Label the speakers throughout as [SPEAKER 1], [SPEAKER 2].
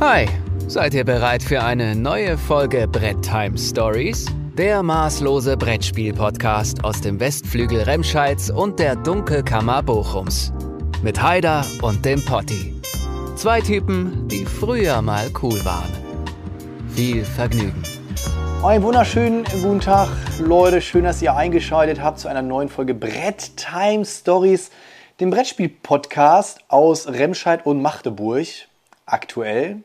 [SPEAKER 1] Hi, seid ihr bereit für eine neue Folge Brett Time Stories? Der maßlose Brettspiel-Podcast aus dem Westflügel Remscheids und der Dunkelkammer Bochums. Mit Haider und dem Potti. Zwei Typen, die früher mal cool waren. Viel Vergnügen.
[SPEAKER 2] Einen wunderschönen guten Tag, Leute. Schön, dass ihr eingeschaltet habt zu einer neuen Folge Brett Time Stories, dem Brettspiel-Podcast aus Remscheid und Magdeburg. Aktuell,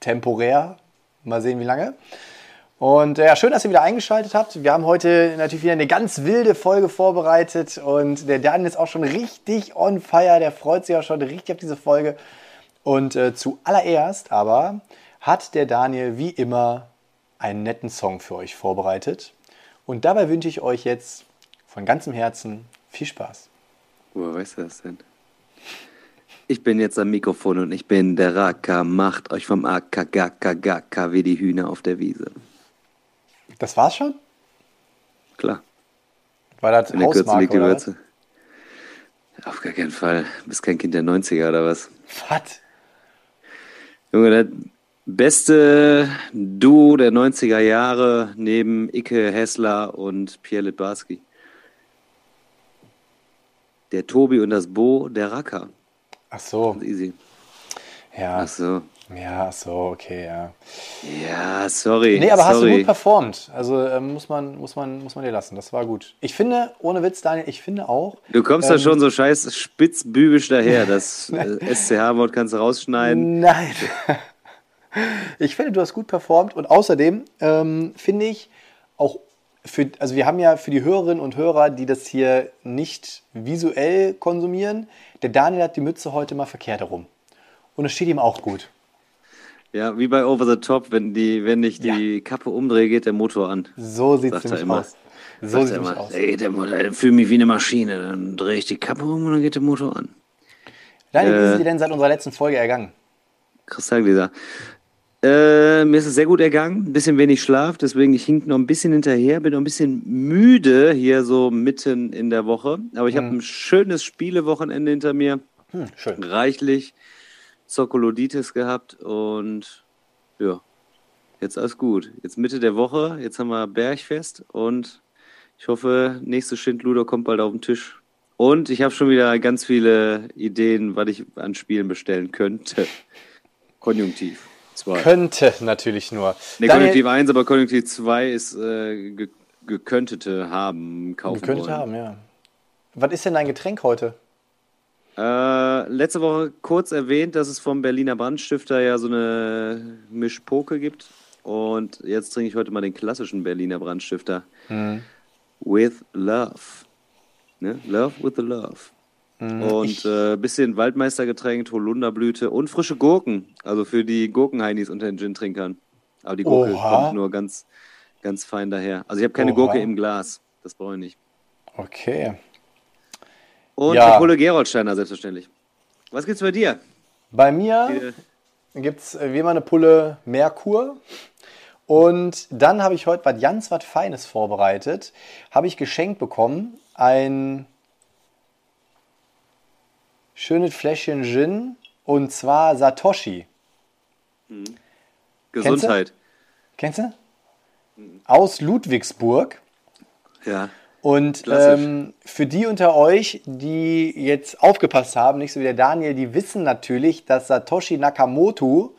[SPEAKER 2] temporär, mal sehen wie lange. Und äh, ja, schön, dass ihr wieder eingeschaltet habt. Wir haben heute natürlich wieder eine ganz wilde Folge vorbereitet und der Daniel ist auch schon richtig on fire. Der freut sich auch schon richtig auf diese Folge. Und äh, zuallererst aber hat der Daniel wie immer einen netten Song für euch vorbereitet. Und dabei wünsche ich euch jetzt von ganzem Herzen viel Spaß.
[SPEAKER 3] Woher weißt du das denn? Ich bin jetzt am Mikrofon und ich bin der Raka. Macht euch vom AKGKGK wie die Hühner auf der Wiese.
[SPEAKER 2] Das war's schon?
[SPEAKER 3] Klar.
[SPEAKER 2] War das
[SPEAKER 3] In der Kürze
[SPEAKER 2] Hausmarke
[SPEAKER 3] liegt die? Würze. Auf gar keinen Fall. Du bist kein Kind der 90er oder was?
[SPEAKER 2] Was?
[SPEAKER 3] Junge, das beste Duo der 90er Jahre neben Icke Hessler und Pierre Litbarski. Der Tobi und das Bo, der Raka.
[SPEAKER 2] Ach so,
[SPEAKER 3] Easy.
[SPEAKER 2] ja.
[SPEAKER 3] Ach so.
[SPEAKER 2] Ja, ach so, okay, ja.
[SPEAKER 3] Ja, sorry.
[SPEAKER 2] Nee, aber hast du
[SPEAKER 3] sorry.
[SPEAKER 2] gut performt. Also ähm, muss, man, muss, man, muss man dir lassen. Das war gut. Ich finde, ohne Witz, Daniel, ich finde auch.
[SPEAKER 3] Du kommst
[SPEAKER 2] Ähm,
[SPEAKER 3] da schon so scheiß spitzbübisch daher. Das äh, SCH-Wort kannst du rausschneiden.
[SPEAKER 2] Nein. Ich finde, du hast gut performt und außerdem ähm, finde ich für, also wir haben ja für die Hörerinnen und Hörer, die das hier nicht visuell konsumieren, der Daniel hat die Mütze heute mal verkehrt herum. Und es steht ihm auch gut.
[SPEAKER 3] Ja, wie bei Over the Top, wenn, die, wenn ich die Kappe umdrehe, geht der Motor an.
[SPEAKER 2] So sieht es nämlich
[SPEAKER 3] immer.
[SPEAKER 2] aus. So sieht es
[SPEAKER 3] immer,
[SPEAKER 2] aus.
[SPEAKER 3] ey, der Motor, ich fühle mich wie eine Maschine. Dann drehe ich die Kappe um und dann geht der Motor an.
[SPEAKER 2] Daniel, wie ist
[SPEAKER 3] äh,
[SPEAKER 2] dir denn seit unserer letzten Folge ergangen?
[SPEAKER 3] Kristallgläser. Äh, mir ist es sehr gut ergangen, ein bisschen wenig Schlaf, deswegen ich hink noch ein bisschen hinterher, bin noch ein bisschen müde hier so mitten in der Woche. Aber ich habe ein schönes Spielewochenende hinter mir.
[SPEAKER 2] Hm, schön.
[SPEAKER 3] reichlich Zokoloditis gehabt und ja, jetzt alles gut. Jetzt Mitte der Woche, jetzt haben wir Bergfest und ich hoffe, nächste Schindluder kommt bald auf den Tisch. Und ich habe schon wieder ganz viele Ideen, was ich an Spielen bestellen könnte. Konjunktiv 2.
[SPEAKER 2] Könnte natürlich nur.
[SPEAKER 3] Ne,
[SPEAKER 2] Daniel,
[SPEAKER 3] Konjunktiv 1, aber Konjunktiv 2 ist äh, ge gekönntete haben, kaufen
[SPEAKER 2] könnte
[SPEAKER 3] wollen.
[SPEAKER 2] haben, ja. Was ist denn dein Getränk heute?
[SPEAKER 3] Äh, letzte Woche kurz erwähnt, dass es vom Berliner Brandstifter ja so eine Mischpoke gibt. Und jetzt trinke ich heute mal den klassischen Berliner Brandstifter.
[SPEAKER 2] Hm.
[SPEAKER 3] With Love. Ne? Love with the Love. Und
[SPEAKER 2] ich-
[SPEAKER 3] äh, bisschen Waldmeistergetränk, Holunderblüte und frische Gurken. Also für die Gurkenheinis unter den Gin-Trinkern. Aber die Gurke
[SPEAKER 2] Oha.
[SPEAKER 3] kommt nur ganz, ganz fein daher. Also ich habe keine
[SPEAKER 2] Oha.
[SPEAKER 3] Gurke im Glas. Das brauche ich nicht.
[SPEAKER 2] Okay.
[SPEAKER 3] Und
[SPEAKER 2] Ja.
[SPEAKER 3] eine Pulle Gerolsteiner, selbstverständlich. Was gibt's bei dir?
[SPEAKER 2] Bei mir
[SPEAKER 3] Äh,
[SPEAKER 2] gibt es wie immer eine Pulle Merkur. Und dann habe ich heute was ganz was Feines vorbereitet. Habe ich geschenkt bekommen. Ein schönes Fläschchen Gin. Und zwar Satoshi.
[SPEAKER 3] Gesundheit.
[SPEAKER 2] Kennst du? Aus Ludwigsburg.
[SPEAKER 3] Ja.
[SPEAKER 2] Und ähm, für die unter euch, die jetzt aufgepasst haben, nicht so wie der Daniel, die wissen natürlich, dass Satoshi Nakamoto,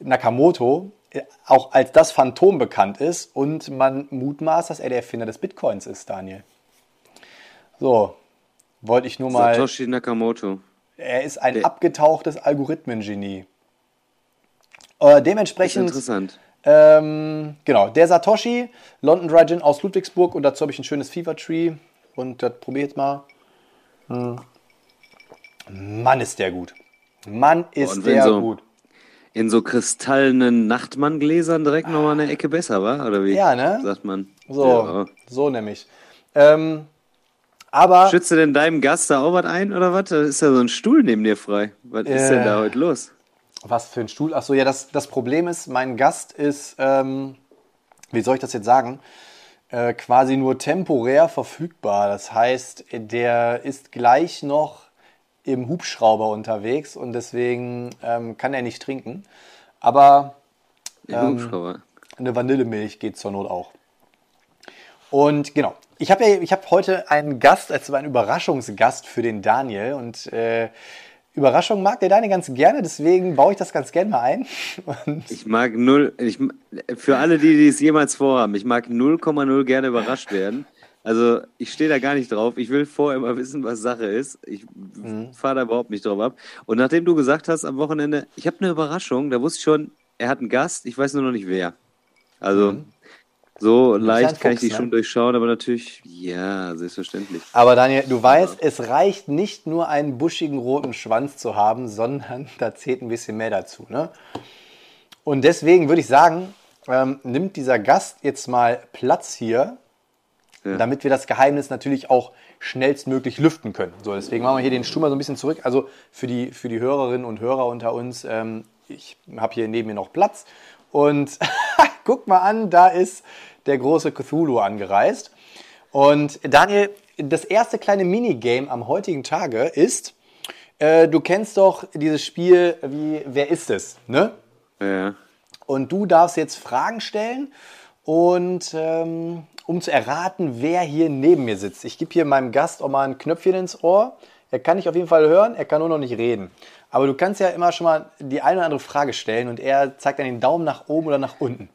[SPEAKER 2] Nakamoto äh, auch als das Phantom bekannt ist und man mutmaßt, dass er der Erfinder des Bitcoins ist, Daniel. So, wollte ich nur mal.
[SPEAKER 3] Satoshi Nakamoto.
[SPEAKER 2] Er ist ein abgetauchtes Algorithmengenie. Äh,
[SPEAKER 3] Ist
[SPEAKER 2] dementsprechend
[SPEAKER 3] interessant.
[SPEAKER 2] ähm, genau, der Satoshi, London Dry Gin aus Ludwigsburg und dazu habe ich ein schönes Fever Tree und das jetzt mal. Hm. Mann, ist der gut. Mann, ist
[SPEAKER 3] und wenn
[SPEAKER 2] der
[SPEAKER 3] so-
[SPEAKER 2] gut.
[SPEAKER 3] In so kristallenen Nachtmanngläsern direkt nochmal eine Ecke besser, war? Oder wie?
[SPEAKER 2] Ja, ne?
[SPEAKER 3] Sagt man.
[SPEAKER 2] So,
[SPEAKER 3] Ja.
[SPEAKER 2] so nämlich. Ähm, aber
[SPEAKER 3] Schützt du denn deinem Gast da auch was ein oder was? Da ist ja so ein Stuhl neben dir frei. Was ist denn da
[SPEAKER 2] Äh.
[SPEAKER 3] heute los?
[SPEAKER 2] was für ein Stuhl? Achso, ja, das, das Problem ist, mein Gast ist, ähm, wie soll ich das jetzt sagen? Äh, quasi nur temporär verfügbar. Das heißt, der ist gleich noch im Hubschrauber unterwegs und deswegen ähm, kann er nicht trinken. Aber ähm,
[SPEAKER 3] Hubschrauber.
[SPEAKER 2] eine Vanillemilch geht zur Not auch. Und genau, ich habe ja, ich habe heute einen Gast, also einen Überraschungsgast für den Daniel und äh, Überraschung mag der Daniel ganz gerne, deswegen baue ich das ganz gerne mal ein. Und
[SPEAKER 3] Ich mag null, ich, für alle, die, die es jemals vorhaben, ich mag 0,0 gerne überrascht werden. Also ich stehe da gar nicht drauf. Ich will vorher mal wissen, was Sache ist. Ich fahre da überhaupt nicht drauf ab. Und nachdem du gesagt hast am Wochenende, ich habe eine Überraschung, da wusste ich schon, er hat einen Gast, ich weiß nur noch nicht wer. Also so leicht kann ich die
[SPEAKER 2] ne?
[SPEAKER 3] schon durchschauen, aber natürlich, ja, selbstverständlich.
[SPEAKER 2] Aber Daniel, du weißt, es reicht nicht nur einen buschigen roten Schwanz zu haben, sondern da zählt ein bisschen mehr dazu. Ne? Und deswegen würde ich sagen, ähm, nimmt dieser Gast jetzt mal Platz hier,
[SPEAKER 3] Ja.
[SPEAKER 2] damit wir das Geheimnis natürlich auch schnellstmöglich lüften können. So, deswegen machen wir hier den Stuhl mal so ein bisschen zurück. Also für die, für die Hörerinnen und Hörer unter uns, ähm, ich habe hier neben mir noch Platz. Und guck mal an, da ist der große Cthulhu angereist. Und Daniel, das erste kleine Minigame am heutigen Tage ist, äh, du kennst doch dieses Spiel wie Wer ist es? Ne?
[SPEAKER 3] Ja.
[SPEAKER 2] Und du darfst jetzt Fragen stellen und ähm, um zu erraten, wer hier neben mir sitzt. Ich gebe hier meinem Gast auch mal ein Knöpfchen ins Ohr. Er kann dich auf jeden Fall hören, er kann nur noch nicht reden. Aber du kannst ja immer schon mal die eine oder andere Frage stellen und er zeigt dann den Daumen nach oben oder nach unten.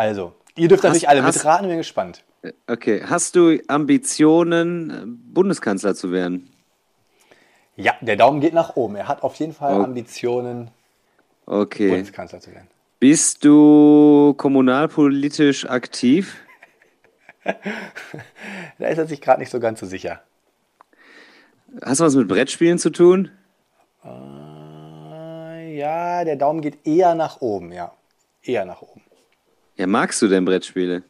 [SPEAKER 2] Also, ihr dürft natürlich alle
[SPEAKER 3] hast-
[SPEAKER 2] mitraten, bin gespannt.
[SPEAKER 3] Okay, hast du Ambitionen, Bundeskanzler zu werden?
[SPEAKER 2] Ja, der Daumen geht nach oben. Er hat auf jeden Fall
[SPEAKER 3] Oh.
[SPEAKER 2] Ambitionen,
[SPEAKER 3] Okay.
[SPEAKER 2] Bundeskanzler zu werden.
[SPEAKER 3] Bist du kommunalpolitisch aktiv?
[SPEAKER 2] Da ist er sich gerade nicht so ganz so sicher.
[SPEAKER 3] Hast du was mit Brettspielen zu tun?
[SPEAKER 2] Äh, Ja, der Daumen geht eher nach oben, ja. Eher nach oben.
[SPEAKER 3] Ja, magst du denn Brettspiele?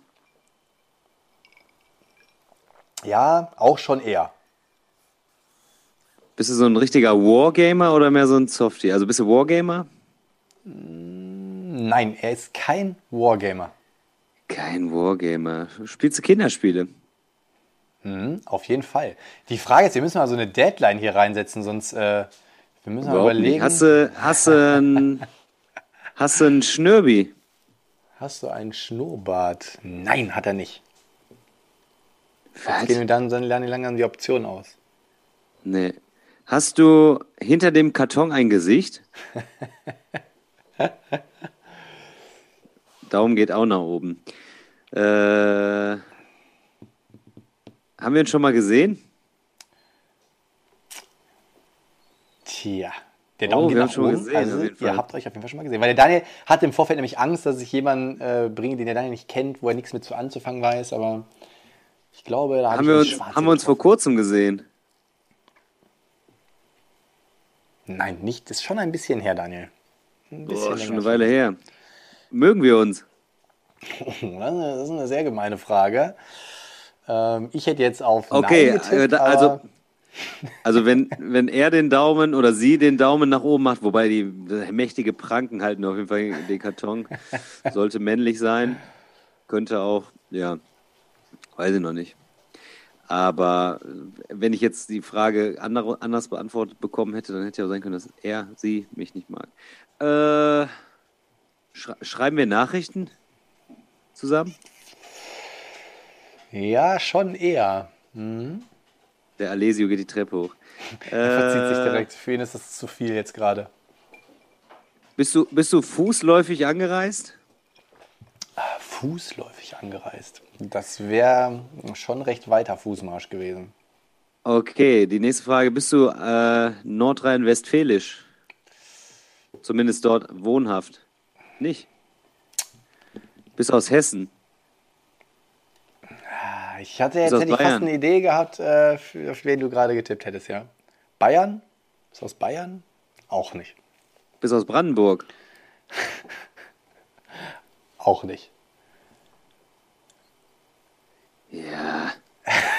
[SPEAKER 2] Ja, auch schon eher.
[SPEAKER 3] Bist du so ein richtiger Wargamer oder mehr so ein Softie? Also bist du Wargamer?
[SPEAKER 2] Nein, er ist kein Wargamer.
[SPEAKER 3] Kein Wargamer. Spielst du Kinderspiele?
[SPEAKER 2] Mhm, auf jeden Fall. Die Frage ist, wir müssen mal so eine Deadline hier reinsetzen, sonst äh, wir müssen mal überlegen.
[SPEAKER 3] nicht. Hast du, hast du ein, hast du ein Schnürbi?
[SPEAKER 2] Hast du einen Schnurrbart? Nein, hat er nicht.
[SPEAKER 3] Was?
[SPEAKER 2] Gehen wir dann, dann lernen langsam die Option aus.
[SPEAKER 3] Nee. Hast du hinter dem Karton ein Gesicht? Daumen geht auch nach oben. Äh, haben wir ihn schon mal gesehen?
[SPEAKER 2] Tja, der
[SPEAKER 3] Oh,
[SPEAKER 2] Daumen geht
[SPEAKER 3] wir haben
[SPEAKER 2] nach oben.
[SPEAKER 3] gesehen,
[SPEAKER 2] also, ihr habt euch auf jeden Fall schon mal gesehen. Weil der Daniel hatte im Vorfeld nämlich Angst, dass ich jemanden äh, bringe, den der Daniel nicht kennt, wo er nichts mit zu anzufangen weiß. Aber ich glaube, da
[SPEAKER 3] Haben
[SPEAKER 2] ich
[SPEAKER 3] wir uns, haben wir uns vor kurzem gesehen?
[SPEAKER 2] Nein, nicht. Das ist schon ein bisschen her, Daniel. Ein bisschen
[SPEAKER 3] Boah, schon eine Weile her. Mögen wir uns?
[SPEAKER 2] Das ist eine- sehr gemeine Frage. Ähm, ich hätte jetzt auf
[SPEAKER 3] Okay,
[SPEAKER 2] Nein getippt,
[SPEAKER 3] äh, also, also wenn, wenn er den Daumen oder sie den Daumen nach oben macht, wobei die mächtige Pranken halten auf jeden Fall den Karton, sollte männlich sein, könnte auch, ja, weiß ich noch nicht. Aber wenn ich jetzt die Frage anders beantwortet bekommen hätte, dann hätte ja sein können, dass er, sie mich nicht mag. Äh, schrei schreiben wir Nachrichten zusammen?
[SPEAKER 2] ja, schon eher.
[SPEAKER 3] Der Alesio geht die Treppe hoch.
[SPEAKER 2] Er verzieht sich
[SPEAKER 3] Äh,
[SPEAKER 2] direkt. Für ihn ist das zu viel jetzt gerade.
[SPEAKER 3] Bist du, bist du fußläufig angereist?
[SPEAKER 2] Fußläufig angereist. Das wäre schon recht weiter Fußmarsch gewesen.
[SPEAKER 3] Okay, die nächste Frage. Bist du äh, nordrhein-westfälisch? Zumindest dort wohnhaft? Nicht? Bist du aus Hessen?
[SPEAKER 2] Ich hatte jetzt hätte ich fast eine Idee gehabt, äh, für- auf wen du gerade getippt hättest, ja. Bayern? Ist aus Bayern? Auch nicht.
[SPEAKER 3] Bist du aus Brandenburg?
[SPEAKER 2] Auch nicht.
[SPEAKER 3] Ja,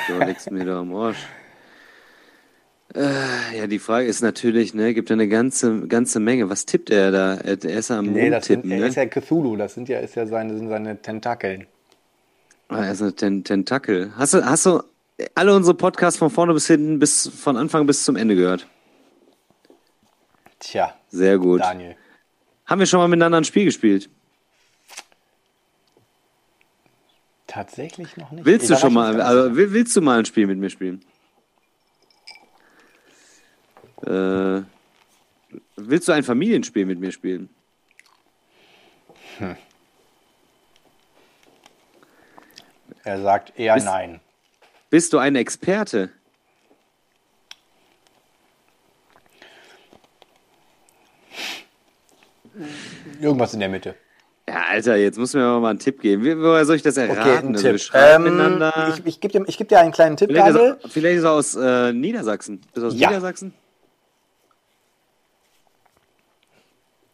[SPEAKER 3] du legst mir doch am Arsch. Äh, ja, die Frage ist natürlich, ne, gibt ja eine ganze, ganze Menge. Was tippt er da? Er, er ist ja am
[SPEAKER 2] Nee, das sind,
[SPEAKER 3] Rumtippen,
[SPEAKER 2] er
[SPEAKER 3] ne?
[SPEAKER 2] ist ja Cthulhu, das sind ja, ist ja seine, sind seine Tentakeln.
[SPEAKER 3] Ist eine Ten Tentakel. Hast du, hast du alle unsere Podcasts von vorne bis hinten, bis von Anfang bis zum Ende gehört?
[SPEAKER 2] Tja,
[SPEAKER 3] Sehr gut.
[SPEAKER 2] Daniel.
[SPEAKER 3] Haben wir schon mal miteinander ein Spiel gespielt?
[SPEAKER 2] Tatsächlich noch nicht.
[SPEAKER 3] Willst du schon mal, also willst du mal ein Spiel mit mir spielen? Äh, willst du ein Familienspiel mit mir spielen?
[SPEAKER 2] Er sagt eher
[SPEAKER 3] Bist-
[SPEAKER 2] nein.
[SPEAKER 3] Bist du ein Experte?
[SPEAKER 2] Irgendwas in der Mitte.
[SPEAKER 3] Ja, Alter, jetzt muss mir mal einen Tipp geben. Wie, woher soll ich das erraten?
[SPEAKER 2] Okay,
[SPEAKER 3] Also,
[SPEAKER 2] Tipp. Ähm, ich ich gebe dir, geb dir einen kleinen Tipp,
[SPEAKER 3] vielleicht, ist
[SPEAKER 2] Daniel.
[SPEAKER 3] er, vielleicht ist er aus äh, Niedersachsen. Bist du aus
[SPEAKER 2] Ja.
[SPEAKER 3] Niedersachsen?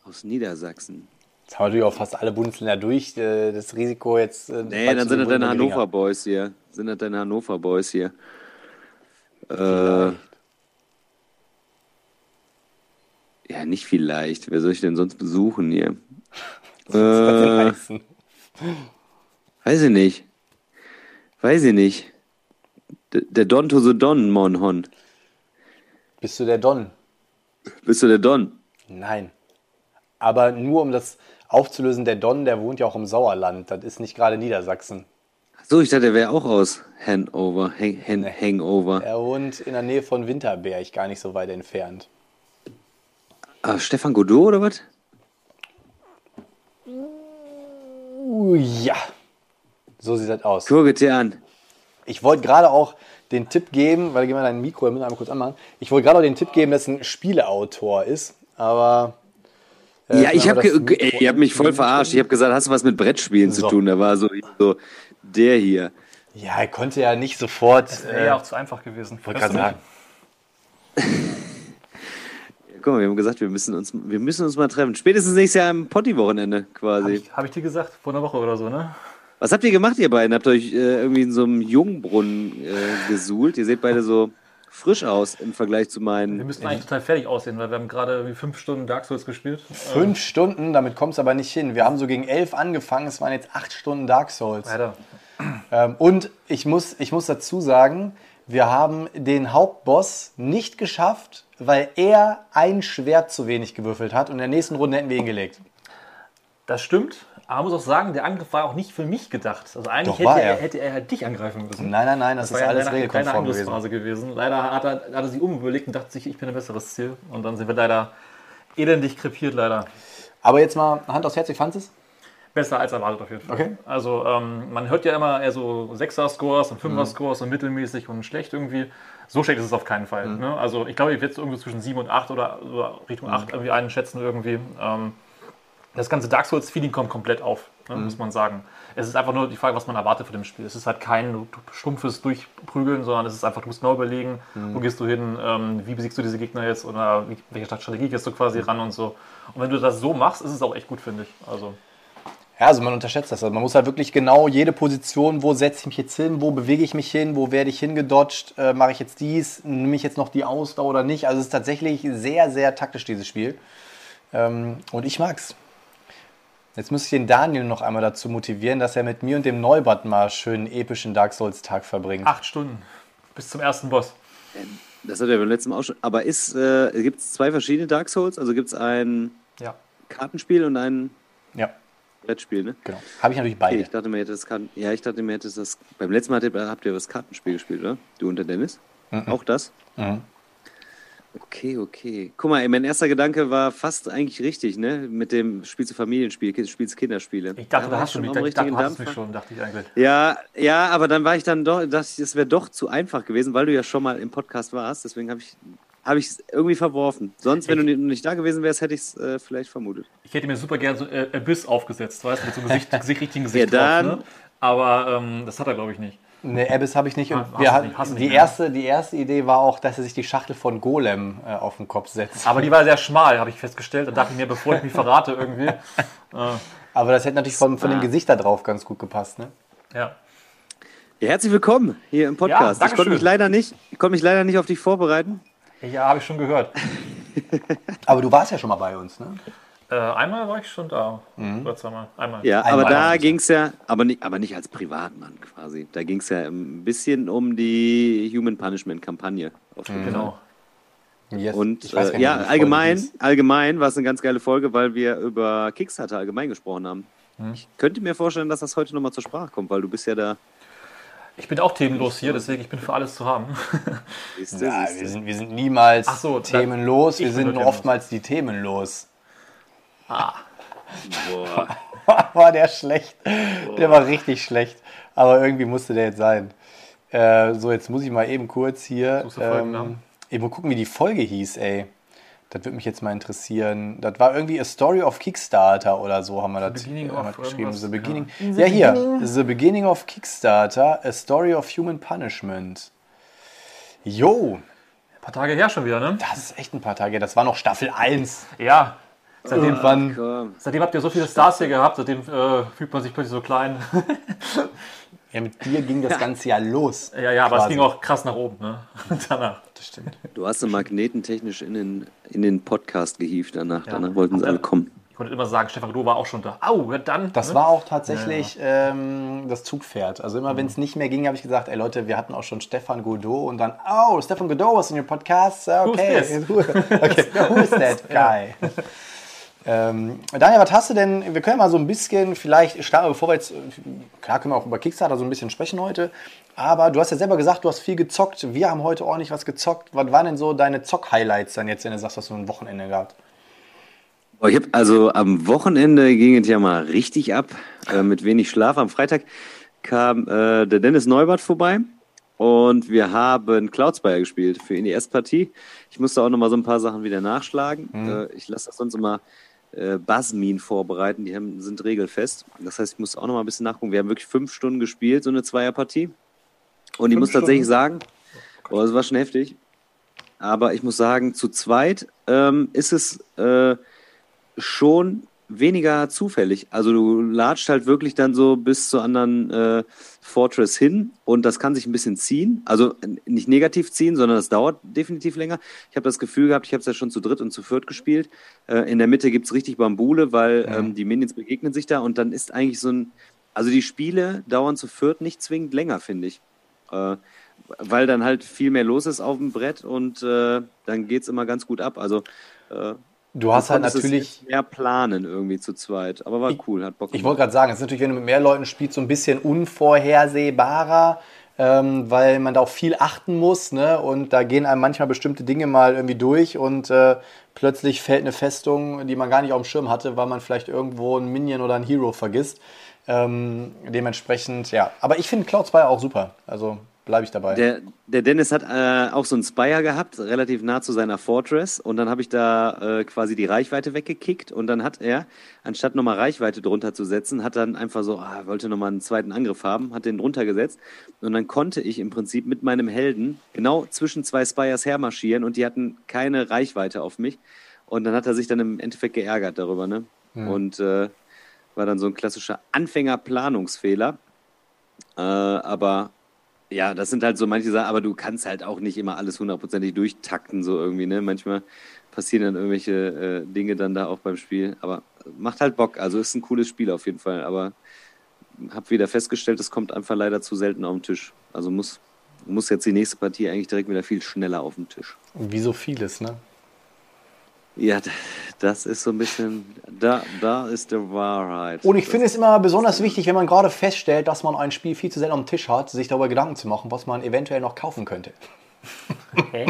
[SPEAKER 3] Aus Niedersachsen.
[SPEAKER 2] Jetzt haben wir natürlich auch fast alle Bundesländer durch. äh, Das Risiko jetzt. äh,
[SPEAKER 3] Nee, dann sind das deine Hannover Boys hier. Sind das deine Hannover Boys hier. Äh, ja, nicht vielleicht. Wer soll ich denn sonst besuchen hier?
[SPEAKER 2] Was
[SPEAKER 3] Äh, weiß ich nicht. Weiß ich nicht. D der Don to the Don, Monhon.
[SPEAKER 2] Bist du der Don?
[SPEAKER 3] Bist du der Don?
[SPEAKER 2] Nein. Aber nur um das aufzulösen, der Don, der wohnt ja auch im Sauerland. Das ist nicht gerade Niedersachsen.
[SPEAKER 3] So, ich dachte, der wäre auch aus Hanover. Hang, Han Hangover.
[SPEAKER 2] Er wohnt in der Nähe von Winterberg, gar nicht so weit entfernt.
[SPEAKER 3] Ah, Stefan Godot oder was?
[SPEAKER 2] Uh, ja. So sieht das aus.
[SPEAKER 3] Guck dir an.
[SPEAKER 2] Ich wollte gerade auch den Tipp geben, weil gehen wir dein Mikro mit einmal kurz anmachen. Ich wollte gerade auch den Tipp geben, dass ein Spieleautor ist, aber. Äh,
[SPEAKER 3] Ja, ich habe habt mich voll verarscht. Ich habe gesagt, hast du was mit Brettspielen zu
[SPEAKER 2] So.
[SPEAKER 3] tun? Da war so, so der hier.
[SPEAKER 2] Ja, er konnte ja nicht sofort.
[SPEAKER 4] Das wäre
[SPEAKER 2] Äh,
[SPEAKER 4] ja auch zu einfach gewesen.
[SPEAKER 2] wollte gerade sagen.
[SPEAKER 3] Guck mal, wir haben gesagt, wir müssen uns, wir müssen uns mal treffen. Spätestens nächstes Jahr am Potti-Wochenende
[SPEAKER 4] Habe
[SPEAKER 3] quasi.
[SPEAKER 4] ich, hab ich dir gesagt, vor einer Woche oder so, ne?
[SPEAKER 3] Was habt ihr gemacht, ihr beiden? Habt ihr euch äh, irgendwie in so einem Jungbrunnen äh, gesuhlt? Ihr seht beide so frisch aus im Vergleich zu
[SPEAKER 4] Wir
[SPEAKER 3] meinen.
[SPEAKER 4] müssten eigentlich total fertig aussehen, weil wir haben gerade fünf Stunden Dark Souls gespielt.
[SPEAKER 2] Fünf Stunden, damit kommst du aber nicht hin. Wir haben so gegen elf angefangen, es waren jetzt acht Stunden Dark Souls.
[SPEAKER 4] Leider.
[SPEAKER 2] Ähm, und ich muss, ich muss dazu sagen, wir haben den Hauptboss nicht geschafft, weil er ein Schwert zu wenig gewürfelt hat und in der nächsten Runde hätten wir ihn gelegt.
[SPEAKER 4] Das stimmt. Aber man muss auch sagen, der Angriff war auch nicht für mich gedacht. Also eigentlich hätte er,
[SPEAKER 2] er.
[SPEAKER 4] hätte er halt dich angreifen müssen.
[SPEAKER 2] Nein, nein, nein, das,
[SPEAKER 4] war
[SPEAKER 2] ist
[SPEAKER 4] ja
[SPEAKER 2] alles regelkonform gewesen.
[SPEAKER 4] Angriffsphase gewesen. Leider hat er, hat er sich umüberlegt und dachte sich, ich bin ein besseres Ziel. Und dann sind wir leider elendig krepiert, leider.
[SPEAKER 2] Aber jetzt mal Hand aufs Herz, wie fandest du es?
[SPEAKER 4] Besser als erwartet auf jeden Fall.
[SPEAKER 2] Okay.
[SPEAKER 4] Also ähm, man hört ja immer eher so 6er-Scores und
[SPEAKER 2] Mhm.
[SPEAKER 4] 5er-Scores und mittelmäßig und schlecht irgendwie. So schlecht ist es auf keinen Fall.
[SPEAKER 2] Mhm.
[SPEAKER 4] Ne? Also ich glaube, ich werde es irgendwo zwischen 7 und 8 oder, oder Richtung 8 irgendwie einschätzen irgendwie. Ähm, das ganze Dark Souls-Feeling kommt komplett auf, ne,
[SPEAKER 2] Mhm.
[SPEAKER 4] muss man sagen. Es ist einfach nur die Frage, was man erwartet von dem Spiel. Es ist halt kein stumpfes Durchprügeln, sondern es ist einfach, du musst genau überlegen,
[SPEAKER 2] Mhm.
[SPEAKER 4] wo gehst du hin, ähm, wie besiegst du diese Gegner jetzt oder wie, welche Strategie gehst du quasi ran und so. Und wenn du das so machst, ist es auch echt gut, finde ich. Also
[SPEAKER 2] Ja, also man unterschätzt das. Also man muss halt wirklich genau jede Position, wo setze ich mich jetzt hin, wo bewege ich mich hin, wo werde ich hingedodged, äh, mache ich jetzt dies, nehme ich jetzt noch die Ausdauer oder nicht. Also es ist tatsächlich sehr, sehr taktisch, dieses Spiel. Ähm, und ich mag's. Jetzt muss ich den Daniel noch einmal dazu motivieren, dass er mit mir und dem Neubert mal einen epischen Dark Souls-Tag verbringt.
[SPEAKER 4] acht Stunden bis zum ersten Boss.
[SPEAKER 3] Das hat er beim letzten Mal auch schon. Aber ist, äh, gibt es zwei verschiedene Dark Souls? Also gibt es ein
[SPEAKER 4] Ja.
[SPEAKER 3] Kartenspiel und ein
[SPEAKER 2] Ja,
[SPEAKER 3] Brettspiel, ne?
[SPEAKER 2] genau. Habe ich natürlich
[SPEAKER 3] Okay,
[SPEAKER 2] beide.
[SPEAKER 3] ich dachte mir, das Karten ja, ich dachte mir, ihr hättet das. Beim letzten Mal habt ihr, habt ihr das Kartenspiel gespielt, oder? Du und der Dennis? Auch das?
[SPEAKER 2] Mhm.
[SPEAKER 3] Okay, okay. Guck mal, ey, mein erster Gedanke war fast eigentlich richtig, ne? Mit dem Spielst du Familienspiel, Ki- spielst Kinderspiele.
[SPEAKER 4] Ich dachte, da hast du
[SPEAKER 3] schon
[SPEAKER 4] mich, ich dachte, du hast mich schon, dachte ich eigentlich.
[SPEAKER 3] Ja, ja, aber dann war ich dann doch, dachte ich, es wäre doch zu einfach gewesen, weil du ja schon mal im Podcast warst. Deswegen habe ich habe ich es irgendwie verworfen. Sonst, wenn du nicht- nicht da gewesen wärst, hätte ich es äh, vielleicht vermutet.
[SPEAKER 4] Ich hätte mir super gerne so äh, Abyss aufgesetzt, weißt du, mit so einem Gesicht, Gesicht, richtigen Gesicht
[SPEAKER 3] Ja, dann-
[SPEAKER 4] drauf, ne? Aber ähm, das hat er, glaube ich, nicht.
[SPEAKER 2] Ne, Abyss habe ich nicht. Und
[SPEAKER 4] Ah, hast
[SPEAKER 2] wir hatten,
[SPEAKER 4] nicht, hast du
[SPEAKER 2] die,
[SPEAKER 4] nicht,
[SPEAKER 2] erste, die erste Idee war auch, dass er sich die Schachtel von Golem äh, auf den Kopf setzt.
[SPEAKER 4] Aber die war sehr schmal, habe ich festgestellt. Da dachte ich mir, bevor ich mich verrate irgendwie.
[SPEAKER 2] Aber das hätte natürlich von, von dem. Gesicht da drauf ganz gut gepasst. Ne?
[SPEAKER 4] Ja.
[SPEAKER 3] Ja, herzlich willkommen hier im Podcast.
[SPEAKER 4] Ja,
[SPEAKER 3] ich konnte mich leider nicht, ich konnte mich leider nicht auf dich vorbereiten.
[SPEAKER 4] Ja, habe ich schon gehört.
[SPEAKER 2] Aber du warst ja schon mal bei uns, ne?
[SPEAKER 4] Äh, einmal war ich schon da. Oder zweimal. Einmal.
[SPEAKER 3] Ja,
[SPEAKER 2] Einmal
[SPEAKER 3] aber da ging es ja, aber nicht, aber nicht als Privatmann quasi. Da ging es ja ein bisschen um die Human Punishment Kampagne. Fall.
[SPEAKER 4] Genau.
[SPEAKER 3] Yes. Und äh, ja, allgemein, allgemein war es eine ganz geile Folge, weil wir über Kickstarter allgemein gesprochen haben. Hm. Ich könnte mir vorstellen, dass das heute nochmal zur Sprache kommt, weil du bist ja da.
[SPEAKER 4] Ich bin auch themenlos hier, deswegen ich bin für alles zu haben.
[SPEAKER 2] Ja. Wir, sind, wir sind niemals so, themenlos, wir sind oftmals die themenlos. Boah. war der schlecht. Boah. Der war richtig schlecht. Aber irgendwie musste der jetzt sein. Äh, so, jetzt muss ich mal eben kurz hier. Ähm, eben gucken, wie die Folge hieß, ey. Das würde mich jetzt mal interessieren. Das war irgendwie A Story of Kickstarter oder so, haben wir das äh, geschrieben. The Beginning. Ja. ja, hier. The Beginning of Kickstarter, A Story of Human Punishment. Jo.
[SPEAKER 4] Ein paar Tage her schon wieder, ne?
[SPEAKER 2] Das ist echt ein paar Tage. Das war noch Staffel 1.
[SPEAKER 4] Ja. Seitdem, oh, seitdem habt ihr so viele Stars hier gehabt, seitdem äh, fühlt man sich plötzlich so klein.
[SPEAKER 2] Ja, mit dir ging das Ganze ja los.
[SPEAKER 4] Ja, ja, aber es ging auch krass nach oben, ne? danach.
[SPEAKER 3] Das stimmt. Du hast den Magneten technisch in den, in den Podcast gehievt danach. Ja. Danach wollten sie alle kommen.
[SPEAKER 4] Ich konnte immer sagen, Stefan Groh war auch schon da. Au, dann.
[SPEAKER 2] Das ne? war auch tatsächlich ja, ähm, das Zugpferd. Also immer, mhm. wenn es nicht mehr ging, habe ich gesagt, ey Leute, wir hatten auch schon Stefan Godot und dann, oh, Stefan Godot was in your podcast? Okay. Who's this? okay, who is that guy? Ähm, Daniel, was hast du denn? Wir können mal so ein bisschen, vielleicht starten, bevor wir jetzt, klar können wir auch über Kickstarter so ein bisschen sprechen heute, aber du hast ja selber gesagt, du hast viel gezockt. Wir haben heute ordentlich was gezockt. Was waren denn so deine Zock-Highlights dann jetzt, wenn du sagst, dass du ein Wochenende gehabt?
[SPEAKER 3] Ich habe also am Wochenende ging es ja mal richtig ab, äh, mit wenig Schlaf. Am Freitag kam äh, der Dennis Neubert vorbei und wir haben Cloudspire gespielt für die S-Partie. Ich musste auch noch mal so ein paar Sachen wieder nachschlagen. Mhm. Äh, ich lasse das sonst immer äh, Basmin vorbereiten. Die haben, sind regelfest. Das heißt, ich muss auch noch mal ein bisschen nachgucken. Wir haben wirklich fünf Stunden gespielt, so eine Zweierpartie. Und ich muss Stunden? tatsächlich sagen, oh, das war schon heftig. Aber ich muss sagen, zu zweit ähm, ist es äh, schon weniger zufällig. Also du latscht halt wirklich dann so bis zur anderen äh, Fortress hin und das kann sich ein bisschen ziehen. Also nicht negativ ziehen, sondern das dauert definitiv länger. Ich habe das Gefühl gehabt, ich habe es ja schon zu dritt und zu viert gespielt. Äh, in der Mitte gibt es richtig Bambule, weil ja. ähm, die Minions begegnen sich da und dann ist eigentlich so ein. Also die Spiele dauern zu viert nicht zwingend länger, finde ich. Äh, weil dann halt viel mehr los ist auf dem Brett und äh, dann geht es immer ganz gut ab. Also äh,
[SPEAKER 2] Du hast halt natürlich
[SPEAKER 3] mehr planen irgendwie zu zweit, aber war cool, hat
[SPEAKER 2] Bock. Ich wollte gerade sagen, es ist natürlich, wenn du mit mehr Leuten spielst, so ein bisschen unvorhersehbarer, ähm, weil man da auch viel achten muss, ne? Und da gehen einem manchmal bestimmte Dinge mal irgendwie durch und äh, plötzlich fällt eine Festung, die man gar nicht auf dem Schirm hatte, weil man vielleicht irgendwo einen Minion oder einen Hero vergisst. Ähm, dementsprechend, ja. Aber ich finde Cloud 2 auch super. Also bleibe ich dabei.
[SPEAKER 3] Der, der Dennis hat äh, auch so einen Spire gehabt, relativ nah zu seiner Fortress. Und dann habe ich da äh, quasi die Reichweite weggekickt. Und dann hat er, anstatt nochmal Reichweite drunter zu setzen, hat dann einfach so, ah, wollte nochmal einen zweiten Angriff haben, hat den drunter gesetzt. Und dann konnte ich im Prinzip mit meinem Helden genau zwischen zwei Spires hermarschieren und die hatten keine Reichweite auf mich. Und dann hat er sich dann im Endeffekt geärgert darüber, ne? Hm. Und äh, war dann so ein klassischer Anfängerplanungsfehler. Äh, aber ja, das sind halt so manche Sachen, aber du kannst halt auch nicht immer alles hundertprozentig durchtakten, so irgendwie, ne? Manchmal passieren dann irgendwelche äh, Dinge dann da auch beim Spiel, aber macht halt Bock. Also ist ein cooles Spiel auf jeden Fall, aber hab wieder festgestellt, es kommt einfach leider zu selten auf den Tisch. Also muss, muss jetzt die nächste Partie eigentlich direkt wieder viel schneller auf den Tisch.
[SPEAKER 2] Wie so vieles, ne?
[SPEAKER 3] Ja, das ist so ein bisschen, da, da ist die Wahrheit.
[SPEAKER 2] Und ich finde es immer besonders wichtig, wenn man gerade feststellt, dass man ein Spiel viel zu selten am Tisch hat, sich darüber Gedanken zu machen, was man eventuell noch kaufen könnte. Okay.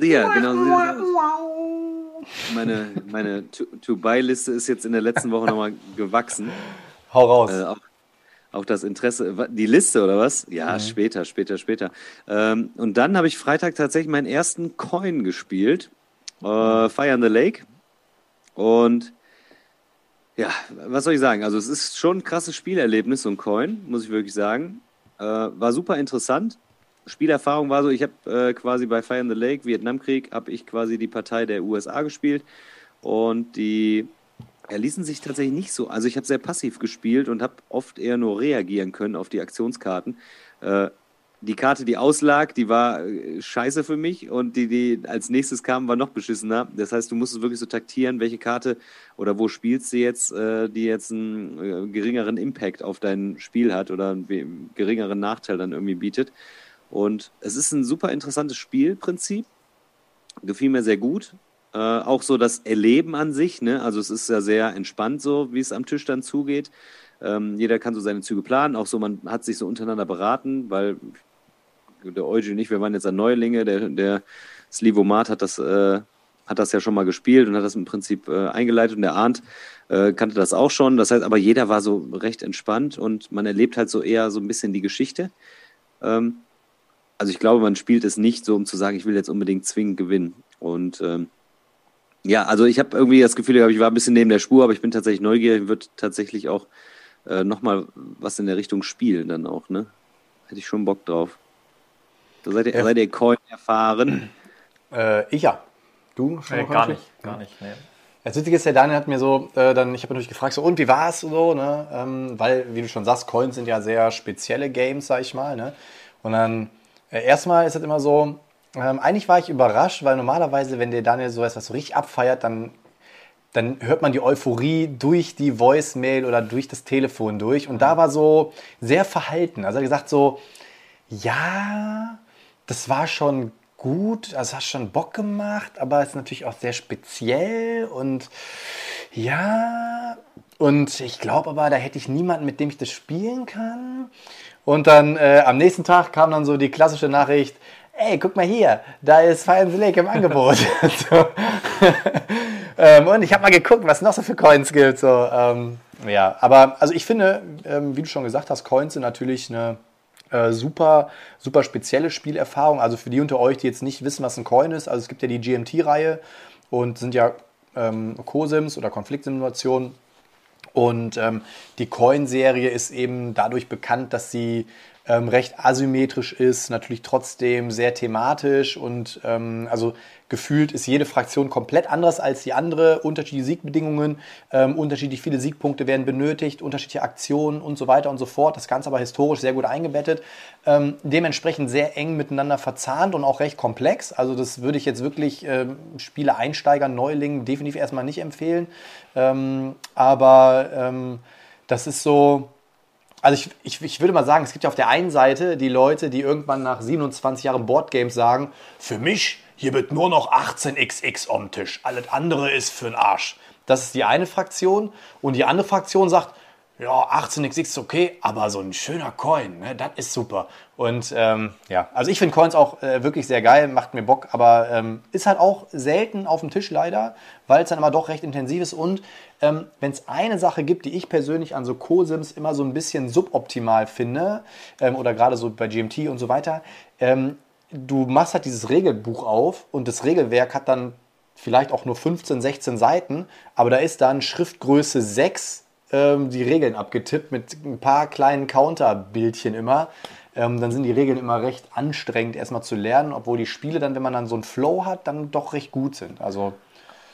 [SPEAKER 3] ja, genau so Meine, meine To-Buy-Liste ist jetzt in der letzten Woche nochmal gewachsen.
[SPEAKER 2] Hau raus. Äh,
[SPEAKER 3] auch, auch, das Interesse. Die Liste oder was? Ja, mhm. später, später, später. Ähm, und dann habe ich Freitag tatsächlich meinen ersten Coin gespielt äh, Fire in the Lake. Und ja, was soll ich sagen? Also es ist schon ein krasses Spielerlebnis, so ein Coin, muss ich wirklich sagen. Äh, war super interessant. Spielerfahrung war so, ich habe äh, quasi bei Fire in the Lake, Vietnamkrieg, habe ich quasi die Partei der USA gespielt und die ja, ließen sich tatsächlich nicht so. Also ich habe sehr passiv gespielt und habe oft eher nur reagieren können auf die Aktionskarten. Äh, die Karte, die auslag, die war äh, scheiße für mich und die, die als nächstes kam, war noch beschissener. Das heißt, du musstest wirklich so taktieren, welche Karte oder wo spielst du jetzt, äh, die jetzt einen äh, geringeren Impact auf dein Spiel hat oder einen geringeren Nachteil dann irgendwie bietet. Und es ist ein super interessantes Spielprinzip. gefiel mir sehr gut. Äh, auch so das Erleben an sich, ne? also es ist ja sehr entspannt so, wie es am Tisch dann zugeht. Ähm, jeder kann so seine Züge planen, auch so, man hat sich so untereinander beraten, weil der Eugen und ich, wir waren jetzt an Neulinge, der, der Slivomat hat das, äh, hat das ja schon mal gespielt und hat das im Prinzip äh, eingeleitet und der Arndt äh, kannte das auch schon. Das heißt, aber jeder war so recht entspannt und man erlebt halt so eher so ein bisschen die Geschichte. Ähm, also ich glaube, man spielt es nicht so, um zu sagen, ich will jetzt unbedingt zwingend gewinnen. Und ähm, ja, also ich habe irgendwie das Gefühl, ich war ein bisschen neben der Spur, aber ich bin tatsächlich neugierig, würde tatsächlich auch äh, nochmal was in der Richtung spielen dann auch, ne? Hätte ich schon Bock drauf. Da seid ihr, ja. seid ihr Coin erfahren?
[SPEAKER 2] Äh, ich ja.
[SPEAKER 4] Du schon nee, gar nicht, gar nicht, nee.
[SPEAKER 2] Das Witzige ist, der Daniel hat mir so, äh, dann, ich habe natürlich gefragt, so, und wie war es so, ne? Ähm, weil, wie du schon sagst, Coins sind ja sehr spezielle Games, sag ich mal, ne? Und dann, äh, erstmal ist es immer so, ähm, eigentlich war ich überrascht, weil normalerweise, wenn der Daniel so etwas so richtig abfeiert, dann, dann hört man die Euphorie durch die Voicemail oder durch das Telefon durch. Und da war so sehr verhalten. Also er hat gesagt so, ja, das war schon gut, also hat schon Bock gemacht, aber es ist natürlich auch sehr speziell und ja, und ich glaube aber, da hätte ich niemanden, mit dem ich das spielen kann. Und dann äh, am nächsten Tag kam dann so die klassische Nachricht, ey, guck mal hier, da ist Fire and Lake im Angebot. so. ähm, und ich habe mal geguckt, was noch so für Coins gibt. So, ähm, ja, aber also ich finde, ähm, wie du schon gesagt hast, Coins sind natürlich eine äh, super, super spezielle Spielerfahrung. Also für die unter euch, die jetzt nicht wissen, was ein Coin ist, also es gibt ja die GMT-Reihe und sind ja ähm, Co-Sims oder Konfliktsimulationen. Und ähm, die Coin-Serie ist eben dadurch bekannt, dass sie ähm, recht asymmetrisch ist, natürlich trotzdem sehr thematisch und ähm, also gefühlt ist jede Fraktion komplett anders als die andere, unterschiedliche Siegbedingungen, ähm, unterschiedlich viele Siegpunkte werden benötigt, unterschiedliche Aktionen und so weiter und so fort. Das Ganze aber historisch sehr gut eingebettet, ähm, dementsprechend sehr eng miteinander verzahnt und auch recht komplex. Also das würde ich jetzt wirklich ähm, Spiele Einsteigern, Neulingen definitiv erstmal nicht empfehlen. Ähm, aber ähm, das ist so, also ich, ich, ich würde mal sagen, es gibt ja auf der einen Seite die Leute, die irgendwann nach 27 Jahren Boardgames sagen, für mich, hier wird nur noch 18xx am Tisch, alles andere ist für den Arsch. Das ist die eine Fraktion. Und die andere Fraktion sagt, ja, 18xx ist okay, aber so ein schöner Coin, ne, das ist super. Und ähm, ja, also ich finde Coins auch äh, wirklich sehr geil, macht mir Bock, aber ähm, ist halt auch selten auf dem Tisch leider, weil es dann aber doch recht intensiv ist. Und ähm, wenn es eine Sache gibt, die ich persönlich an so Co-Sims immer so ein bisschen suboptimal finde, ähm, oder gerade so bei GMT und so weiter, ähm, du machst halt dieses Regelbuch auf und das Regelwerk hat dann vielleicht auch nur 15, 16 Seiten, aber da ist dann Schriftgröße 6 ähm, die Regeln abgetippt mit ein paar kleinen Counterbildchen immer. Ähm, dann sind die Regeln immer recht anstrengend erstmal zu lernen, obwohl die Spiele dann, wenn man dann so einen Flow hat, dann doch recht gut sind. Also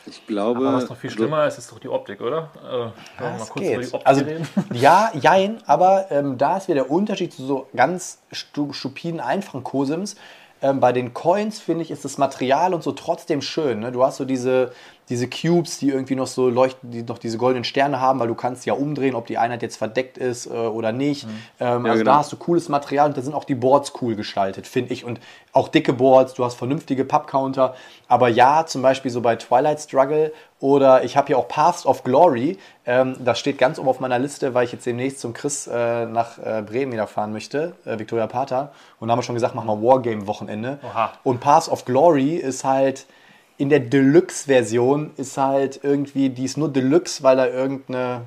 [SPEAKER 3] ich glaube.
[SPEAKER 4] Aber was noch viel schlimmer ist, ist doch die Optik, oder?
[SPEAKER 2] Äh, ja, mal kurz geht. über die Optik also, reden. Ja, jein, aber ähm, da ist wieder der Unterschied zu so ganz stupiden, einfachen Cosims. Ähm, bei den Coins, finde ich, ist das Material und so trotzdem schön. Ne? Du hast so diese, diese Cubes, die irgendwie noch so leuchten, die noch diese goldenen Sterne haben, weil du kannst ja umdrehen, ob die Einheit jetzt verdeckt ist äh, oder nicht. Mhm. Ähm, ja, also genau. da hast du cooles Material und da sind auch die Boards cool gestaltet, finde ich. Und auch dicke Boards, du hast vernünftige Pub-Counter. Aber ja, zum Beispiel so bei Twilight Struggle oder ich habe hier auch Paths of Glory. Ähm, das steht ganz oben auf meiner Liste, weil ich jetzt demnächst zum Chris äh, nach äh, Bremen wieder fahren möchte, äh, Victoria Pater. Und da haben wir schon gesagt, machen wir Wargame-Wochenende. Und Paths of Glory ist halt in der Deluxe-Version ist halt irgendwie, die ist nur Deluxe, weil da irgendeine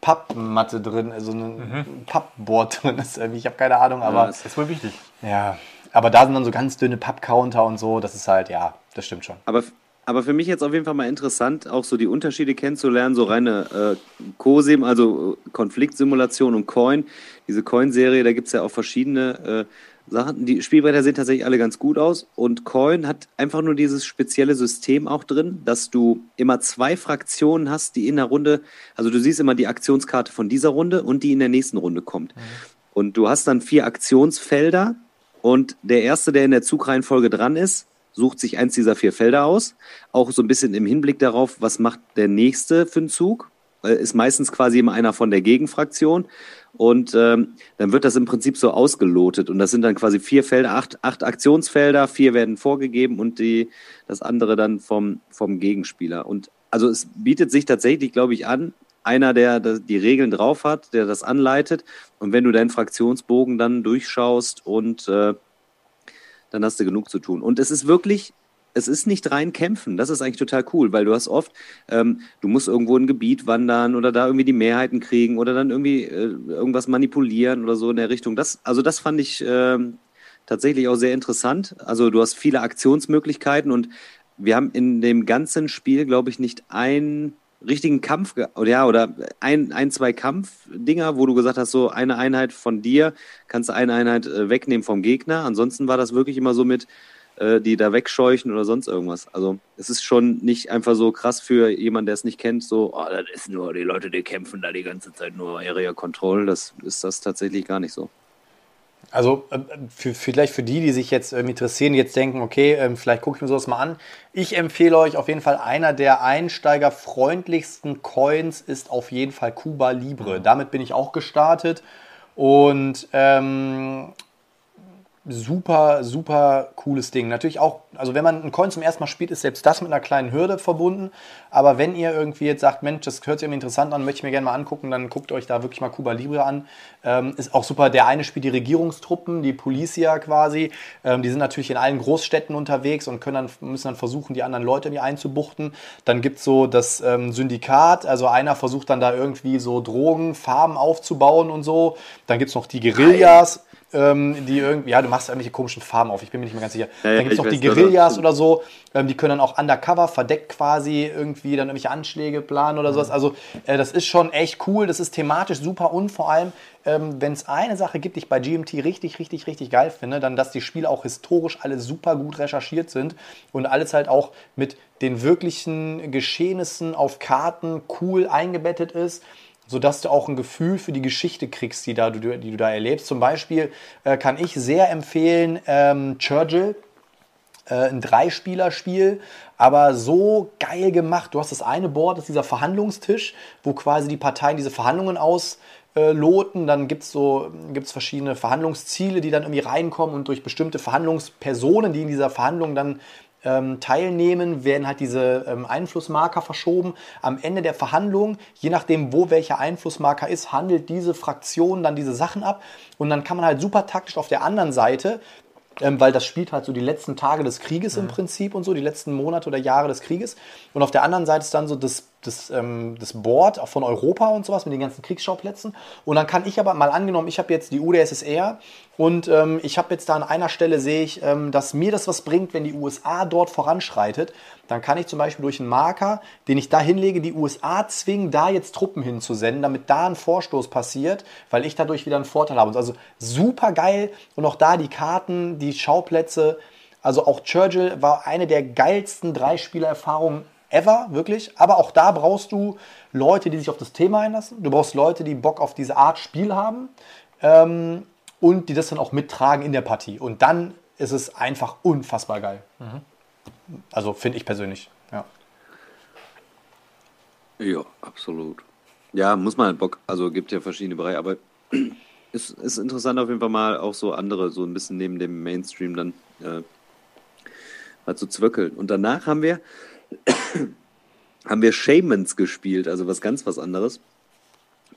[SPEAKER 2] Pappmatte drin, also ein mhm. Pappboard drin ist. Ich habe keine Ahnung, aber. Ja,
[SPEAKER 4] das ist wohl wichtig.
[SPEAKER 2] Ja, aber da sind dann so ganz dünne Pappcounter und so. Das ist halt, ja, das stimmt schon.
[SPEAKER 3] Aber, aber für mich jetzt auf jeden Fall mal interessant, auch so die Unterschiede kennenzulernen, so reine äh, COSIM, also Konfliktsimulation und Coin. Diese Coin-Serie, da gibt es ja auch verschiedene. Äh, Sachen. Die Spielbretter sehen tatsächlich alle ganz gut aus und Coin hat einfach nur dieses spezielle System auch drin, dass du immer zwei Fraktionen hast, die in der Runde, also du siehst immer die Aktionskarte von dieser Runde und die in der nächsten Runde kommt. Mhm. Und du hast dann vier Aktionsfelder und der erste, der in der Zugreihenfolge dran ist, sucht sich eins dieser vier Felder aus. Auch so ein bisschen im Hinblick darauf, was macht der nächste für einen Zug. äh, ist meistens quasi immer einer von der Gegenfraktion. Und ähm, dann wird das im Prinzip so ausgelotet. Und das sind dann quasi vier Felder, acht, acht Aktionsfelder, vier werden vorgegeben und die, das andere dann vom, vom Gegenspieler. Und also es bietet sich tatsächlich, glaube ich, an, einer, der die Regeln drauf hat, der das anleitet. Und wenn du deinen Fraktionsbogen dann durchschaust und äh, dann hast du genug zu tun. Und es ist wirklich es ist nicht rein kämpfen. Das ist eigentlich total cool, weil du hast oft, ähm, du musst irgendwo ein Gebiet wandern oder da irgendwie die Mehrheiten kriegen oder dann irgendwie äh, irgendwas manipulieren oder so in der Richtung. Das, also das fand ich äh, tatsächlich auch sehr interessant. Also du hast viele Aktionsmöglichkeiten und wir haben in dem ganzen Spiel, glaube ich, nicht einen richtigen Kampf oder ja oder ein, ein zwei Kampfdinger, wo du gesagt hast, so eine Einheit von dir kannst du eine Einheit äh, wegnehmen vom Gegner. Ansonsten war das wirklich immer so mit äh, die da wegscheuchen oder sonst irgendwas. Also es ist schon nicht einfach so krass für jemanden, der es nicht kennt, so, oh, das ist nur die Leute, die kämpfen da die ganze Zeit nur Area Control. Das ist das tatsächlich gar nicht so.
[SPEAKER 2] Also äh, für, vielleicht für die, die sich jetzt ähm, interessieren, jetzt denken, okay, ähm, vielleicht gucke ich mir sowas mal an. Ich empfehle euch auf jeden Fall, einer der einsteigerfreundlichsten Coins ist auf jeden Fall Cuba Libre. Damit bin ich auch gestartet. Und ähm, super, super cooles Ding. Natürlich auch, also wenn man einen Coin zum ersten Mal spielt, ist selbst das mit einer kleinen Hürde verbunden. Aber wenn ihr irgendwie jetzt sagt, Mensch, das hört sich irgendwie interessant an, möchte ich mir gerne mal angucken, dann guckt euch da wirklich mal Cuba Libre an. Ähm, ist auch super. Der eine spielt die Regierungstruppen, die Policia quasi. Ähm, die sind natürlich in allen Großstädten unterwegs und können dann, müssen dann versuchen, die anderen Leute irgendwie einzubuchten. Dann gibt es so das ähm, Syndikat, also einer versucht dann da irgendwie so Drogen, Farben aufzubauen und so. Dann gibt es noch die Guerillas ähm, die irgendwie, ja, du machst irgendwelche komischen Farben auf, ich bin mir nicht mehr ganz sicher. Ja, dann gibt es noch die Guerillas oder so, ähm, die können dann auch undercover, verdeckt quasi irgendwie dann irgendwelche Anschläge planen oder mhm. sowas. Also äh, das ist schon echt cool, das ist thematisch super und vor allem, ähm, wenn es eine Sache gibt, die ich bei GMT richtig, richtig, richtig geil finde, dann, dass die Spiele auch historisch alle super gut recherchiert sind und alles halt auch mit den wirklichen Geschehnissen auf Karten cool eingebettet ist sodass du auch ein Gefühl für die Geschichte kriegst, die, da, die du da erlebst. Zum Beispiel äh, kann ich sehr empfehlen ähm, Churchill, äh, ein Dreispieler-Spiel, aber so geil gemacht. Du hast das eine Board, das ist dieser Verhandlungstisch, wo quasi die Parteien diese Verhandlungen ausloten. Dann gibt es so, gibt's verschiedene Verhandlungsziele, die dann irgendwie reinkommen und durch bestimmte Verhandlungspersonen, die in dieser Verhandlung dann ähm, teilnehmen, werden halt diese ähm, Einflussmarker verschoben. Am Ende der Verhandlung, je nachdem, wo welcher Einflussmarker ist, handelt diese Fraktion dann diese Sachen ab. Und dann kann man halt super taktisch auf der anderen Seite ähm, weil das spielt halt so die letzten Tage des Krieges mhm. im Prinzip und so, die letzten Monate oder Jahre des Krieges. Und auf der anderen Seite ist dann so das, das, ähm, das Board von Europa und sowas mit den ganzen Kriegsschauplätzen. Und dann kann ich aber mal angenommen, ich habe jetzt die UdSSR und ähm, ich habe jetzt da an einer Stelle sehe ich, ähm, dass mir das was bringt, wenn die USA dort voranschreitet. Dann kann ich zum Beispiel durch einen Marker, den ich da hinlege, die USA zwingen, da jetzt Truppen hinzusenden, damit da ein Vorstoß passiert, weil ich dadurch wieder einen Vorteil habe. Also super geil und auch da die Karten, die Schauplätze. Also auch Churchill war eine der geilsten Dreispielererfahrungen ever, wirklich. Aber auch da brauchst du Leute, die sich auf das Thema einlassen. Du brauchst Leute, die Bock auf diese Art Spiel haben ähm, und die das dann auch mittragen in der Partie. Und dann ist es einfach unfassbar geil. Mhm. Also finde ich persönlich, ja.
[SPEAKER 3] Ja, absolut. Ja, muss man halt Bock, also gibt ja verschiedene Bereiche, aber ist, ist interessant auf jeden Fall mal auch so andere, so ein bisschen neben dem Mainstream dann äh, mal zu zwöckeln. Und danach haben wir haben wir Shamans gespielt, also was ganz was anderes.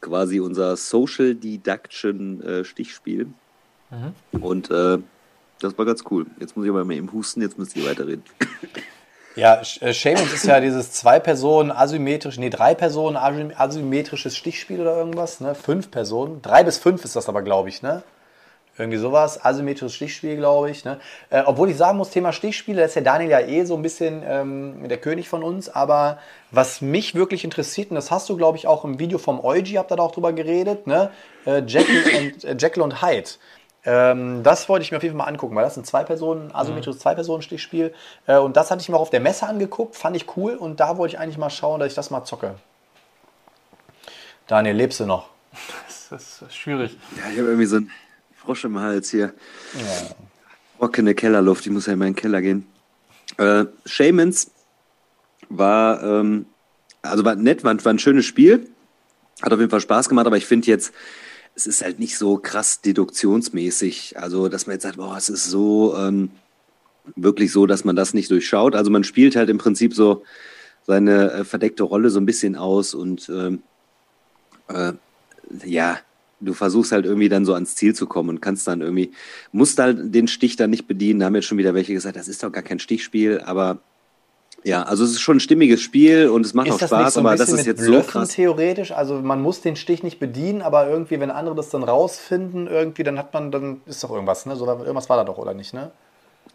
[SPEAKER 3] Quasi unser Social Deduction äh, Stichspiel. Mhm. Und äh, das war ganz cool. Jetzt muss ich aber mal eben husten, jetzt müsst ihr weiterreden.
[SPEAKER 2] Ja, äh, Shamans ist ja dieses zwei Personen asymmetrisch, nee, drei Personen asymmetrisches Stichspiel oder irgendwas, ne? Fünf Personen. Drei bis fünf ist das aber, glaube ich, ne? Irgendwie sowas, asymmetrisches Stichspiel, glaube ich. Ne? Äh, obwohl ich sagen muss, Thema Stichspiele, da ist der Daniel ja eh so ein bisschen ähm, der König von uns. Aber was mich wirklich interessiert, und das hast du, glaube ich, auch im Video vom Eugi, habt ihr da auch drüber geredet, ne? Äh, Jekyll, und, äh, Jekyll und Hyde. Ähm, das wollte ich mir auf jeden Fall mal angucken, weil das ein Zwei-Personen, asymmetrisches mhm. Zwei-Personen-Stichspiel. Äh, und das hatte ich mir auch auf der Messe angeguckt, fand ich cool. Und da wollte ich eigentlich mal schauen, dass ich das mal zocke. Daniel, lebst du noch?
[SPEAKER 4] Das ist schwierig.
[SPEAKER 3] Ja, ich habe irgendwie so ein Frosch im Hals hier. Ja. Trockene Kellerluft, ich muss ja in meinen Keller gehen. Äh, Shamans war, ähm, also war nett, war, war ein schönes Spiel. Hat auf jeden Fall Spaß gemacht, aber ich finde jetzt, es ist halt nicht so krass deduktionsmäßig. Also, dass man jetzt sagt, boah, es ist so ähm, wirklich so, dass man das nicht durchschaut. Also man spielt halt im Prinzip so seine äh, verdeckte Rolle so ein bisschen aus und ähm, äh, ja, du versuchst halt irgendwie dann so ans Ziel zu kommen und kannst dann irgendwie, musst halt den Stich dann nicht bedienen. Da haben jetzt schon wieder welche gesagt, das ist doch gar kein Stichspiel, aber ja, also es ist schon ein stimmiges Spiel und es macht
[SPEAKER 2] Ist
[SPEAKER 3] auch Spaß,
[SPEAKER 2] so
[SPEAKER 3] aber das ist jetzt so
[SPEAKER 2] Blöffen
[SPEAKER 3] krass.
[SPEAKER 2] theoretisch? Also man muss den Stich nicht bedienen, aber irgendwie, wenn andere das dann rausfinden, irgendwie, dann hat man, dann ist doch irgendwas, ne? So, irgendwas war da doch, oder nicht, ne?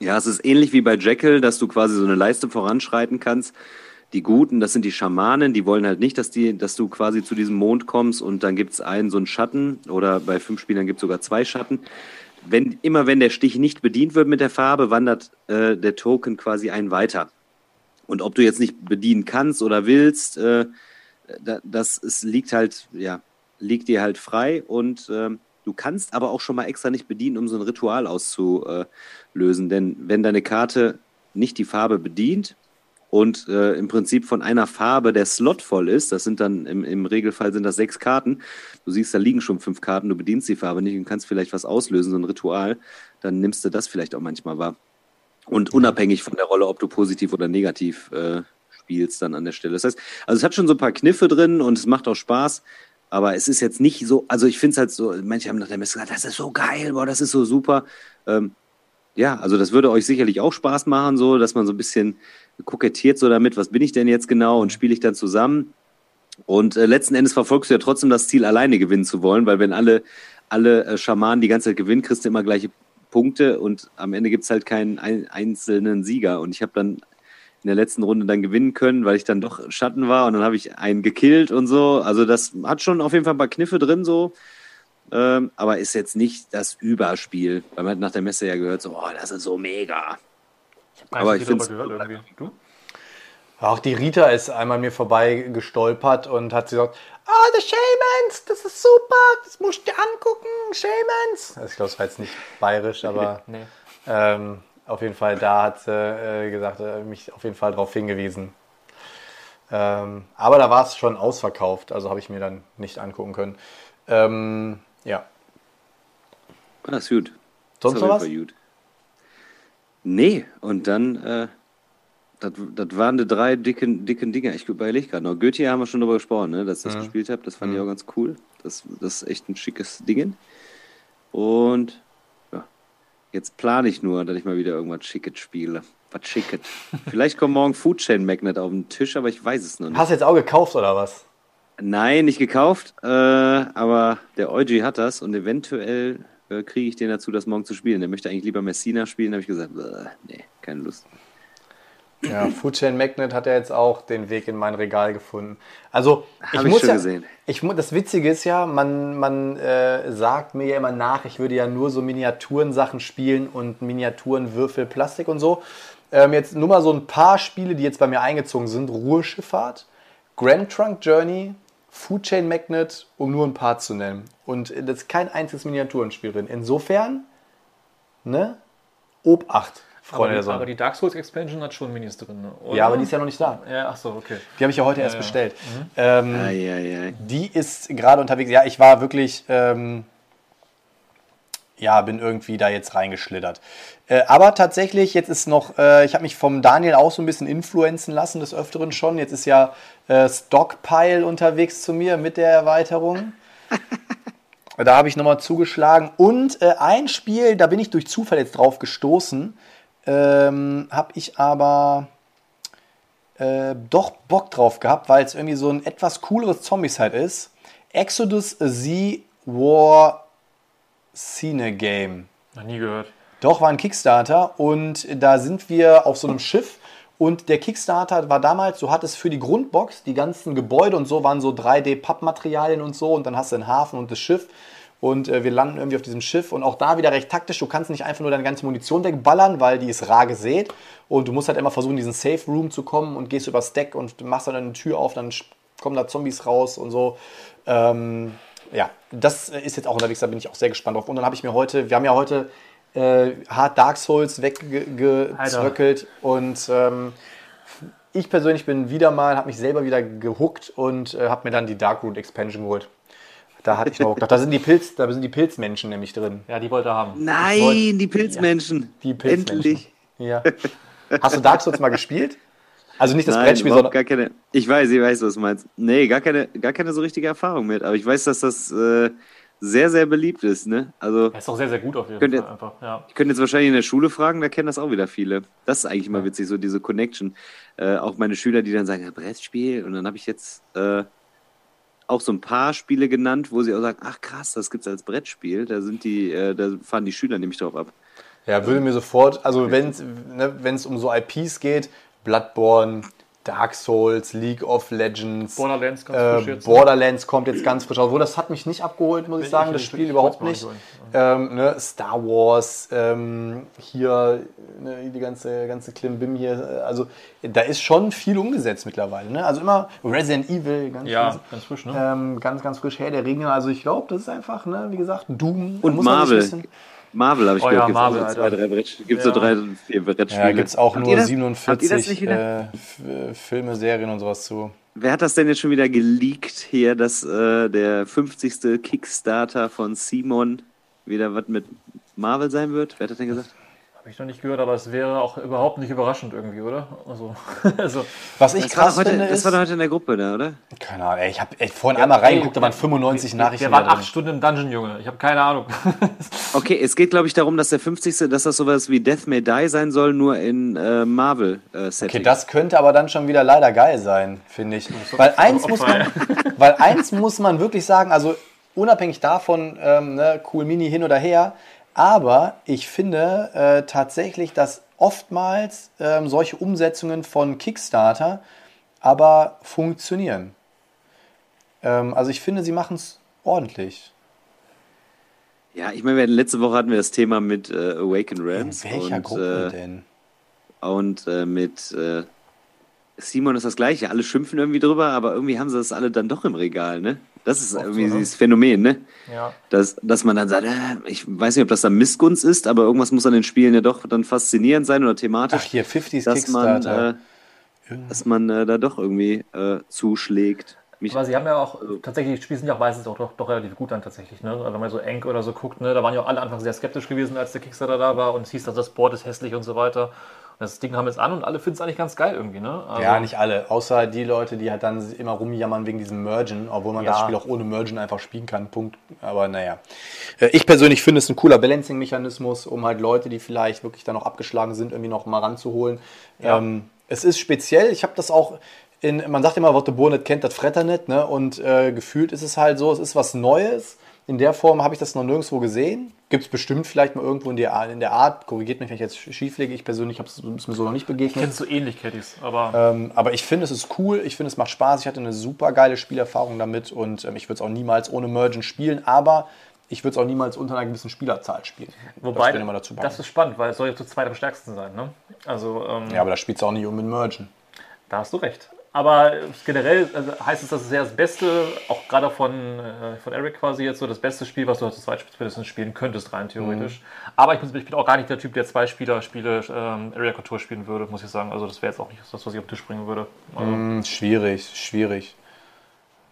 [SPEAKER 3] Ja, es ist ähnlich wie bei Jekyll, dass du quasi so eine Leiste voranschreiten kannst. Die Guten, das sind die Schamanen, die wollen halt nicht, dass, die, dass du quasi zu diesem Mond kommst und dann gibt es einen so einen Schatten oder bei fünf Spielern gibt es sogar zwei Schatten. Wenn, immer wenn der Stich nicht bedient wird mit der Farbe, wandert äh, der Token quasi einen weiter. Und ob du jetzt nicht bedienen kannst oder willst, äh, da, das es liegt halt, ja, liegt dir halt frei und ähm, du kannst aber auch schon mal extra nicht bedienen, um so ein Ritual auszulösen. Denn wenn deine Karte nicht die Farbe bedient und äh, im Prinzip von einer Farbe der Slot voll ist, das sind dann im, im Regelfall sind das sechs Karten, du siehst, da liegen schon fünf Karten, du bedienst die Farbe nicht und kannst vielleicht was auslösen, so ein Ritual, dann nimmst du das vielleicht auch manchmal wahr. Und unabhängig von der Rolle, ob du positiv oder negativ äh, spielst dann an der Stelle. Das heißt, also es hat schon so ein paar Kniffe drin und es macht auch Spaß, aber es ist jetzt nicht so, also ich finde es halt so, manche haben nach der Messe gesagt, das ist so geil, boah, das ist so super. Ähm, ja, also das würde euch sicherlich auch Spaß machen, so, dass man so ein bisschen kokettiert so damit, was bin ich denn jetzt genau und spiele ich dann zusammen. Und äh, letzten Endes verfolgst du ja trotzdem das Ziel, alleine gewinnen zu wollen, weil wenn alle, alle äh, Schamanen die ganze Zeit gewinnen, kriegst du immer gleiche Punkte und am Ende gibt es halt keinen ein, einzelnen Sieger. Und ich habe dann in der letzten Runde dann gewinnen können, weil ich dann doch Schatten war und dann habe ich einen gekillt und so. Also das hat schon auf jeden Fall ein paar Kniffe drin so. Ähm, aber ist jetzt nicht das Überspiel, weil man hat nach der Messe ja gehört, so, oh, das ist so mega. Aber ich
[SPEAKER 4] finde gehört irgendwie. Du?
[SPEAKER 2] Auch die Rita ist einmal mir vorbei gestolpert und hat gesagt, ah, The Shamans, das ist super, das musst du dir angucken, Shamans. Also ich glaube, es war jetzt nicht bayerisch, aber
[SPEAKER 4] Nee.
[SPEAKER 2] ähm, auf jeden Fall, da hat sie äh, gesagt, äh, mich auf jeden Fall darauf hingewiesen. Ähm, aber da war es schon ausverkauft, also habe ich mir dann nicht angucken können. Ähm, ja.
[SPEAKER 3] Das ist gut.
[SPEAKER 2] Sonst noch was?
[SPEAKER 3] gut. Nee, und dann, äh, das, waren die drei dicken, dicken Dinger. Ich überlege gerade noch. Goethe haben wir schon drüber gesprochen, ne, dass ich das
[SPEAKER 2] Mhm.
[SPEAKER 3] gespielt habe. Das fand ich auch ganz cool. Das, das ist echt ein schickes Ding. Und ja, jetzt plane ich nur, dass ich mal wieder irgendwas Schicket spiele. Was Schicket. Vielleicht kommt morgen Food Chain Magnet auf den Tisch, aber ich weiß es noch nicht.
[SPEAKER 2] Hast du jetzt auch gekauft oder was?
[SPEAKER 3] Nein, nicht gekauft, äh, aber der Eugi hat das und eventuell äh, kriege ich den dazu, das morgen zu spielen. Der möchte eigentlich lieber Messina spielen, habe ich gesagt, "Bäh, nee, keine Lust.
[SPEAKER 2] Ja, Food Chain Magnet hat ja jetzt auch den Weg in mein Regal gefunden. Also,
[SPEAKER 3] Hab ich schon
[SPEAKER 2] ja,
[SPEAKER 3] gesehen.
[SPEAKER 2] Ich, das Witzige ist ja, man, man äh, sagt mir ja immer nach, ich würde ja nur so Miniaturensachen spielen und Miniaturenwürfel, Plastik und so. Ähm, jetzt nur mal so ein paar Spiele, die jetzt bei mir eingezogen sind. Ruheschifffahrt, Grand Trunk Journey, Food Chain Magnet, um nur ein paar zu nennen. Und das ist kein einziges Miniaturenspiel drin. Insofern, ne, Obacht,
[SPEAKER 4] Aber
[SPEAKER 2] Freunde
[SPEAKER 4] die,
[SPEAKER 2] der Sonne.
[SPEAKER 4] aber die Dark Souls Expansion hat schon Minis drin. ne? Oder?
[SPEAKER 2] ja, aber die ist ja noch nicht da.
[SPEAKER 4] Ja, ach so, okay.
[SPEAKER 2] Die habe ich ja heute erst
[SPEAKER 4] ja.
[SPEAKER 2] bestellt. Ähm,
[SPEAKER 3] Eieiei.
[SPEAKER 2] die ist gerade unterwegs. Ja, ich war wirklich, ähm, ja, bin irgendwie da jetzt reingeschlittert. Äh, aber tatsächlich, jetzt ist noch, äh, ich habe mich vom Daniel auch so ein bisschen influenzen lassen, des Öfteren schon. Jetzt ist ja äh, Stockpile unterwegs zu mir mit der Erweiterung. Da habe ich nochmal zugeschlagen. Und äh, ein Spiel, da bin ich durch Zufall jetzt drauf gestoßen, ähm, habe ich aber äh, doch Bock drauf gehabt, weil es irgendwie so ein etwas cooleres Zombies-Side ist. Exodus Z War Cine Game.
[SPEAKER 4] Noch nie gehört.
[SPEAKER 2] Doch, war ein Kickstarter und da sind wir auf so einem Schiff und der Kickstarter war damals, du hattest für die Grundbox, die ganzen Gebäude und so waren so 3D-Pappmaterialien und so und dann hast du den Hafen und das Schiff und äh, wir landen irgendwie auf diesem Schiff und auch da wieder recht taktisch, du kannst nicht einfach nur deine ganze Munition wegballern, weil die ist rar gesät und du musst halt immer versuchen, in diesen Safe Room zu kommen und gehst übers Deck und machst dann eine Tür auf, dann kommen da Zombies raus und so. Ähm, ja, das äh, ist jetzt auch unterwegs, da bin ich auch sehr gespannt drauf. Und dann habe ich mir heute, wir haben ja heute äh, hart Dark Souls weggezröckelt und ähm, ich persönlich bin wieder mal, habe mich selber wieder gehuckt und äh, habe mir dann die Darkroot Expansion geholt. Da hatte ich noch gedacht, da sind die Pilz, da sind die Pilzmenschen nämlich drin.
[SPEAKER 4] Ja, die wollte er haben.
[SPEAKER 3] Nein,
[SPEAKER 2] wollte-
[SPEAKER 3] die Pilzmenschen.
[SPEAKER 2] Die Pilzmenschen.
[SPEAKER 3] Endlich.
[SPEAKER 2] Ja. Hast du Dark Souls mal gespielt? Also nicht das
[SPEAKER 3] Nein,
[SPEAKER 2] Brettspiel, sondern.
[SPEAKER 3] gar keine. Ich weiß, ich weiß, was du meinst. Nee, gar keine, gar keine so richtige Erfahrung mit. Aber ich weiß, dass das äh, sehr, sehr beliebt ist. Ne? Also,
[SPEAKER 4] Er ist doch sehr, sehr gut auf jeden Fall einfach. Ja.
[SPEAKER 3] ich könnte jetzt wahrscheinlich in der Schule fragen, da kennen das auch wieder viele. Das ist eigentlich immer witzig, so diese Connection. Äh, auch meine Schüler, die dann sagen, ja, Brettspiel. Und dann habe ich jetzt äh, auch so ein paar Spiele genannt, wo sie auch sagen, ach krass, das gibt's als Brettspiel. Da sind die, äh, da fahren die Schüler nämlich drauf ab.
[SPEAKER 2] Ja, würde mir sofort, also wenn es ne, wenn's um so IPs geht, Bloodborne, Dark Souls, League of Legends,
[SPEAKER 4] Borderlands ganz frisch
[SPEAKER 2] äh,
[SPEAKER 4] jetzt.
[SPEAKER 2] Borderlands kommt jetzt ganz frisch raus. Wo das hat mich nicht abgeholt, muss ich
[SPEAKER 4] Ich-
[SPEAKER 2] sagen,
[SPEAKER 4] ich-
[SPEAKER 2] das
[SPEAKER 4] ich-
[SPEAKER 2] Spiel
[SPEAKER 4] ich
[SPEAKER 2] überhaupt nicht. Ähm, ne, Star Wars, ähm, hier ne, die ganze, ganze Klimbim hier, äh, also da ist schon viel umgesetzt mittlerweile. Ne? Also immer Resident Evil, ganz,
[SPEAKER 4] Ja,
[SPEAKER 2] ganz,
[SPEAKER 4] ganz frisch, ne?
[SPEAKER 2] ähm, ganz, ganz frisch her, der Ringe. Also ich glaube, das ist einfach, ne, wie gesagt, Doom.
[SPEAKER 3] Und
[SPEAKER 2] muss man sich ein
[SPEAKER 3] Marvel. Marvel habe ich
[SPEAKER 4] Oh
[SPEAKER 3] gehört,
[SPEAKER 4] ja,
[SPEAKER 3] gibt's
[SPEAKER 4] Marvel,
[SPEAKER 3] zwei, drei Brettspiele. Gibt
[SPEAKER 4] Ja.
[SPEAKER 3] so drei, vier Brettspiele.
[SPEAKER 2] Ja, gibt es auch
[SPEAKER 3] Habt
[SPEAKER 2] nur
[SPEAKER 3] das- Habt ihr das
[SPEAKER 2] 47
[SPEAKER 3] nicht wieder?
[SPEAKER 2] äh, äh, Filme, Serien und sowas zu.
[SPEAKER 3] Wer hat das denn jetzt schon wieder geleakt hier, dass äh, der 50. Kickstarter von Simon wieder was mit Marvel sein wird? Wer hat das denn gesagt?
[SPEAKER 4] Habe ich noch nicht gehört, aber es wäre auch überhaupt nicht überraschend irgendwie, oder? Also, also
[SPEAKER 2] Was ich
[SPEAKER 3] Das war,
[SPEAKER 2] krass
[SPEAKER 3] heute,
[SPEAKER 2] finde,
[SPEAKER 3] das
[SPEAKER 2] ist,
[SPEAKER 3] war doch heute in der Gruppe da, oder?
[SPEAKER 2] keine Ahnung, ey, ich habe vorhin einmal reingeguckt, da waren 95 Nachrichten.
[SPEAKER 4] Wir waren acht Stunden im Dungeon, Junge. Ich habe keine Ahnung.
[SPEAKER 3] Okay, es geht, glaube ich, darum, dass der 50. dass das sowas wie Death May Die sein soll, nur in äh, Marvel-Setting.
[SPEAKER 2] Okay, das könnte aber dann schon wieder leider geil sein, finde ich. Weil eins, muss man, weil eins muss man wirklich sagen, also unabhängig davon, ähm, ne, cool Mini hin oder her, aber ich finde äh, tatsächlich, dass oftmals ähm, solche Umsetzungen von Kickstarter aber funktionieren. Ähm, also ich finde, sie machen es ordentlich.
[SPEAKER 3] Ja, ich meine, letzte Woche hatten wir das Thema mit äh, Awaken
[SPEAKER 2] In
[SPEAKER 3] Realms.
[SPEAKER 2] welcher
[SPEAKER 3] und,
[SPEAKER 2] Gruppe
[SPEAKER 3] äh,
[SPEAKER 2] denn?
[SPEAKER 3] Und äh, mit äh, Simon ist das gleiche. Alle schimpfen irgendwie drüber, aber irgendwie haben sie das alle dann doch im Regal, ne? Das ist irgendwie
[SPEAKER 4] so, ne?
[SPEAKER 3] dieses Phänomen, ne?
[SPEAKER 4] ja.
[SPEAKER 3] Dass, dass man dann sagt, äh, ich weiß nicht, ob das dann Missgunst ist, aber irgendwas muss an den Spielen ja doch dann faszinierend sein oder thematisch,
[SPEAKER 2] Ach hier, 50s
[SPEAKER 3] dass man,
[SPEAKER 2] Kickstarter.
[SPEAKER 3] äh, dass man äh, da doch irgendwie äh, zuschlägt. Mich,
[SPEAKER 4] Aber sie haben ja auch, tatsächlich, die Spiele sind ja auch meistens auch doch, doch relativ gut dann tatsächlich. Ne? Also wenn man so eng oder so guckt, ne? da waren ja auch alle Anfang sehr skeptisch gewesen, als der Kickstarter da war und es hieß, dass das Board ist hässlich und so weiter. Das Ding haben wir jetzt an und alle finden es eigentlich ganz geil irgendwie. Ne? Also,
[SPEAKER 2] Ja, nicht alle. Außer die Leute, die halt dann immer rumjammern wegen diesem Mergen, obwohl man das
[SPEAKER 4] Ja.
[SPEAKER 2] Spiel auch ohne Mergen einfach spielen kann. Punkt. Aber naja. Äh, Ich persönlich finde es ein cooler Balancing-Mechanismus, um halt Leute, die vielleicht wirklich dann noch abgeschlagen sind, irgendwie noch mal ranzuholen.
[SPEAKER 4] Ja.
[SPEAKER 2] Ähm, es ist speziell. Ich habe das auch in, man sagt immer, was der Bohr nicht kennt, das Fretter nicht. Ne? Und äh, gefühlt ist es halt so, es ist was Neues. In der Form habe ich das noch nirgendwo gesehen. Gibt es bestimmt vielleicht mal irgendwo in der, in der Art. Korrigiert mich, wenn ich jetzt schief liege. Ich persönlich habe es mir so noch nicht begegnet.
[SPEAKER 4] Kennst du ähnlich, Caddies, aber
[SPEAKER 2] Ähm, aber ich finde, es ist cool, ich finde, es macht Spaß. Ich hatte eine super geile Spielerfahrung damit und ähm, ich würde es auch niemals ohne Mergen spielen, aber ich würde es auch niemals unter einer gewissen Spielerzahl spielen.
[SPEAKER 4] wobei,
[SPEAKER 2] das, immer dazu packen.
[SPEAKER 4] das ist spannend, weil es soll ja zu zweit am stärksten sein. Ne? Also, ähm,
[SPEAKER 2] ja, aber da spielt es auch nicht um mit Mergen.
[SPEAKER 4] Da hast du recht. Aber generell also heißt es, dass es ja das Beste, auch gerade von, äh, von Eric quasi jetzt so, das beste Spiel, was du als Zweitspielst spielen könntest, rein theoretisch. Aber ich bin, ich bin auch gar nicht der Typ, der zwei Spieler Spiele ähm, Area Couture spielen würde, muss ich sagen. Also das wäre jetzt auch nicht das, was ich auf den Tisch bringen würde. Also,
[SPEAKER 2] Hm, schwierig, schwierig.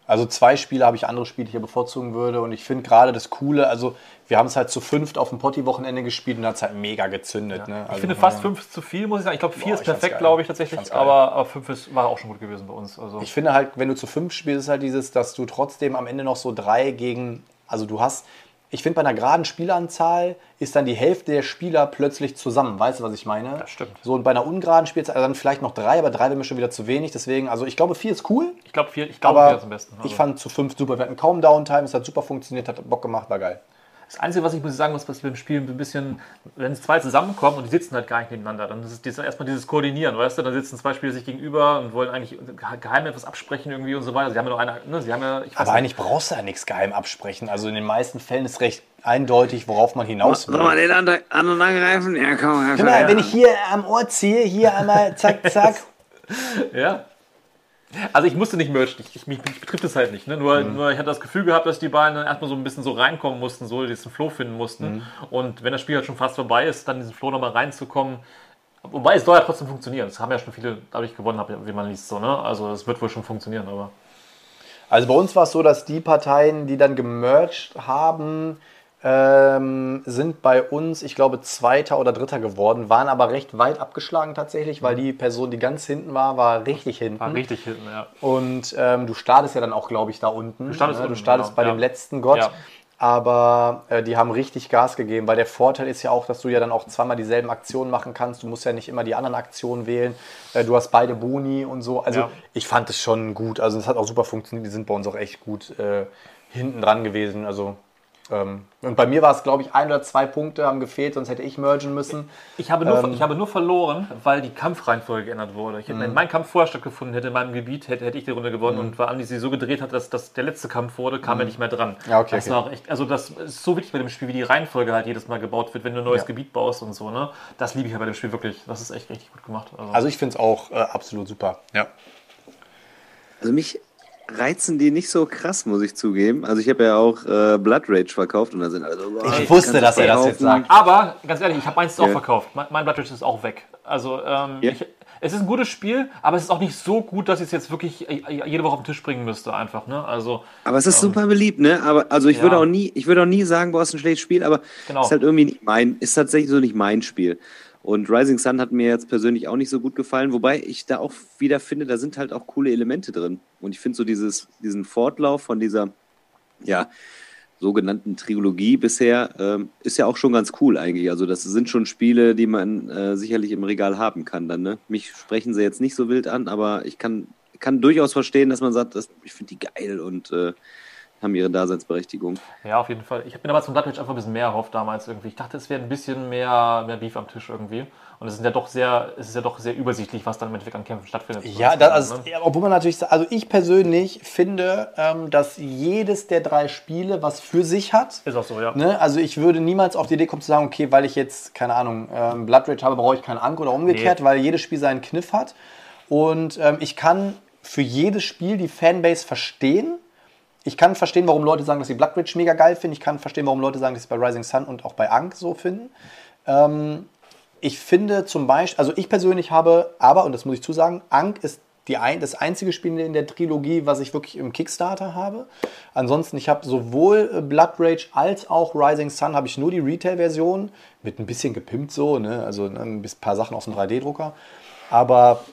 [SPEAKER 2] Also zwei Spiele habe ich andere Spiele, die ich ja bevorzugen würde und ich finde gerade das Coole, also wir haben es halt zu fünft auf dem Potti-Wochenende gespielt und hat es halt mega gezündet. Ne?
[SPEAKER 4] ich
[SPEAKER 2] Also,
[SPEAKER 4] finde fast
[SPEAKER 2] ja.
[SPEAKER 4] fünf ist zu viel, muss ich sagen. Ich glaube, vier
[SPEAKER 2] Boah,
[SPEAKER 4] ist
[SPEAKER 2] ich
[SPEAKER 4] perfekt, glaube ich
[SPEAKER 2] Ich
[SPEAKER 4] tatsächlich. Aber, aber fünf ist, war auch schon gut gewesen bei uns. Also,
[SPEAKER 2] Ich finde halt, wenn du zu fünf spielst, ist halt dieses, dass du trotzdem am Ende noch so drei gegen, also du hast, ich finde bei einer geraden Spielanzahl ist dann die Hälfte der Spieler plötzlich zusammen. Weißt du, was ich meine?
[SPEAKER 4] Das stimmt.
[SPEAKER 2] So und bei einer ungeraden Spielzahl dann vielleicht noch drei, aber drei wäre mir schon wieder zu wenig. Deswegen, also ich glaube, vier ist cool,
[SPEAKER 4] ich glaube, vier, ich glaube, vier ist am besten.
[SPEAKER 2] ich
[SPEAKER 4] Also.
[SPEAKER 2] fand zu fünf super. Wir hatten kaum Downtime, es hat super funktioniert, hat Bock gemacht, war geil.
[SPEAKER 4] Das Einzige, was ich muss sagen muss, was beim Spiel ein bisschen, wenn es zwei zusammenkommen und die sitzen halt gar nicht nebeneinander, dann ist es erstmal dieses Koordinieren, weißt du? Dann sitzen zwei Spieler sich gegenüber und wollen eigentlich geheim etwas absprechen irgendwie und so weiter. Sie haben ja nur eine, ne? Sie haben ja, ich weiß
[SPEAKER 2] Aber
[SPEAKER 4] nicht,
[SPEAKER 2] eigentlich brauchst du ja nichts geheim absprechen. Also in den meisten Fällen ist recht eindeutig, worauf man hinaus will.
[SPEAKER 3] Sollen wir den anderen angreifen? Ja, komm.
[SPEAKER 2] Guck mal, wenn ich hier am Ohr ziehe, hier einmal zack, zack.
[SPEAKER 4] Ja. Also ich musste nicht merchen, ich, ich, mich, mich betrifft es halt nicht. Ne? Nur,
[SPEAKER 2] Mhm.
[SPEAKER 4] nur ich hatte das Gefühl gehabt, dass die beiden dann erstmal so ein bisschen so reinkommen mussten, so diesen Flow finden mussten.
[SPEAKER 2] Mhm.
[SPEAKER 4] Und wenn das Spiel halt schon fast vorbei ist, dann diesen Flow nochmal reinzukommen, Wobei es soll ja trotzdem funktionieren. Das haben ja schon viele dadurch gewonnen, wie man liest. So, ne? Also es wird wohl schon funktionieren, aber.
[SPEAKER 2] Also bei uns war es so, dass die Parteien, die dann gemerged haben, ähm, sind bei uns, ich glaube, Zweiter oder Dritter geworden, waren aber recht weit abgeschlagen tatsächlich, weil die Person, die ganz hinten war, war richtig hinten.
[SPEAKER 4] War richtig hinten, ja.
[SPEAKER 2] Und ähm, du startest ja dann auch, glaube ich, da unten.
[SPEAKER 4] Du startest
[SPEAKER 2] ne?
[SPEAKER 4] unten,
[SPEAKER 2] du startest
[SPEAKER 4] genau,
[SPEAKER 2] bei
[SPEAKER 4] ja.
[SPEAKER 2] dem letzten Gott.
[SPEAKER 4] Ja.
[SPEAKER 2] Aber äh, die haben richtig Gas gegeben, weil der Vorteil ist ja auch, dass du ja dann auch zweimal dieselben Aktionen machen kannst. Du musst ja nicht immer die anderen Aktionen wählen. Äh, du hast beide Boni und so. Also
[SPEAKER 4] Ja.
[SPEAKER 2] ich fand es schon gut. Also es hat auch super funktioniert. Die sind bei uns auch echt gut äh, hinten dran gewesen. Also und bei mir war es, glaube ich, ein oder zwei Punkte haben gefehlt, sonst hätte ich mergen müssen.
[SPEAKER 4] Ich habe, nur,
[SPEAKER 2] Ähm.
[SPEAKER 4] ich habe nur verloren, weil die Kampfreihenfolge geändert wurde. Ich,
[SPEAKER 2] Mhm.
[SPEAKER 4] Wenn mein Kampf vorher stattgefunden hätte in meinem Gebiet, hätte, hätte ich die Runde gewonnen. Und weil Andi sie so gedreht hat, dass, dass der letzte Kampf wurde, kam er nicht mehr dran.
[SPEAKER 2] Mhm. Ja, okay,
[SPEAKER 4] das
[SPEAKER 2] okay.
[SPEAKER 4] war auch echt, also das ist so wichtig bei dem Spiel, wie die Reihenfolge halt jedes Mal gebaut wird, wenn du ein neues
[SPEAKER 2] Ja.
[SPEAKER 4] Gebiet baust und so. Ne? Das liebe ich ja bei dem Spiel wirklich. Das ist echt richtig gut gemacht. Also,
[SPEAKER 2] Also ich finde es auch äh, absolut super. Ja.
[SPEAKER 3] Also mich reizen die nicht so krass, muss ich zugeben. Also ich habe ja auch äh, Blood Rage verkauft und da sind alle so, boah,
[SPEAKER 2] Ich wusste, dass er das jetzt sagt.
[SPEAKER 4] Aber ganz ehrlich, ich habe meins auch
[SPEAKER 3] Ja.
[SPEAKER 4] verkauft. Mein, mein Blood Rage ist auch weg. Also ähm,
[SPEAKER 3] Ja.
[SPEAKER 4] ich, es ist ein gutes Spiel, aber es ist auch nicht so gut, dass ich es jetzt wirklich äh, jede Woche auf den Tisch bringen müsste, einfach. Ne? Also
[SPEAKER 3] Aber es ist super beliebt, ne? Aber also ich
[SPEAKER 4] Ja.
[SPEAKER 3] würde auch nie, ich würde auch nie sagen, boah, ist ein schlechtes Spiel, aber
[SPEAKER 4] Genau.
[SPEAKER 3] ist halt irgendwie nicht mein, ist tatsächlich so nicht mein Spiel. Und Rising Sun hat mir jetzt persönlich auch nicht so gut gefallen, wobei ich da auch wieder finde, da sind halt auch coole Elemente drin. Und ich finde so dieses, diesen Fortlauf von dieser, ja, sogenannten Trilogie bisher ähm, ist ja auch schon ganz cool eigentlich. Also das sind schon Spiele, die man äh, sicherlich im Regal haben kann dann. Ne? Mich sprechen sie jetzt nicht so wild an, aber ich kann, kann durchaus verstehen, dass man sagt, das, ich finde die geil und äh, haben ihre Daseinsberechtigung.
[SPEAKER 4] Ja, auf jeden Fall. Ich habe mir aber zum Blood Rage einfach ein bisschen mehr erhofft damals irgendwie. Ich dachte, es wäre ein bisschen mehr, mehr Beef am Tisch irgendwie. Und es ist ja doch sehr, es ist ja doch sehr übersichtlich, was dann im Endeffekt an Kämpfen stattfindet.
[SPEAKER 2] Ja, das, also,
[SPEAKER 4] Ne?
[SPEAKER 2] obwohl man natürlich, also ich persönlich finde, ähm, dass jedes der drei Spiele was für sich hat.
[SPEAKER 4] Ist auch so, ja.
[SPEAKER 2] Ne? Also ich würde niemals auf die Idee kommen zu sagen, okay, weil ich jetzt, keine Ahnung, ähm, Blood Rage habe, brauche ich keinen Ank oder umgekehrt,
[SPEAKER 4] Nee.
[SPEAKER 2] weil jedes Spiel seinen Kniff hat. Und ähm, ich kann für jedes Spiel die Fanbase verstehen. Ich kann verstehen, warum Leute sagen, dass sie Blood Rage mega geil finden. Ich kann verstehen, warum Leute sagen, dass sie es bei Rising Sun und auch bei Ankh so finden. Ähm, ich finde zum Beispiel, also ich persönlich habe, aber, und das muss ich zusagen, Ankh ist die ein, das einzige Spiel in der Trilogie, was ich wirklich im Kickstarter habe. Ansonsten, ich habe sowohl äh, Blood Rage als auch Rising Sun, habe ich nur die Retail-Version, mit ein bisschen gepimpt so, ne? also ne, ein paar Sachen aus dem 3D-Drucker. Aber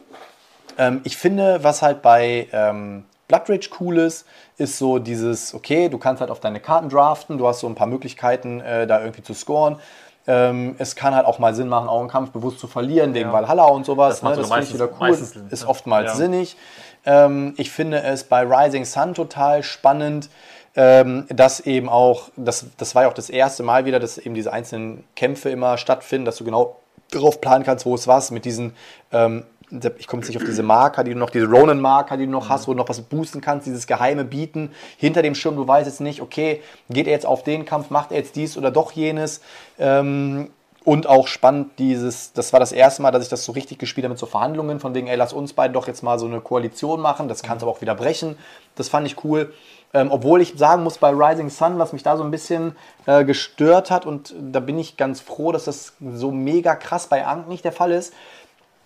[SPEAKER 2] ähm, ich finde, was halt bei ähm, Blood Rage cool ist, ist so dieses, okay, du kannst halt auf deine Karten draften, du hast so ein paar Möglichkeiten, äh, da irgendwie zu scoren. Ähm, es kann halt auch mal Sinn machen, auch einen Kampf bewusst zu verlieren, wegen
[SPEAKER 4] Ja.
[SPEAKER 2] Valhalla und sowas.
[SPEAKER 4] Das
[SPEAKER 2] ne? das finde ich wieder cool.
[SPEAKER 4] Sinn,
[SPEAKER 2] Ist oftmals
[SPEAKER 4] Ja.
[SPEAKER 2] sinnig. Ähm, ich finde es bei Rising Sun total spannend, ähm, dass eben auch, das, das war ja auch das erste Mal wieder, dass eben diese einzelnen Kämpfe immer stattfinden, dass du genau darauf planen kannst, wo es was mit diesen, ähm, ich komme jetzt nicht auf diese Marker, die du noch, diese Ronin-Marker, die du noch hast, wo du noch was boosten kannst, dieses geheime Bieten hinter dem Schirm, du weißt jetzt nicht, okay, geht er jetzt auf den Kampf, macht er jetzt dies oder doch jenes. Ähm, und auch spannend, dieses, das war das erste Mal, dass ich das so richtig gespielt habe mit so Verhandlungen, von wegen, ey, lass uns beide doch jetzt mal so eine Koalition machen, das kannst du aber auch wieder brechen. Das fand ich cool. Ähm, obwohl ich sagen muss, bei Rising Sun, was mich da so ein bisschen äh, gestört hat, und da bin ich ganz froh, dass das so mega krass bei Ankh nicht der Fall ist,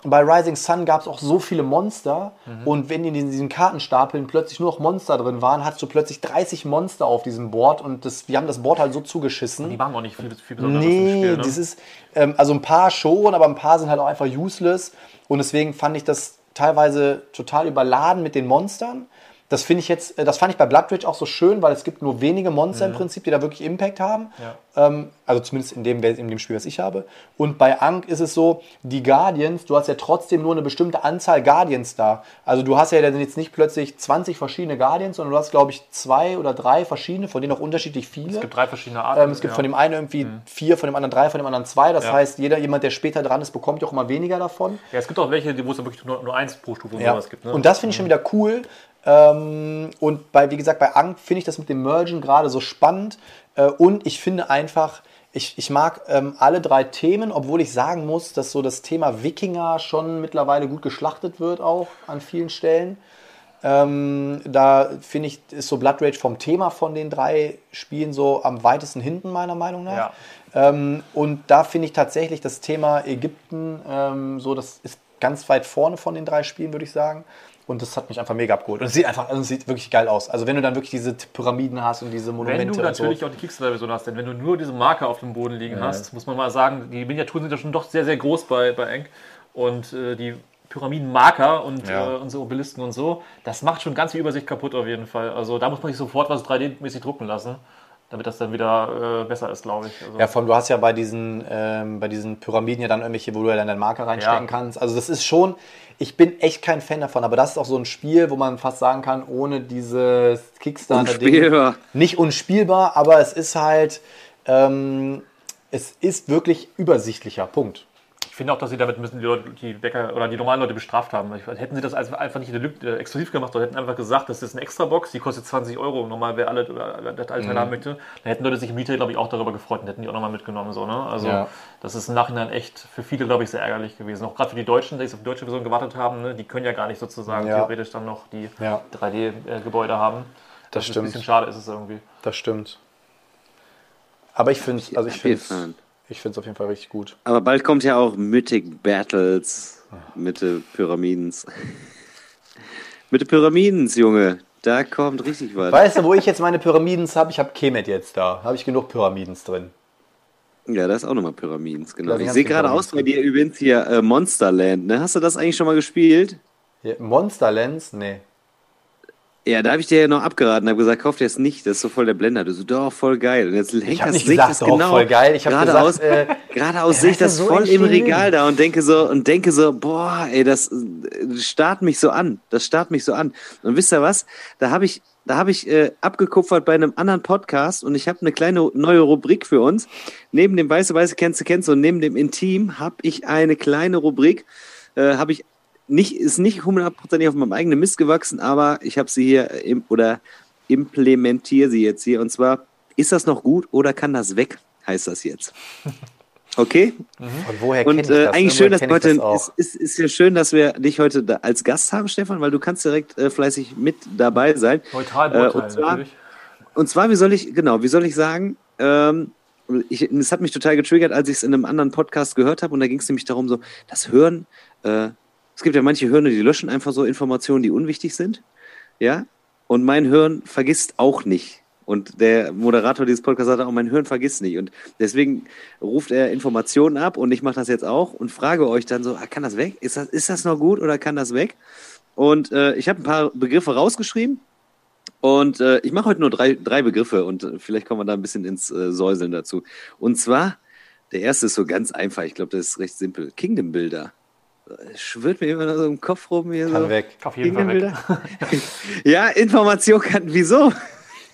[SPEAKER 2] bei Rising Sun gab es auch so viele Monster und wenn in diesen, Kartenstapeln plötzlich nur noch Monster drin waren, hattest du plötzlich 30 Monster auf diesem Board und das, wir haben das Board halt so zugeschissen.
[SPEAKER 4] Die machen auch nicht viel, viel Besonderes im
[SPEAKER 2] Nee,
[SPEAKER 4] Spiel. Ne?
[SPEAKER 2] das ist, ähm, also ein paar schon, aber ein paar sind halt auch einfach useless. Und deswegen fand ich das teilweise total überladen mit den Monstern. Das finde ich jetzt, äh, das fand ich bei Blood Rage auch so schön, weil es gibt nur wenige Monster im Prinzip, die da wirklich Impact haben. Ähm, also zumindest in dem, in dem Spiel, was ich habe. Und bei Ankh ist es so, die Guardians, du hast ja trotzdem nur eine bestimmte Anzahl Guardians da. Also du hast ja dann jetzt nicht plötzlich 20 verschiedene Guardians, sondern du hast, glaube ich, zwei oder drei verschiedene, von denen auch unterschiedlich viele.
[SPEAKER 4] es gibt drei verschiedene Arten.
[SPEAKER 2] Ähm, es gibt
[SPEAKER 4] ja.
[SPEAKER 2] von dem einen irgendwie vier, von dem anderen drei, von dem anderen zwei. Das
[SPEAKER 4] Ja.
[SPEAKER 2] heißt, jeder, jemand, der später dran ist, bekommt ja auch immer weniger davon.
[SPEAKER 4] ja, es gibt auch welche, wo es wirklich nur, nur eins pro Stufe und
[SPEAKER 2] Ja.
[SPEAKER 4] sowas gibt. Ne?
[SPEAKER 2] Und das finde ich schon wieder cool. Ähm, und bei, wie gesagt, bei Ankh finde ich das mit dem Mergen gerade so spannend. Äh, und ich finde einfach, ich, ich mag ähm, alle drei Themen, obwohl ich sagen muss, dass so das Thema Wikinger schon mittlerweile gut geschlachtet wird, auch an vielen Stellen. Ähm, da finde ich, ist so Blood Rage vom Thema von den drei Spielen so am weitesten hinten, meiner Meinung nach.
[SPEAKER 4] Ja.
[SPEAKER 2] Ähm, und da finde ich tatsächlich das Thema Ägypten ähm, so, das ist ganz weit vorne von den drei Spielen, würde ich sagen. Und das hat mich einfach mega abgeholt. Und es sieht einfach, also es sieht wirklich geil aus. Also wenn du dann wirklich diese Pyramiden hast und diese Monumente
[SPEAKER 4] Wenn du
[SPEAKER 2] und so.
[SPEAKER 4] natürlich auch die Kickstarter-Version hast, denn wenn du nur diese Marke auf dem Boden liegen hast, muss man mal sagen, die Miniaturen sind ja schon doch sehr, sehr groß bei, bei Eng. Und äh, die Pyramidenmarker und
[SPEAKER 2] Ja.
[SPEAKER 4] äh, unsere Obelisken und so, das macht schon ganz viel Übersicht kaputt auf jeden Fall. Also da muss man sich sofort was 3D-mäßig drucken lassen, damit das dann wieder äh, besser ist, glaube ich. Also,
[SPEAKER 2] Ja, von du hast ja bei diesen, ähm, bei diesen Pyramiden ja dann irgendwelche, wo du ja dann deinen Marker reinstecken
[SPEAKER 4] Ja.
[SPEAKER 2] kannst. Also das ist schon, ich bin echt kein Fan davon, aber das ist auch so ein Spiel, wo man fast sagen kann, ohne dieses Kickstarter-Ding.
[SPEAKER 3] Unspielbar.
[SPEAKER 2] Nicht unspielbar, aber es ist halt, ähm, es ist wirklich übersichtlicher. Punkt.
[SPEAKER 4] Ich finde auch, dass sie damit müssen die, Leute, die Bäcker oder die normalen Leute bestraft haben. Hätten sie das einfach nicht äh, exklusiv gemacht, sondern hätten einfach gesagt, das ist eine Extra-Box, die kostet 20 Euro. Normal, wer alle oder das alle Teile haben möchte, dann hätten Leute sich im Retail, glaube ich, auch darüber gefreut und hätten die auch nochmal mitgenommen. So, ne? Also
[SPEAKER 2] Ja.
[SPEAKER 4] das ist im Nachhinein echt für viele, glaube ich, sehr ärgerlich gewesen. Auch gerade für die Deutschen, die jetzt auf die deutsche Version gewartet haben, ne? die können ja gar nicht sozusagen
[SPEAKER 2] Ja.
[SPEAKER 4] theoretisch dann noch die
[SPEAKER 2] Ja.
[SPEAKER 4] 3D-Gebäude haben.
[SPEAKER 2] Das
[SPEAKER 4] ist
[SPEAKER 2] stimmt.
[SPEAKER 4] Ein bisschen schade ist es irgendwie.
[SPEAKER 2] Das stimmt. Aber ich finde also ich finde. Ich finde es auf jeden Fall richtig gut.
[SPEAKER 3] Aber bald kommt ja auch Mythic Battles. Mitte Pyramidens. Mitte Pyramidens, Junge. Da kommt richtig was.
[SPEAKER 2] Weißt du, wo ich jetzt meine Pyramidens habe? Ich habe Kemet jetzt da. Habe ich genug Pyramidens drin.
[SPEAKER 3] Ja, da ist auch nochmal Pyramidens, genau.
[SPEAKER 2] Ja,
[SPEAKER 3] ich sehe gerade aus bei dir übrigens hier äh, Monsterland. Ne? Hast du das eigentlich schon mal gespielt?
[SPEAKER 2] Hier, Monsterlands? Nee.
[SPEAKER 3] Ja, da habe ich dir ja noch abgeraten, habe gesagt, kauf dir das nicht, das ist so voll der Blender. Du so, doch, voll geil. Und jetzt hängt
[SPEAKER 2] hab
[SPEAKER 3] das
[SPEAKER 2] nicht
[SPEAKER 3] ich
[SPEAKER 2] gesagt,
[SPEAKER 3] das
[SPEAKER 2] doch, voll geil. Ich hab
[SPEAKER 3] geradeaus,
[SPEAKER 2] äh,
[SPEAKER 3] geradeaus sehe ich
[SPEAKER 2] das so
[SPEAKER 3] voll im. Regal da und denke so, und denke so, boah, ey, das äh, starrt mich so an. Das starrt mich so an. Und wisst ihr was? Da habe ich, da habe ich äh, abgekupfert bei einem anderen Podcast und ich habe eine kleine neue Rubrik für uns. Neben dem Weiße Weiße kennst du kennst du und neben dem Intim habe ich eine kleine Rubrik, äh, habe ich nicht, ist nicht hundertprozentig auf meinem eigenen Mist gewachsen, aber ich habe sie hier im, oder implementiere sie jetzt hier. Und zwar, ist das noch gut oder kann das weg, heißt das jetzt. Okay?
[SPEAKER 2] Von woher kenne
[SPEAKER 3] Und
[SPEAKER 2] ich
[SPEAKER 3] äh,
[SPEAKER 2] das?
[SPEAKER 3] eigentlich schön, dass heute,
[SPEAKER 2] das
[SPEAKER 3] ist, ist, ist ja schön, dass wir dich heute da als Gast haben, Stefan, weil du kannst direkt äh, fleißig mit dabei sein.
[SPEAKER 4] Neutral
[SPEAKER 3] Äh,
[SPEAKER 4] beurteilen,
[SPEAKER 3] und zwar-
[SPEAKER 4] natürlich.
[SPEAKER 3] Und zwar, wie soll ich, genau, wie soll ich sagen, ähm, ich, es hat mich total getriggert, als ich es in einem anderen Podcast gehört habe und da ging es nämlich darum, so, das Hören, äh, es gibt ja manche Hirne, die löschen einfach so Informationen, die unwichtig sind, ja, und mein Hirn vergisst auch nicht. Und der Moderator dieses Podcasts sagte auch, mein Hirn vergisst nicht. Und deswegen ruft er Informationen ab und ich mache das jetzt auch und frage euch dann so, ah, kann das weg? Ist das, ist das noch gut oder kann das weg? Und äh, ich habe ein paar Begriffe rausgeschrieben und äh, ich mache heute nur drei, drei Begriffe und vielleicht kommen wir da ein bisschen ins äh, Säuseln dazu. Und zwar, der erste ist so ganz einfach, ich glaube, das ist recht simpel. Kingdom Builder. Äh, Schwirrt mir immer noch so im Kopf rum hier
[SPEAKER 2] Kann
[SPEAKER 3] so.
[SPEAKER 2] weg.
[SPEAKER 4] Auf jeden Fall weg.
[SPEAKER 3] Ja, Information kann. Wieso?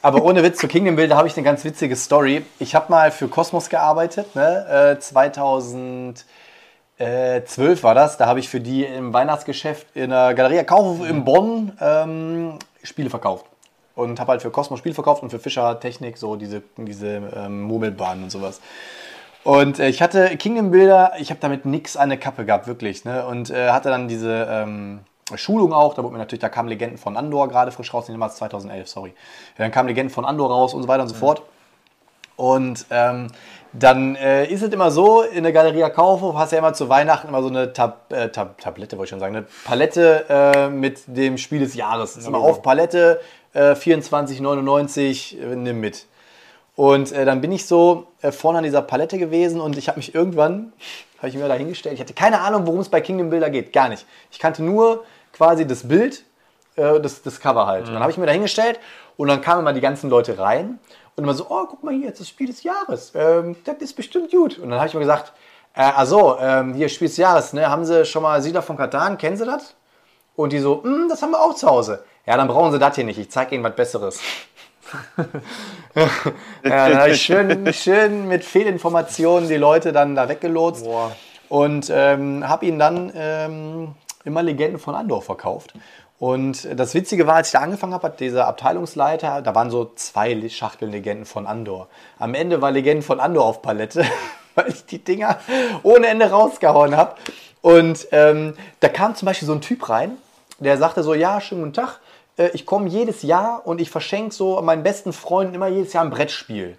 [SPEAKER 2] Aber ohne Witz, zu Kingdom Builder habe ich eine ganz witzige Story. Ich habe mal für Cosmos gearbeitet, ne? äh, 2012 war das. Da habe ich für die im Weihnachtsgeschäft in der Galeria Kaufhof in Bonn ähm, Spiele verkauft. Und habe halt für Cosmos Spiele verkauft und für Fischer Technik so diese, diese ähm, Murmelbahnen und sowas. Und äh, ich hatte Kingdom Builder, ich habe damit nix an der Kappe gehabt, wirklich. Ne? Und äh, hatte dann diese ähm, Schulung auch, da wurde mir natürlich, da kamen Legenden von Andor gerade frisch raus, nee, damals 2011, sorry. Dann kamen Legenden von Andor raus und so weiter und so fort. Und ähm, dann äh, ist es immer so, in der Galeria Kaufhof hast du ja immer zu Weihnachten immer so eine Tab äh, Tab Tablette, wollte ich schon sagen, eine Palette äh, mit dem Spiel des Jahres. Ist immer auf Palette äh, 24,99, äh, nimm mit. Und äh, dann bin ich so äh, vorne an dieser Palette gewesen und ich habe mich irgendwann, habe ich mir da hingestellt, ich hatte keine Ahnung, worum es bei Kingdom Builder geht, gar nicht. Ich kannte nur quasi das Bild, äh, das, das Cover halt. Und dann habe ich mir da hingestellt und dann kamen immer die ganzen Leute rein und immer so, oh, guck mal hier, jetzt das Spiel des Jahres, ähm, das ist bestimmt gut. Und dann habe ich mir gesagt, äh, also, ähm, hier Spiel des Jahres, ne, haben Sie schon mal Siedler von Katan, kennen Sie das? Und die so, "Mm, das haben wir auch zu Hause. Ja, dann brauchen Sie das hier nicht, ich zeige Ihnen was Besseres. Ja, schön, schön mit Fehlinformationen die Leute dann da weggelotst
[SPEAKER 4] Boah.
[SPEAKER 2] und ähm, habe ihnen dann ähm, immer Legenden von Andor verkauft. Und das Witzige war, als ich da angefangen habe, hat dieser Abteilungsleiter, da waren so zwei Schachteln Legenden von Andor. Am Ende war Legenden von Andor auf Palette, weil ich die Dinger ohne Ende rausgehauen habe. Und ähm, da kam zum Beispiel so ein Typ rein, der sagte so, ja, schönen guten Tag, äh, ich komme jedes Jahr und ich verschenke so meinen besten Freunden immer jedes Jahr ein Brettspiel.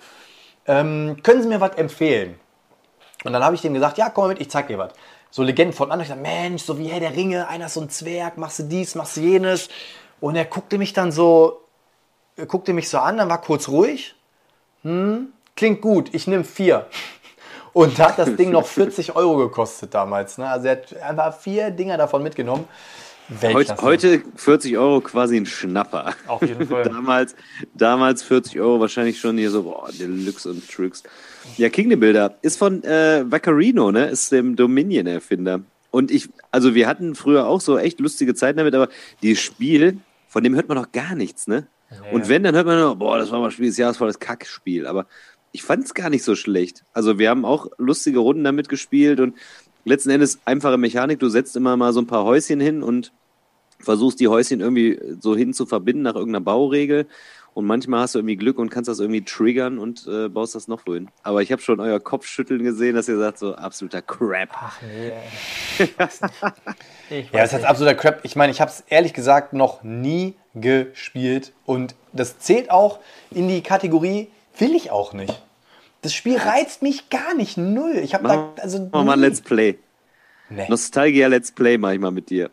[SPEAKER 2] Ähm, können Sie mir was empfehlen? Und dann habe ich dem gesagt, ja, komm mit, ich zeig dir was. So Legenden von anderen. Ich dachte, Mensch, so wie Herr der Ringe, einer ist so ein Zwerg, machst du dies, machst du jenes. Und er guckte mich dann so, er guckte mich so an, dann war kurz ruhig. Hm, klingt gut, ich nehme vier. Und da hat das Ding noch 40 Euro gekostet damals. Ne? Also er hat einfach vier Dinger davon mitgenommen.
[SPEAKER 3] Heute,
[SPEAKER 2] Weltklasse.
[SPEAKER 3] heute 40 Euro quasi ein Schnapper.
[SPEAKER 4] Auf jeden Fall.
[SPEAKER 3] damals, damals 40 Euro wahrscheinlich schon hier so, boah, Deluxe und Tricks. Ja, Kingdom Builder ist von äh, Vaccarino, ne? Ist dem Dominion-Erfinder. Und ich, also wir hatten früher auch so echt lustige Zeiten damit, aber dieses Spiel, von dem hört man noch gar nichts, ne? Und wenn, dann hört man nur, boah, das war mal Spiel des Jahres, voll das Kackspiel. Aber ich fand es gar nicht so schlecht. Also wir haben auch lustige Runden damit gespielt und letzten Endes einfache Mechanik. Du setzt immer mal so ein paar Häuschen hin und versuchst die Häuschen irgendwie so hin zu verbinden nach irgendeiner Bauregel. Und manchmal hast du irgendwie Glück und kannst das irgendwie triggern und äh, baust das noch wohin. Aber ich habe schon euer Kopfschütteln gesehen, dass ihr sagt, so absoluter Crap.
[SPEAKER 4] Ach nee. Ich weiß nicht. Ich
[SPEAKER 2] Ja, das ist absoluter Crap. Ich meine, ich habe es ehrlich gesagt noch nie gespielt. Und das zählt auch in die Kategorie, will ich auch nicht. Das Spiel reizt mich gar nicht, null. Ich habe da,
[SPEAKER 3] Machen
[SPEAKER 2] also
[SPEAKER 3] wir mal ein. Let's Play.
[SPEAKER 2] Nee.
[SPEAKER 3] Nostalgia Let's Play mache ich mal mit dir.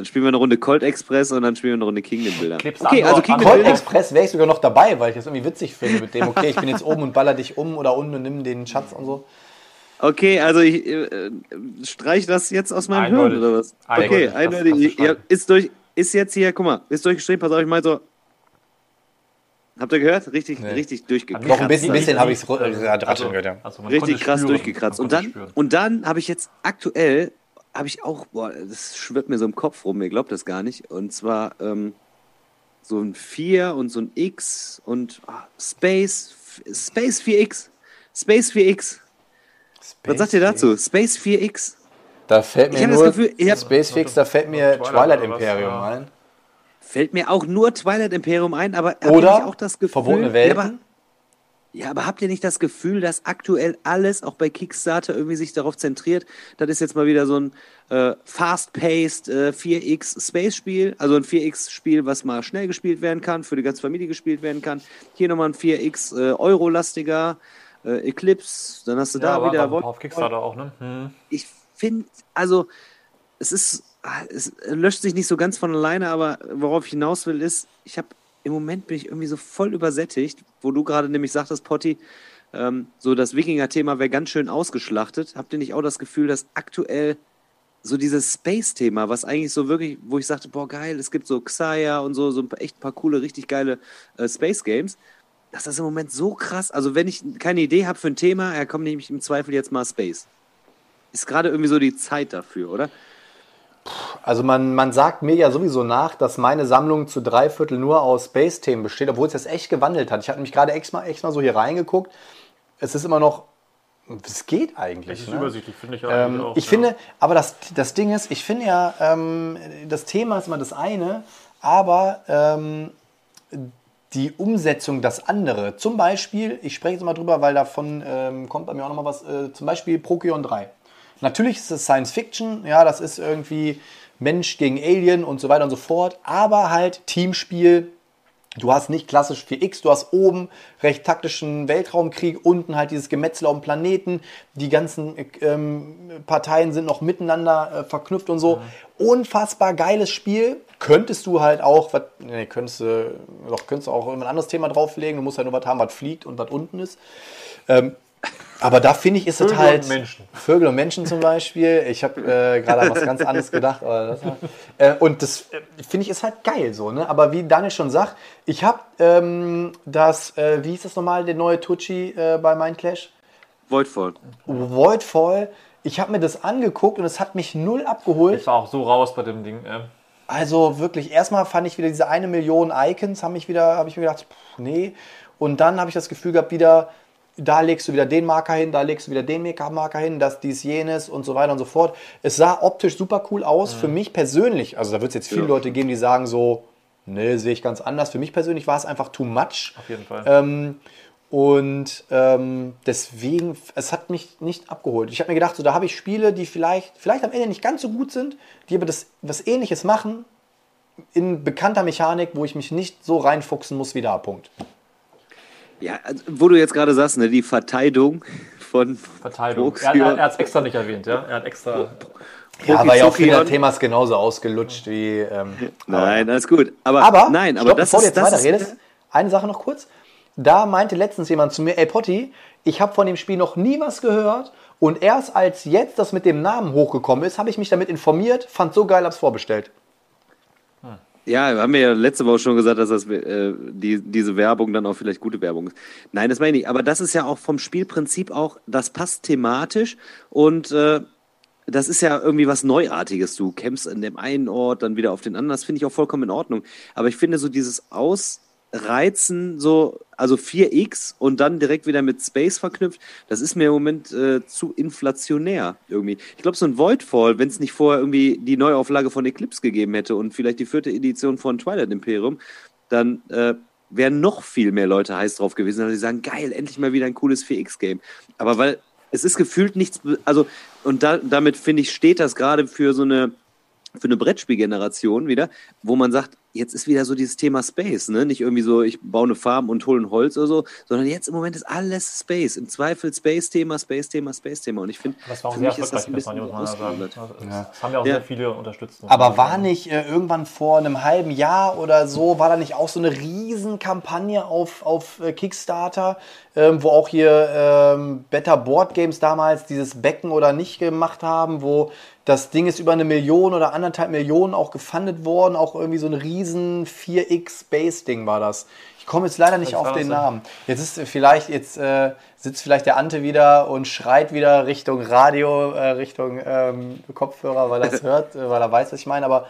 [SPEAKER 3] Dann spielen wir eine Runde Colt Express und dann spielen wir eine Runde Kingdom Builder.
[SPEAKER 4] Klebst
[SPEAKER 3] Okay,
[SPEAKER 4] an-
[SPEAKER 3] also Kingdom
[SPEAKER 2] Colt
[SPEAKER 3] Builder.
[SPEAKER 2] Express wäre ich sogar noch dabei, weil ich das irgendwie witzig finde mit dem, okay, ich bin jetzt oben und baller dich um oder unten und nimm den Schatz und so.
[SPEAKER 3] Okay, also ich äh, äh, streich das jetzt aus meinem Hirn oder was?
[SPEAKER 4] Eindeutig.
[SPEAKER 3] Okay, eindeutig. Ja, ist durch, ist jetzt hier, guck mal, ist durchgeschrieben, pass auf, ich meine so. Habt ihr gehört? Richtig,
[SPEAKER 2] Nee.
[SPEAKER 3] richtig durchgekratzt.
[SPEAKER 2] Doch, ein bisschen-
[SPEAKER 3] also.
[SPEAKER 2] bisschen habe ich's
[SPEAKER 4] Also,
[SPEAKER 2] rattern gehört, ja.
[SPEAKER 4] also
[SPEAKER 3] Richtig krass
[SPEAKER 4] spüren.
[SPEAKER 3] durchgekratzt. Und dann,
[SPEAKER 4] spüren.
[SPEAKER 3] und dann habe ich jetzt aktuell, habe ich auch, boah, das schwirrt mir so im Kopf rum, ihr glaubt das gar nicht. Und zwar ähm, so ein 4 und so ein X und ah, Space, Space 4X. Space 4X. Was sagt ihr dazu? Space 4X.
[SPEAKER 2] Da fällt mir
[SPEAKER 3] Ich
[SPEAKER 2] nur
[SPEAKER 3] Gefühl, ich hab-
[SPEAKER 2] Space Fix, da fällt mir
[SPEAKER 4] Twilight
[SPEAKER 2] Twilight Imperium
[SPEAKER 4] ja.
[SPEAKER 2] ein.
[SPEAKER 3] Fällt mir auch nur Twilight Imperium ein, aber
[SPEAKER 2] Oder
[SPEAKER 3] nicht auch das Gefühl,
[SPEAKER 2] Verbotene
[SPEAKER 3] Ja,
[SPEAKER 2] Welten.
[SPEAKER 3] aber, ja, aber habt ihr nicht das Gefühl, dass aktuell alles auch bei Kickstarter irgendwie sich darauf zentriert? Das ist jetzt mal wieder so ein äh, fast-paced äh, 4X Space-Spiel, also ein 4X-Spiel, was mal schnell gespielt werden kann, für die ganze Familie gespielt werden kann. Hier nochmal ein 4X äh, Euro-lastiger äh, Eclipse, dann hast du
[SPEAKER 4] ja,
[SPEAKER 3] da
[SPEAKER 4] war,
[SPEAKER 3] wieder
[SPEAKER 4] auf Kickstarter auch, ne? Hm.
[SPEAKER 3] ich finde, also es ist, es löscht sich nicht so ganz von alleine, aber worauf ich hinaus will, ist, ich habe im Moment bin ich irgendwie so voll übersättigt, wo du gerade nämlich sagtest, Potti, ähm, so das Wikinger-Thema wäre ganz schön ausgeschlachtet. Habt ihr nicht auch das Gefühl, dass aktuell so dieses Space-Thema, was eigentlich so wirklich, wo ich sagte, boah, geil, es gibt so Xayah und so, so echt ein paar coole, richtig geile äh, Space-Games, dass das im Moment so krass, also wenn ich keine Idee habe für ein Thema, ja, komm, nehme ich im Zweifel jetzt mal Space. Ist gerade irgendwie so die Zeit dafür, oder?
[SPEAKER 2] Also man, man sagt mir ja sowieso nach, dass meine Sammlung zu drei Viertel nur aus Space-Themen besteht, obwohl es jetzt echt gewandelt hat. Ich hatte mich gerade echt mal, echt mal so hier reingeguckt. Es ist immer noch, es geht eigentlich.
[SPEAKER 4] Das ist
[SPEAKER 2] ne?
[SPEAKER 4] übersichtlich, finde ich
[SPEAKER 2] Ähm,
[SPEAKER 4] auch.
[SPEAKER 2] ich
[SPEAKER 4] ja.
[SPEAKER 2] finde, aber das, das Ding ist, ich finde ja, ähm, das Thema ist immer das eine, aber ähm, die Umsetzung das andere. Zum Beispiel, ich spreche jetzt mal drüber, weil davon ähm, kommt bei mir auch nochmal was, äh, zum Beispiel Procyon 3. Natürlich ist es Science Fiction, ja, das ist irgendwie Mensch gegen Alien und so weiter und so fort, aber halt Teamspiel, Du hast nicht klassisch 4X, du hast oben recht taktischen Weltraumkrieg, unten halt dieses Gemetzel auf dem Planeten. Die ganzen ähm, Parteien sind noch miteinander äh, verknüpft und so. Unfassbar geiles Spiel. Könntest du halt auch, was, nee, könntest du, doch, könntest du auch ein anderes Thema drauflegen. Du musst halt nur was haben, was fliegt und was unten ist. Ähm, aber da finde ich, ist es
[SPEAKER 4] Vögel
[SPEAKER 2] halt.
[SPEAKER 4] und Menschen.
[SPEAKER 2] Vögel und Menschen zum Beispiel. Ich habe äh, gerade an was ganz anderes gedacht. Aber das war, äh, und das äh, finde ich ist halt geil so. Ne? Aber wie Daniel schon sagt, ich habe ähm, das, äh, wie hieß das nochmal, der neue Tucci äh, bei Mindclash?
[SPEAKER 3] Voidfall.
[SPEAKER 2] Voidfall. Ich habe mir das angeguckt und es hat mich null abgeholt.
[SPEAKER 4] Ich war auch so raus bei dem Ding. Äh.
[SPEAKER 2] Also wirklich, erstmal fand ich wieder diese eine Million Icons, habe ich wieder, habe ich mir gedacht, pff, nee. Und dann habe ich das Gefühl gehabt, wieder, da legst du wieder den Marker hin, da legst du wieder den Marker hin, das, dies, jenes und so weiter und so fort. Es sah optisch super cool aus. Für mich persönlich, also da wird es jetzt viele
[SPEAKER 3] Ja.
[SPEAKER 2] Leute geben, die sagen so, nee, sehe ich ganz anders. Für mich persönlich war es einfach too much.
[SPEAKER 4] Auf jeden Fall.
[SPEAKER 2] Ähm, und ähm, deswegen, es hat mich nicht abgeholt. Ich habe mir gedacht, so, da habe ich Spiele, die vielleicht, vielleicht am Ende nicht ganz so gut sind, die aber das, was Ähnliches machen, in bekannter Mechanik, wo ich mich nicht so reinfuchsen muss wie da. Punkt.
[SPEAKER 3] Ja, also, wo du jetzt gerade sagst, ne, die Verteidigung von
[SPEAKER 4] Verteidigung. Er, er, er hat es extra nicht erwähnt, ja. Er hat extra.
[SPEAKER 2] Ja, aber ja auch viele Themas genauso ausgelutscht wie. Ähm,
[SPEAKER 3] nein, alles gut. Aber,
[SPEAKER 2] aber
[SPEAKER 3] nein, aber
[SPEAKER 2] stopp,
[SPEAKER 3] das
[SPEAKER 2] bevor
[SPEAKER 3] ist,
[SPEAKER 2] du jetzt
[SPEAKER 3] das
[SPEAKER 2] weiterredest, eine Sache noch kurz. Da meinte letztens jemand zu mir, ey Potti, ich habe von dem Spiel noch nie was gehört und erst als jetzt das mit dem Namen hochgekommen ist, habe ich mich damit informiert, fand so geil, hab's vorbestellt.
[SPEAKER 3] Ja, wir haben ja letzte Woche schon gesagt, dass das, äh, die, diese Werbung dann auch vielleicht gute Werbung ist. Nein, das meine ich nicht. Aber das ist ja auch vom Spielprinzip auch, das passt thematisch und äh, das ist ja irgendwie was Neuartiges. Du kämpfst in dem einen Ort, dann wieder auf den anderen. Das finde ich auch vollkommen in Ordnung. Aber ich finde so dieses Ausreizen, so, also 4x und dann direkt wieder mit Space verknüpft, das ist mir im Moment äh, zu inflationär irgendwie. Ich glaube, so ein Voidfall, wenn es nicht vorher irgendwie die Neuauflage von Eclipse gegeben hätte und vielleicht die vierte Edition von Twilight Imperium, dann äh, wären noch viel mehr Leute heiß drauf gewesen, weil sie sagen, geil, endlich mal wieder ein cooles 4x-Game. Aber weil es ist gefühlt nichts, also, und da, damit finde ich, steht das gerade für so eine, für eine Brettspielgeneration wieder, wo man sagt, jetzt ist wieder so dieses Thema Space, ne? Nicht irgendwie so, ich baue eine Farm und hole ein Holz oder so, sondern jetzt im Moment ist alles Space. Im Zweifel Space-Thema, Space-Thema, Space-Thema. Und ich finde,
[SPEAKER 4] Das war auch
[SPEAKER 3] für
[SPEAKER 4] sehr
[SPEAKER 3] mich ist das ein bisschen
[SPEAKER 4] ja
[SPEAKER 3] ausgehandelt.
[SPEAKER 4] Also, Das haben ja auch
[SPEAKER 3] Ja.
[SPEAKER 4] sehr viele unterstützt.
[SPEAKER 2] Aber war nicht äh, irgendwann vor einem halben Jahr oder so, war da nicht auch so eine Riesenkampagne auf, auf äh, Kickstarter, ähm, wo auch hier ähm, Better Board Games damals dieses Becken oder nicht gemacht haben, wo das Ding ist über eine Million oder anderthalb Millionen auch gefundet worden, auch irgendwie so ein riesen 4X Base Ding war das. Ich komme jetzt leider nicht auf den? Namen. Jetzt ist vielleicht, jetzt äh, sitzt vielleicht der Ante wieder und schreit wieder Richtung Radio, äh, Richtung ähm, Kopfhörer, weil er es hört, äh, weil er weiß, was ich meine. Aber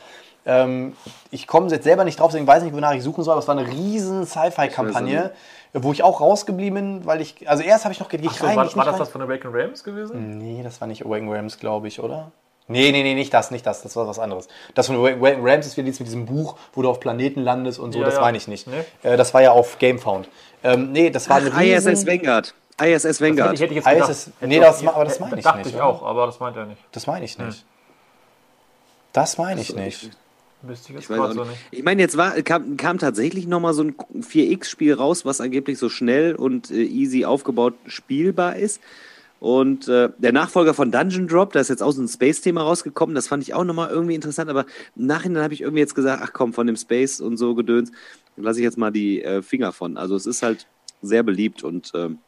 [SPEAKER 2] ähm, ich komme jetzt selber nicht drauf, deswegen weiß ich nicht, wonach ich suchen soll. Aber es war eine riesen Sci-Fi-Kampagne, wo ich auch rausgeblieben bin, weil ich, also erst habe ich noch gehe ich
[SPEAKER 4] Ach so,
[SPEAKER 2] rein,
[SPEAKER 4] war, war das
[SPEAKER 2] rein.
[SPEAKER 4] das von Awaken Realms gewesen?
[SPEAKER 2] Nee, das war nicht Awaken Rams, glaube ich, oder? Nee, nee, nee, nicht das, nicht das. Das war was anderes. Das von Awaken Rams ist wieder dieses mit diesem Buch, wo du auf Planeten landest und so.
[SPEAKER 4] Ja,
[SPEAKER 2] das
[SPEAKER 4] ja.
[SPEAKER 2] meine ich nicht.
[SPEAKER 4] Nee.
[SPEAKER 2] Äh, das war ja auf Gamefound. Ähm, nee, das war eine
[SPEAKER 3] Ach,
[SPEAKER 2] riesen...
[SPEAKER 3] ISS Vanguard. ISS
[SPEAKER 4] Hätte
[SPEAKER 3] Vanguard.
[SPEAKER 4] ich, hätte ich jetzt
[SPEAKER 2] Heißt
[SPEAKER 4] gedacht.
[SPEAKER 2] es-
[SPEAKER 4] Hätte
[SPEAKER 2] nee,
[SPEAKER 4] ich-
[SPEAKER 2] das aber das meine ich
[SPEAKER 4] Dachte
[SPEAKER 2] nicht,
[SPEAKER 4] ich
[SPEAKER 2] oder?
[SPEAKER 4] auch, aber das meint er nicht.
[SPEAKER 2] Das meine ich
[SPEAKER 4] Hm.
[SPEAKER 2] nicht. Das meine ich
[SPEAKER 3] So,
[SPEAKER 2] nicht.
[SPEAKER 4] Wüsste ich jetzt
[SPEAKER 3] Ich
[SPEAKER 4] gerade so
[SPEAKER 3] nicht.
[SPEAKER 4] nicht.
[SPEAKER 3] Ich meine, jetzt war, kam, kam tatsächlich nochmal so ein 4X-Spiel raus, was angeblich so schnell und äh, easy aufgebaut spielbar ist. Und äh, der Nachfolger von Dungeon Drop, da ist jetzt auch so ein Space-Thema rausgekommen, das fand ich auch nochmal irgendwie interessant, aber im Nachhinein habe ich irgendwie jetzt gesagt, ach komm, von dem Space und so Gedöns, lasse ich jetzt mal die äh, Finger von. Also es ist halt sehr beliebt und ähm,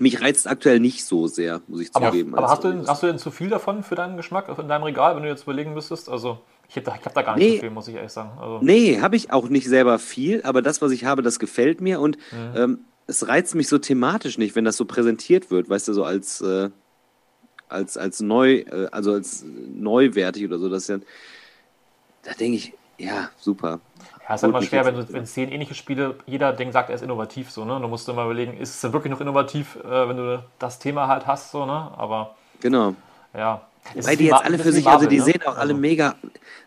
[SPEAKER 3] mich reizt aktuell nicht so sehr, muss ich
[SPEAKER 4] Aber,
[SPEAKER 3] zugeben.
[SPEAKER 4] aber hast, du denn, hast du denn zu viel davon für deinen Geschmack in deinem Regal, wenn du jetzt überlegen müsstest? Also, ich habe da, hab da gar nicht
[SPEAKER 3] Nee.
[SPEAKER 4] so viel, muss ich ehrlich sagen. Also,
[SPEAKER 3] Nee, habe ich auch nicht selber viel, aber das, was ich habe, das gefällt mir und
[SPEAKER 4] Mhm.
[SPEAKER 3] ähm, es reizt mich so thematisch nicht, wenn das so präsentiert wird, weißt du, so als, äh, als, als neu, äh, also als neuwertig oder so. Das ja, da denke ich, ja, super.
[SPEAKER 4] Ja, ist halt immer schwer, wenn, du, wenn zehn ähnliche Spiele, jeder Ding sagt, er ist innovativ, so, ne? Du musst immer überlegen, ist es wirklich noch innovativ, äh, wenn du das Thema halt hast, so, ne? Aber,
[SPEAKER 3] Genau.
[SPEAKER 4] ja. Es
[SPEAKER 3] Weil die jetzt alle für sich, also die
[SPEAKER 4] Marvel,
[SPEAKER 3] sehen
[SPEAKER 4] ne?
[SPEAKER 3] auch alle
[SPEAKER 4] Also,
[SPEAKER 3] mega,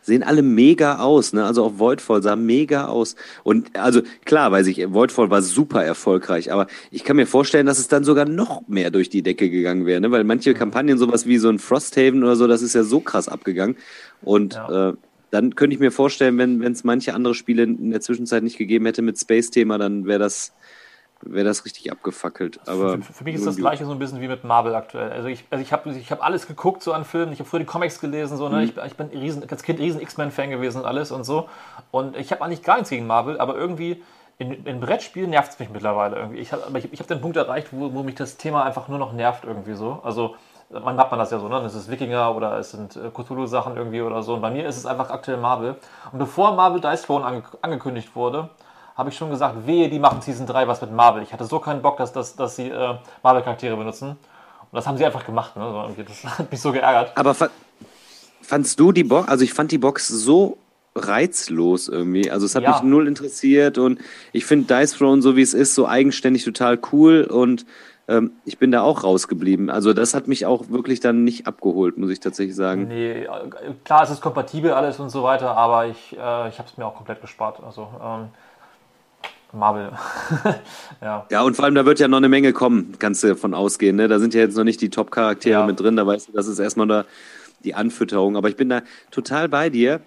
[SPEAKER 3] sehen alle mega aus, ne? Also auch Voidfall sah mega aus. Und also klar, weiß ich, Voidfall war super erfolgreich, aber ich kann mir vorstellen, dass es dann sogar noch mehr durch die Decke gegangen wäre, ne? Weil manche. Kampagnen, sowas wie so ein Frosthaven oder so, das ist ja so krass abgegangen. Und
[SPEAKER 4] Ja.
[SPEAKER 3] äh, dann könnte ich mir vorstellen, wenn es manche andere Spiele in der Zwischenzeit nicht gegeben hätte mit Space-Thema, dann wäre das, wäre das richtig abgefackelt. Aber
[SPEAKER 4] Für, für mich ist das gleiche so ein bisschen wie mit Marvel aktuell. Also ich, also ich habe ich hab alles geguckt so an Filmen. Ich habe früher die Comics gelesen, so, ne?
[SPEAKER 3] Mhm.
[SPEAKER 4] ich, ich bin riesen, als Kind riesen X-Men-Fan gewesen und alles und so. Und ich habe eigentlich gar nichts gegen Marvel, aber irgendwie in, in Brettspielen nervt es mich mittlerweile irgendwie. Ich habe ich, ich hab den Punkt erreicht, wo, wo mich das Thema einfach nur noch nervt irgendwie so. Also man hat man das ja so, ne? Es ist Wikinger oder es sind äh, Cthulhu-Sachen irgendwie oder so. Und bei mir ist es einfach aktuell Marvel. Und bevor Marvel Dice Throne ange angekündigt wurde, habe ich schon gesagt, wehe, die machen Season 3 was mit Marvel. Ich hatte so keinen Bock, dass, dass, dass sie äh, Marvel-Charaktere benutzen. Und das haben sie einfach gemacht. Ne? Das hat mich so geärgert.
[SPEAKER 3] Aber fa fandst du die Box, also ich fand die Box so reizlos irgendwie. Also es hat
[SPEAKER 4] Ja.
[SPEAKER 3] mich null interessiert und ich finde Dice Throne, so wie es ist, so eigenständig total cool und ähm, ich bin da auch rausgeblieben. Also das hat mich auch wirklich dann nicht abgeholt, muss ich tatsächlich sagen.
[SPEAKER 4] Nee, äh, klar, es ist kompatibel alles und so weiter, aber ich, äh, ich habe es mir auch komplett gespart. Also ähm, Marvel. ja.
[SPEAKER 3] Ja, und vor allem, da wird ja noch eine Menge kommen, kannst du davon ausgehen. Ne? Da sind ja jetzt noch nicht die Top-Charaktere
[SPEAKER 4] Ja.
[SPEAKER 3] mit drin, da weißt du, das ist erstmal da die Anfütterung. Aber ich bin da total bei dir.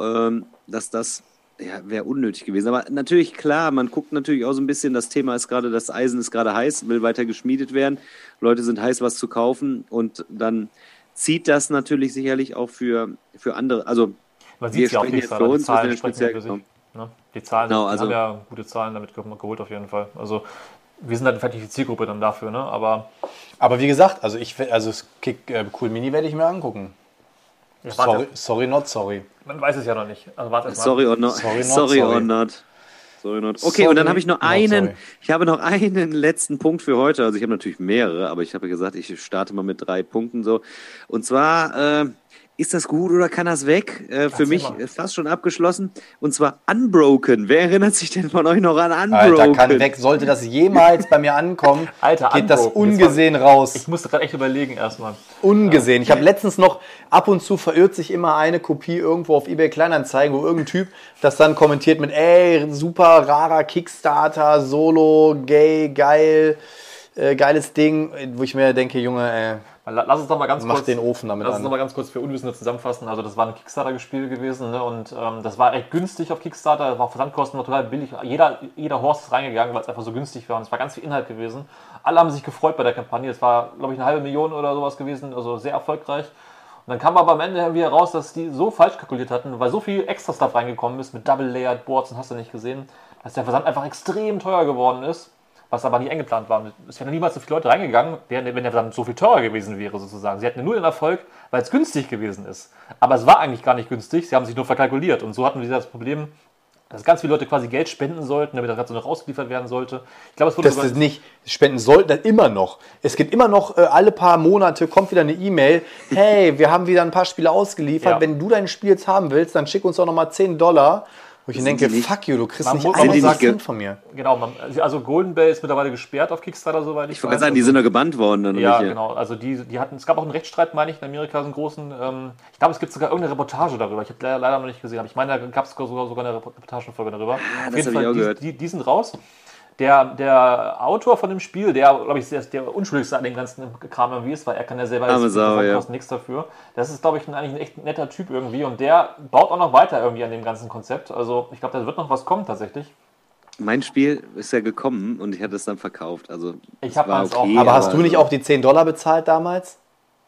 [SPEAKER 3] Ähm, dass das ja, wäre unnötig gewesen. Aber natürlich, klar, man guckt natürlich auch so ein bisschen, das Thema ist gerade, das Eisen ist gerade heiß, will weiter geschmiedet werden. Leute sind heiß, was zu kaufen und dann zieht das natürlich sicherlich auch für, für andere, also
[SPEAKER 4] man sieht ja auch
[SPEAKER 3] jetzt für uns,
[SPEAKER 4] Zahlen
[SPEAKER 3] speziell
[SPEAKER 4] für sich, ne? Die Zahlen
[SPEAKER 3] Genau, also-
[SPEAKER 4] haben ja gute Zahlen damit ge- geholt auf jeden Fall. Also wir sind halt vielleicht nicht die Zielgruppe dann dafür, ne? Aber
[SPEAKER 2] Aber wie gesagt, also ich also das Kick äh, Cool Mini werde ich mir angucken.
[SPEAKER 4] ja,
[SPEAKER 2] Sorry, sorry, not sorry.
[SPEAKER 4] man weiß es ja noch nicht. Also warte.
[SPEAKER 3] Sorry or not.
[SPEAKER 2] Sorry
[SPEAKER 3] Sorry,
[SPEAKER 2] not,
[SPEAKER 3] or
[SPEAKER 2] sorry.
[SPEAKER 3] not. Sorry not. Okay,
[SPEAKER 2] Sorry
[SPEAKER 3] und dann habe ich noch einen,
[SPEAKER 2] sorry.
[SPEAKER 3] ich habe noch einen letzten Punkt für heute. Also ich habe natürlich mehrere, aber ich habe gesagt, ich starte mal mit drei Punkten so. Und zwar, äh, ist das gut oder kann das weg? Äh, für mich
[SPEAKER 4] mal.
[SPEAKER 3] äh, fast schon abgeschlossen. Und zwar Unbroken. Wer erinnert sich denn von euch noch an Unbroken?
[SPEAKER 2] Alter, kann weg. Sollte das jemals bei mir ankommen,
[SPEAKER 4] Alter,
[SPEAKER 2] geht das
[SPEAKER 4] Unbroken. Jetzt
[SPEAKER 2] ungesehen raus.
[SPEAKER 4] Ich musste gerade echt überlegen erstmal.
[SPEAKER 2] Ungesehen. Ich habe letztens noch, ab und zu verirrt sich immer eine Kopie irgendwo auf eBay Kleinanzeigen, wo irgendein Typ das dann kommentiert mit, ey, super rarer Kickstarter, Solo, gay, geil, äh, geiles Ding, wo ich mir denke, Junge, ey,
[SPEAKER 4] La- Lass uns doch mal ganz
[SPEAKER 2] Mach
[SPEAKER 4] kurz
[SPEAKER 2] den Ofen damit
[SPEAKER 4] Lass
[SPEAKER 2] an.
[SPEAKER 4] uns noch mal ganz kurz für Unwissende zusammenfassen. Also das war ein Kickstarter-Spiel gewesen ne? und ähm, das war echt günstig auf Kickstarter. Das war Versandkosten war total billig. Jeder, jeder Horst ist reingegangen, weil es einfach so günstig war und es war ganz viel Inhalt gewesen. Alle haben sich gefreut bei der Kampagne. Es war, glaube ich, eine halbe Million oder sowas gewesen, also sehr erfolgreich. Und dann kam aber am Ende wieder raus, dass die so falsch kalkuliert hatten, weil so viel extra Stuff reingekommen ist mit Double-Layered Boards und hast du nicht gesehen, dass der Versand einfach extrem teuer geworden ist, was aber nicht eingeplant war. Es wären niemals so viele Leute reingegangen, wenn der Versand so viel teurer gewesen wäre, sozusagen. Sie hätten nur den Erfolg, weil es günstig gewesen ist. Aber es war eigentlich gar nicht günstig, sie haben sich nur verkalkuliert. Und so hatten wir das Problem, dass ganz viele Leute quasi Geld spenden sollten, damit das Ganze noch ausgeliefert werden sollte. Ich glaube, es wurde
[SPEAKER 2] dass das nicht spenden sollten, dann immer noch. Es gibt immer noch, äh, alle paar Monate kommt wieder eine E-Mail, hey, wir haben wieder ein paar Spiele ausgeliefert,
[SPEAKER 4] Ja.
[SPEAKER 2] wenn du dein Spiel jetzt haben willst, dann schick uns doch nochmal 10 Dollar. Wo ich denke,
[SPEAKER 3] nicht-
[SPEAKER 2] fuck you, du kriegst
[SPEAKER 4] Man
[SPEAKER 2] nicht einen
[SPEAKER 3] sagen-
[SPEAKER 2] Cent von mir.
[SPEAKER 4] Genau, man, also Golden Bay ist mittlerweile gesperrt auf Kickstarter, soweit ich,
[SPEAKER 3] Ich wollte gerade sagen, die sind doch gebannt worden. Dann
[SPEAKER 4] Ja, genau. Also die, die hatten, es gab auch einen Rechtsstreit, meine ich, in Amerika, so einen großen. Ähm, ich glaube, es gibt sogar irgendeine Reportage darüber. Ich habe leider, leider noch nicht gesehen, aber ich meine, da gab es sogar, sogar eine Reportagenfolge darüber. Auf
[SPEAKER 3] das
[SPEAKER 4] jeden Fall,
[SPEAKER 3] ich auch
[SPEAKER 4] die,
[SPEAKER 3] gehört.
[SPEAKER 4] Die, die sind raus. Der, der Autor von dem Spiel, der, glaube ich, der, der unschuldigste an dem ganzen Kram irgendwie ist, weil er kann ja selber jetzt
[SPEAKER 3] Sau, ja.
[SPEAKER 4] kostet nichts dafür. Das ist, glaube ich, ein, eigentlich ein echt netter Typ irgendwie und der baut auch noch weiter irgendwie an dem ganzen Konzept. Also ich glaube, da wird noch was kommen tatsächlich.
[SPEAKER 3] Mein Spiel ist ja gekommen und ich hatte es dann verkauft. Also
[SPEAKER 4] Ich
[SPEAKER 3] es
[SPEAKER 4] hab
[SPEAKER 3] war
[SPEAKER 4] meins auch.
[SPEAKER 2] Aber hast du nicht
[SPEAKER 3] also-
[SPEAKER 2] auch die 10 Dollar bezahlt damals?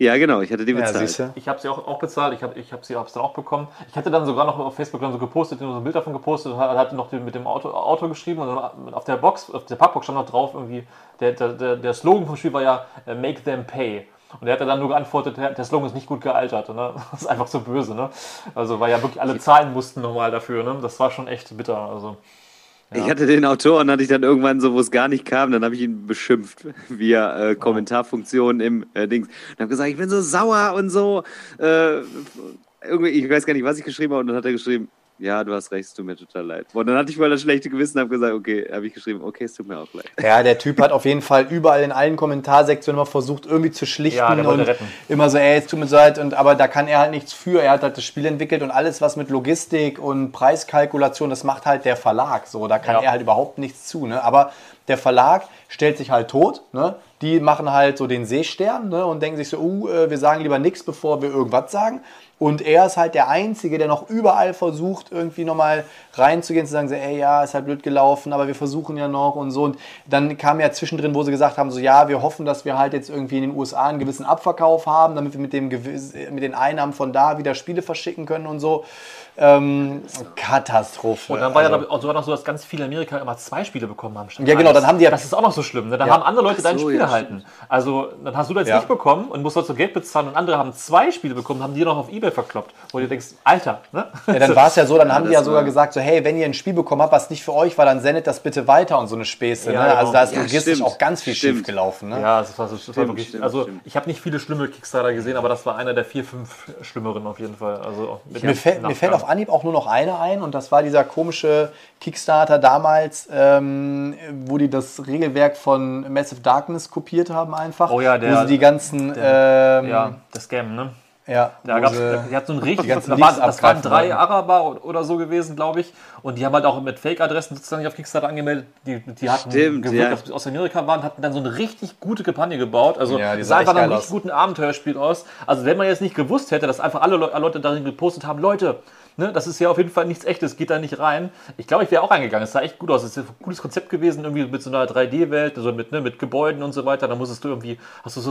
[SPEAKER 3] Ja, genau, ich hatte die
[SPEAKER 2] Ja,
[SPEAKER 3] bezahlt.
[SPEAKER 2] du.
[SPEAKER 4] Ich habe sie auch, auch bezahlt, ich habe ich hab sie hab's dann auch bekommen. Ich hatte dann sogar noch auf Facebook dann so gepostet, so ein Bild davon gepostet und hatte noch mit dem Auto, Auto geschrieben und dann auf der Box, auf der Packbox stand noch drauf irgendwie, der, der, der, der Slogan vom Spiel war ja äh, Make them pay. Und er hat dann nur geantwortet, der, der Slogan ist nicht gut gealtert. Ne? Das ist einfach so böse. Ne? Also, weil ja wirklich alle zahlen mussten nochmal dafür. Ne? Das war schon echt bitter. Also,
[SPEAKER 3] Ich hatte den Autoren, hatte ich dann irgendwann so, wo es gar nicht kam, dann habe ich ihn beschimpft via äh, Kommentarfunktion im äh, Dings. Und habe gesagt, ich bin so sauer und so. Äh, irgendwie, ich weiß gar nicht, was ich geschrieben habe. Und dann hat er geschrieben, ja, du hast recht, es tut mir total leid. Und dann hatte ich mal das schlechte Gewissen und habe gesagt, okay, habe ich geschrieben, okay, es tut mir auch leid.
[SPEAKER 2] Ja, der Typ hat auf jeden Fall überall in allen Kommentarsektionen immer versucht, irgendwie zu schlichten
[SPEAKER 4] Ja,
[SPEAKER 2] und
[SPEAKER 4] retten.
[SPEAKER 2] immer so, ey, es tut mir so leid, und, aber da kann er halt nichts für. Er hat halt das Spiel entwickelt und alles, was mit Logistik und Preiskalkulation, das macht halt der Verlag. So, da kann
[SPEAKER 4] Ja.
[SPEAKER 2] er halt überhaupt nichts zu. Ne? Aber der Verlag stellt sich halt tot. Ne? Die machen halt so den Seestern ne? und denken sich so, uh, äh, wir sagen lieber nichts, bevor wir irgendwas sagen. Und er ist halt der Einzige, der noch überall versucht, irgendwie nochmal reinzugehen, zu sagen, so, ey, ja, ist halt blöd gelaufen, aber wir versuchen ja noch und so. Und dann kam ja zwischendrin, wo sie gesagt haben, so, ja, wir hoffen, dass wir halt jetzt irgendwie in den USA einen gewissen Abverkauf haben, damit wir mit, dem, mit den Einnahmen von da wieder Spiele verschicken können und so. Ähm, Katastrophe.
[SPEAKER 4] Und dann war ja
[SPEAKER 2] Also-
[SPEAKER 4] auch sogar noch so, dass ganz viele in Amerika immer zwei Spiele bekommen haben. statt
[SPEAKER 2] Ja, genau, dann haben die ja-
[SPEAKER 4] Das ist auch noch so schlimm. Ne? Dann
[SPEAKER 2] Ja.
[SPEAKER 4] haben andere Leute
[SPEAKER 3] Ach
[SPEAKER 4] dein
[SPEAKER 3] so,
[SPEAKER 4] Spiel
[SPEAKER 3] ja,
[SPEAKER 4] erhalten. Also, dann hast du das
[SPEAKER 2] Ja.
[SPEAKER 4] nicht bekommen und musst trotzdem Geld bezahlen und andere haben zwei Spiele bekommen, haben die noch auf Ebay verkloppt. Wo du denkst, Alter, ne?
[SPEAKER 2] Ja, dann war es ja so, dann haben die ja sogar gesagt, so, hey, wenn ihr ein Spiel bekommen habt, was nicht für euch war, dann sendet das bitte weiter und so eine Späße.
[SPEAKER 4] Ja,
[SPEAKER 2] ne?
[SPEAKER 4] genau.
[SPEAKER 2] Also da ist
[SPEAKER 3] Ja,
[SPEAKER 2] logistisch
[SPEAKER 3] stimmt.
[SPEAKER 2] auch ganz viel
[SPEAKER 3] Stimmt.
[SPEAKER 2] schief gelaufen. Ne?
[SPEAKER 4] Ja, das war, so, das war wirklich.
[SPEAKER 3] stimmt,
[SPEAKER 4] also,
[SPEAKER 3] stimmt.
[SPEAKER 4] ich habe nicht viele schlimme Kickstarter gesehen, aber das war einer der vier, fünf schlimmeren auf jeden Fall. Also, mit
[SPEAKER 2] Mir, fällt,
[SPEAKER 4] Nachgang.
[SPEAKER 2] Auf Anhieb auch nur noch einer ein und das war dieser komische Kickstarter damals, ähm, wo die das Regelwerk von Massive Darkness kopiert haben einfach.
[SPEAKER 4] Oh ja, der-
[SPEAKER 2] wo sie die ganzen, ähm,
[SPEAKER 4] Ja, das Scam, ne?
[SPEAKER 2] ja,
[SPEAKER 4] Da gab's,
[SPEAKER 2] sie-
[SPEAKER 4] die hat so ein richtig,
[SPEAKER 2] ganzen
[SPEAKER 4] da
[SPEAKER 2] Leaks
[SPEAKER 4] waren, das waren drei. Araber oder so gewesen, glaube ich. Und die haben halt auch mit Fake-Adressen sozusagen auf Kickstarter angemeldet. Die, die hatten
[SPEAKER 3] Stimmt,
[SPEAKER 4] gewirkt,
[SPEAKER 3] ja.
[SPEAKER 4] dass sie aus Amerika waren, hatten dann so eine richtig gute Kampagne gebaut. Also
[SPEAKER 2] Ja, die
[SPEAKER 4] es
[SPEAKER 2] sah
[SPEAKER 4] einfach nach einem richtig guten Abenteuerspiel aus. Also wenn man jetzt nicht gewusst hätte, dass einfach alle Le Leute darin gepostet haben, Leute, ne, das ist ja auf jeden Fall nichts echtes, geht da nicht rein. Ich glaube, ich wäre auch eingegangen. Es sah echt gut aus. Es ist ein cooles Konzept gewesen, irgendwie mit so einer 3D-Welt, also mit, ne, mit Gebäuden und so weiter. Da musstest du irgendwie, hast du so,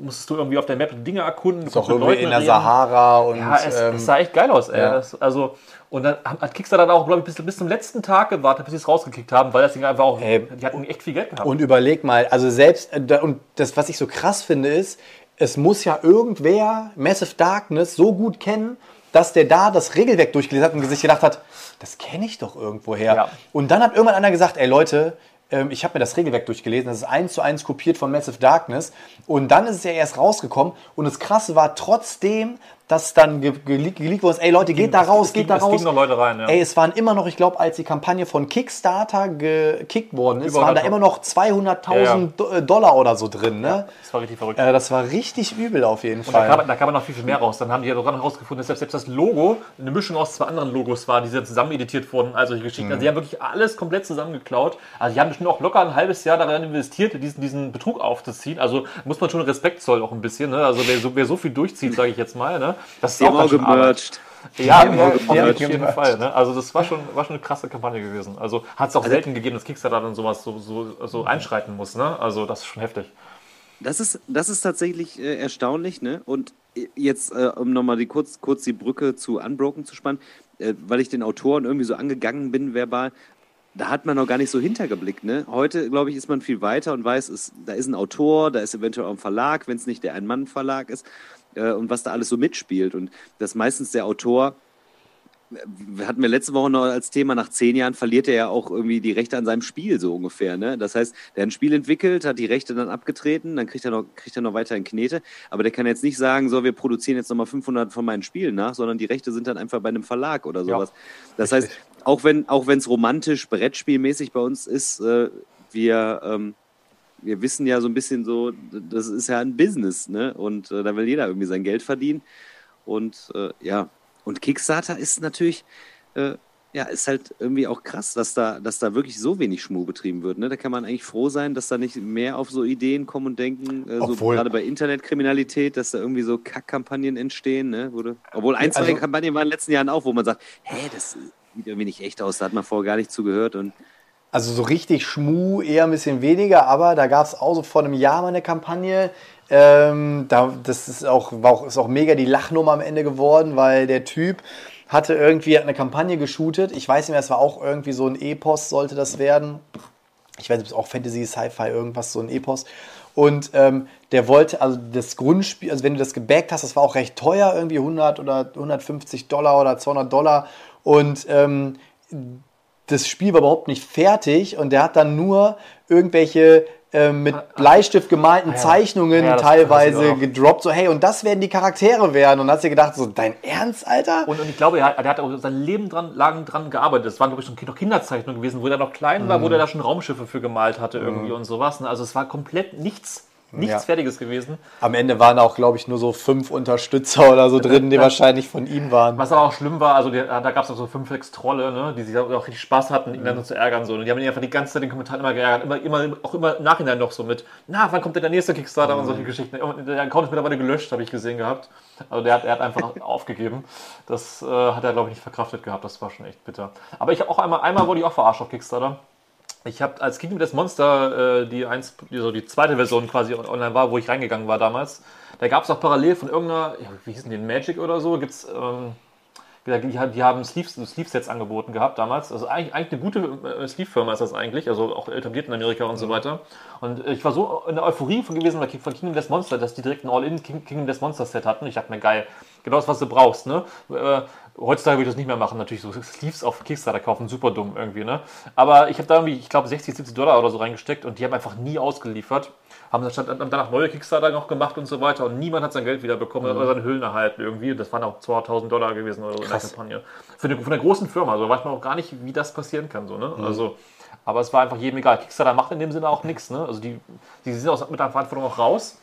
[SPEAKER 4] musstest du irgendwie auf der Map Dinge erkunden.
[SPEAKER 2] Ist auch irgendwie in der Sahara und.
[SPEAKER 4] Ja, es,
[SPEAKER 2] ähm,
[SPEAKER 4] es sah echt geil aus, ey.
[SPEAKER 2] ja.
[SPEAKER 4] Das, also, und dann hat Kickstarter dann auch, glaube ich, bis, bis zum letzten Tag gewartet, bis sie es rausgekickt haben, weil das Ding einfach auch,
[SPEAKER 2] Ey.
[SPEAKER 4] die hatten echt viel Geld gehabt.
[SPEAKER 2] Und überleg mal, also selbst, äh, und das, was ich so krass finde, ist, es muss ja irgendwer Massive Darkness so gut kennen, dass der da das Regelwerk durchgelesen hat und sich gedacht hat, das kenne ich doch irgendwoher.
[SPEAKER 4] Ja.
[SPEAKER 2] Und dann hat irgendwann einer gesagt, ey Leute, ähm, ich habe mir das Regelwerk durchgelesen, das ist eins zu eins kopiert von Massive Darkness. Und dann ist es ja erst rausgekommen. Und das Krasse war trotzdem, dass dann ge geleakt wurde, ey Leute, geht da
[SPEAKER 4] es-
[SPEAKER 2] raus,
[SPEAKER 4] es
[SPEAKER 2] geht
[SPEAKER 4] ging-
[SPEAKER 2] da
[SPEAKER 4] es
[SPEAKER 2] raus.
[SPEAKER 4] gingen noch Leute rein, ja.
[SPEAKER 2] Ey, es waren immer noch, ich glaube, als die Kampagne von Kickstarter gekickt worden ist,
[SPEAKER 4] Über
[SPEAKER 2] waren da
[SPEAKER 4] 100.000.
[SPEAKER 2] immer noch 200.000 Do- äh, Dollar oder so drin. Ne?
[SPEAKER 4] das war richtig verrückt.
[SPEAKER 2] Äh, das war richtig übel auf jeden
[SPEAKER 4] Und da
[SPEAKER 2] Fall.
[SPEAKER 4] kam, da kam noch viel, viel mehr raus. Dann haben die ja dran herausgefunden, dass selbst, das Logo eine Mischung aus zwei anderen Logos war, die zusammen editiert wurden. Also die Geschichten.
[SPEAKER 2] Mhm.
[SPEAKER 4] Also die haben wirklich alles komplett zusammengeklaut. Also die haben bestimmt auch locker ein halbes Jahr daran investiert, diesen, diesen Betrug aufzuziehen. Also muss man schon Respekt zollen auch ein bisschen. Ne? Also wer so, wer so viel durchzieht, sage ich jetzt mal. Ne? Das ist
[SPEAKER 3] Die haben auch gemercht.
[SPEAKER 4] Ja, ja,
[SPEAKER 2] auch
[SPEAKER 4] auf jeden Fall. Ne? Also das war schon, war schon eine krasse Kampagne gewesen. Also hat es auch selten gegeben, dass Kickstarter dann sowas so, so, so einschreiten muss. Ne? Also das ist schon heftig.
[SPEAKER 3] Das ist, das ist tatsächlich äh, erstaunlich, ne? Und jetzt, äh, um nochmal die, kurz, kurz die Brücke zu Unbroken zu spannen, äh, weil ich den Autoren irgendwie so angegangen bin verbal, da hat man noch gar nicht so hintergeblickt, ne? Heute, glaube ich, ist man viel weiter und weiß, es, da ist ein Autor, da ist eventuell auch ein Verlag, wenn es nicht der Ein-Mann-Verlag ist, äh, und was da alles so mitspielt. Und dass meistens der Autor hatten wir letzte Woche noch als Thema, nach zehn Jahren verliert er ja auch irgendwie die Rechte an seinem Spiel, so ungefähr. Ne? Das heißt, der hat ein Spiel entwickelt, hat die Rechte dann abgetreten, dann kriegt er noch, kriegt er noch weiterhin Knete. Aber der kann jetzt nicht sagen, so, wir produzieren jetzt nochmal 500 von meinen Spielen nach, sondern die Rechte sind dann einfach bei einem Verlag oder sowas. das heißt, auch wenn auch es romantisch, Brettspielmäßig bei uns ist, äh, wir, ähm, wir wissen ja so ein bisschen so, das ist ja ein Business, ne? Und äh, da will jeder irgendwie sein Geld verdienen. Und äh, ja, und Kickstarter ist natürlich, äh, ja, ist halt irgendwie auch krass, dass da, dass da wirklich so wenig Schmuh betrieben wird. Ne? Da kann man eigentlich froh sein, dass da nicht mehr auf so Ideen kommen und denken, äh, so gerade bei Internetkriminalität, dass da irgendwie so Kackkampagnen entstehen. Ne? Wurde, obwohl ein, zwei
[SPEAKER 2] Also-
[SPEAKER 3] Kampagnen waren in den letzten Jahren auch, wo man sagt, hä, das sieht irgendwie nicht echt aus, da hat man vorher gar nicht zugehört. Und
[SPEAKER 2] Also so richtig Schmu eher ein bisschen weniger, aber da gab es auch so vor einem Jahr mal eine Kampagne. Ähm, da, das ist auch, auch, ist auch mega die Lachnummer am Ende geworden, weil der Typ hatte irgendwie hat eine Kampagne geshootet. Ich weiß nicht mehr, es war auch irgendwie so ein Epos, sollte das werden. Ich weiß nicht, ob es auch Fantasy, Sci-Fi, irgendwas, so ein Epos. Und ähm, der wollte, also das Grundspiel, also wenn du das gebackt hast, das war auch recht teuer, irgendwie 100 oder 150 Dollar oder 200 Dollar. Und ähm, das Spiel war überhaupt nicht fertig und der hat dann nur irgendwelche ähm, mit Bleistift gemalten
[SPEAKER 4] Ah, ja.
[SPEAKER 2] Zeichnungen
[SPEAKER 4] Ja,
[SPEAKER 2] teilweise gedroppt, so hey, und das werden die Charaktere werden. Und dann hast du dir gedacht, so dein Ernst, Alter?
[SPEAKER 4] Und, und ich glaube, er hat, er hat auch sein Leben dran, lang dran gearbeitet. Das waren, glaube ich, noch Kinderzeichnungen gewesen, wo er noch klein war, wo der da schon Raumschiffe für gemalt hatte irgendwie und sowas. ne? Also es war komplett nichts, nichts
[SPEAKER 2] Ja.
[SPEAKER 4] Fertiges gewesen.
[SPEAKER 2] Am Ende waren auch, glaube ich, nur so fünf Unterstützer oder so drin, die wahrscheinlich von ihm waren.
[SPEAKER 4] Was aber auch schlimm war, also die, da gab es auch so fünf, sechs Trolle, ne, die sich auch richtig Spaß hatten, ihn dann so zu ärgern. So. Und die haben ihn einfach die ganze Zeit in den Kommentaren immer geärgert. Immer, immer, auch immer im Nachhinein noch so mit, na, wann kommt denn der nächste Kickstarter und solche Geschichten. Und Der Account ist mittlerweile gelöscht, habe ich gesehen gehabt. Also der hat, er hat einfach aufgegeben. Das äh, hat er, glaube ich, nicht verkraftet gehabt. Das war schon echt bitter. Aber ich auch einmal, einmal wurde ich auch verarscht auf Kickstarter. Ich habe als Kingdom Death Monster, äh, die, eins, die, so die zweite Version quasi on- online war, wo ich reingegangen war damals, da gab es auch parallel von irgendeiner, ja, wie hießen die, Magic oder so, gibt's, ähm, die, die, haben- haben Sleeve, Sleeve-Sets angeboten gehabt damals. Also eigentlich, eigentlich eine gute äh, Sleeve-Firma ist das eigentlich, also auch etabliert in Amerika und so weiter. Und äh, ich war so in der Euphorie von gewesen von Kingdom Death Monster, dass die direkt ein All-In King, Kingdom Death Monster Set hatten. Ich dachte mir, geil, genau das, was du brauchst. Ne? Heutzutage würde ich das nicht mehr machen, natürlich so Sleeves auf Kickstarter kaufen, super dumm irgendwie. Ne? Aber ich habe da irgendwie, ich glaube, 60, 70 Dollar oder so reingesteckt und die haben einfach nie ausgeliefert. Haben danach neue Kickstarter noch gemacht und so weiter und niemand hat sein Geld wieder bekommen oder seine Hüllen erhalten irgendwie. Das waren auch 2000 Dollar gewesen oder so in der. Kampagne. Für eine, von einer großen Firma, so weiß man auch gar nicht, wie das passieren kann. So, ne? Also, aber es war einfach jedem egal. Kickstarter macht in dem Sinne auch nichts. Ne? Also die, die sind aus, mit der Verantwortung auch raus.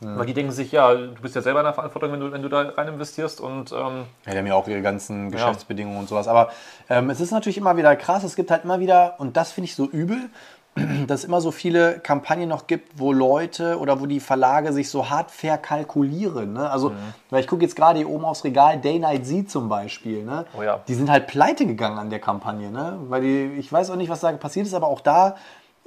[SPEAKER 4] Weil die denken sich, ja, du bist ja selber in der Verantwortung, wenn du, wenn du da rein investierst und ähm,
[SPEAKER 2] Ja, die haben ja auch ihre ganzen Geschäftsbedingungen und sowas. Aber ähm, es ist natürlich immer wieder krass. Es gibt halt immer wieder, und das finde ich so übel, dass es immer so viele Kampagnen noch gibt, wo Leute oder wo die Verlage sich so hart verkalkulieren. Ne? Also, mhm. weil ich gucke jetzt gerade hier oben aufs Regal, Day Night Z zum Beispiel. Ne?
[SPEAKER 4] Oh ja.
[SPEAKER 2] Die sind halt pleite gegangen an der Kampagne. Ne? Weil die, ich weiß auch nicht, was da passiert ist, aber auch da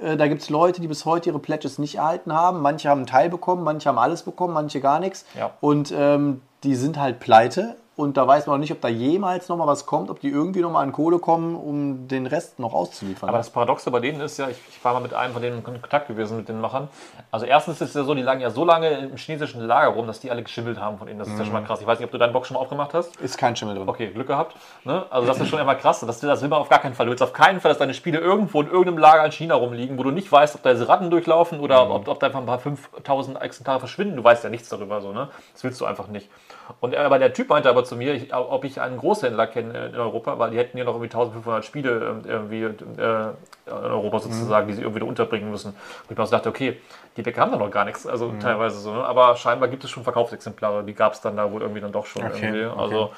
[SPEAKER 2] da gibt es Leute, die bis heute ihre Pledges nicht erhalten haben. Manche haben einen Teil bekommen, manche haben alles bekommen, manche gar nichts.
[SPEAKER 4] Ja.
[SPEAKER 2] Und ähm, die sind halt pleite und da weiß man noch nicht, ob da jemals noch mal was kommt, ob die irgendwie noch mal an Kohle kommen, um den Rest noch auszuliefern.
[SPEAKER 4] Aber das Paradoxe bei denen ist ja, ich, ich war mal mit einem von denen in Kontakt gewesen, mit den Machern. Also erstens ist es ja so, die lagen ja so lange im chinesischen Lager rum, dass die alle geschimmelt haben von ihnen. Das ist mhm. ja schon mal krass. Ich weiß nicht, ob du deinen Box schon mal aufgemacht hast.
[SPEAKER 2] Ist kein Schimmel drin.
[SPEAKER 4] Okay, Glück gehabt. Ne? Also das ist schon immer krass. Das, das will man auf gar keinen Fall. Du willst auf keinen Fall, dass deine Spiele irgendwo in irgendeinem Lager in China rumliegen, wo du nicht weißt, ob da jetzt Ratten durchlaufen oder mhm. ob, ob da einfach ein paar 5000 Exemplare verschwinden. Du weißt ja nichts darüber. So, ne? Das willst du einfach nicht. Und aber der Typ meinte aber zu mir, ich, ob ich einen Großhändler kenne in Europa, weil die hätten ja noch irgendwie 1500 Spiele ähm, irgendwie äh, in Europa sozusagen, mhm. die sie irgendwie unterbringen müssen. Und ich mir auch dachte, okay, die Bäcker haben da noch gar nichts, also mhm. teilweise so. Ne? Aber scheinbar gibt es schon Verkaufsexemplare, die gab es dann da wohl irgendwie dann doch schon okay. irgendwie. Also okay.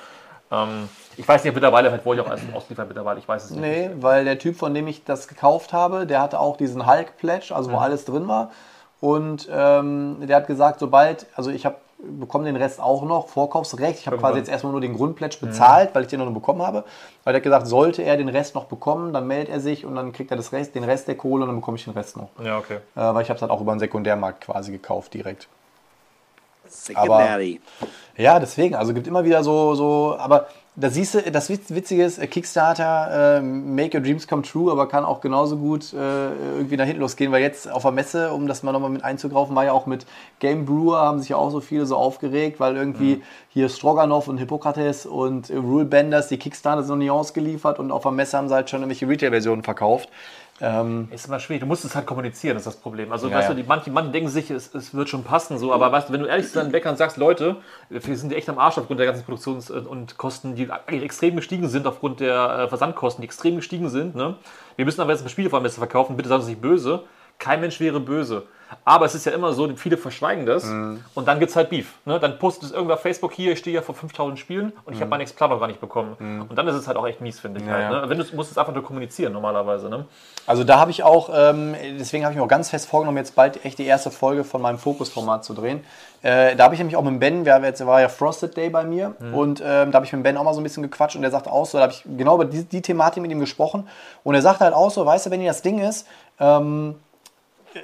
[SPEAKER 4] ähm, ich weiß nicht, mittlerweile, vielleicht wollte ich auch ausliefern mittlerweile, ich weiß es nicht.
[SPEAKER 2] Nee, weil der Typ, von dem ich das gekauft habe, der hatte auch diesen Hulk-Pledge, also wo mhm. alles drin war. Und ähm, der hat gesagt, sobald, also ich habe bekomme den Rest auch noch, Vorkaufsrecht. Ich habe quasi jetzt erstmal nur den Grundplätsch bezahlt, mhm. weil ich den noch bekommen habe. Weil er hat gesagt, sollte er den Rest noch bekommen, dann meldet er sich und dann kriegt er das Rest, den Rest der Kohle und dann bekomme ich den Rest noch.
[SPEAKER 4] Ja, okay.
[SPEAKER 2] Äh, weil ich habe es halt auch über den Sekundärmarkt quasi gekauft direkt.
[SPEAKER 3] Secondary.
[SPEAKER 2] Ja, deswegen, also gibt immer wieder so, so, aber da siehst du, das Witzige ist, Kickstarter, äh, Make Your Dreams Come True, aber kann auch genauso gut äh, irgendwie nach hinten losgehen, weil jetzt auf der Messe, um das mal nochmal mit einzugreifen, war ja auch mit Game Brewer, haben sich ja auch so viele so aufgeregt, weil irgendwie mhm. hier Stroganoff und Hippokrates und äh, Rule Benders, die Kickstarter sind noch nie ausgeliefert und auf der Messe haben sie halt schon irgendwelche Retail-Versionen verkauft.
[SPEAKER 4] Ähm, ist immer schwierig. Du musst es halt kommunizieren, ist das Problem. Also, ja, weißt ja. du, die, manche, manche denken sich, es, es, wird schon passen, so, aber weißt du, wenn du ehrlich zu deinen Bäckern sagst, Leute, wir sind echt am Arsch aufgrund der ganzen Produktions- und Kosten, die extrem gestiegen sind, aufgrund der äh, Versandkosten, die extrem gestiegen sind. Ne? Wir müssen aber jetzt ein Spiel vor verkaufen, bitte sagen Sie nicht böse. Kein Mensch wäre böse. Aber es ist ja immer so, viele verschweigen das mhm. und dann gibt es halt Beef. Ne? Dann postet es irgendwer auf Facebook hier, ich stehe ja vor 5000 Spielen und ich mhm. habe mein Exemplar noch gar nicht bekommen. Mhm. Und dann ist es halt auch echt mies, finde ich. Ja, halt, ne? Wenn du musst es einfach nur kommunizieren normalerweise. Ne?
[SPEAKER 2] Also da habe ich auch, ähm, deswegen habe ich mir auch ganz fest vorgenommen, jetzt bald echt die erste Folge von meinem Fokusformat zu drehen. Äh, da habe ich nämlich auch mit Ben, wir jetzt war ja Frosted Day bei mir mhm. und ähm, da habe ich mit Ben auch mal so ein bisschen gequatscht und der sagt auch so, da habe ich genau über die, die Thematik mit ihm gesprochen und er sagt halt auch so, weißt du, wenn ihr das Ding ist, ähm,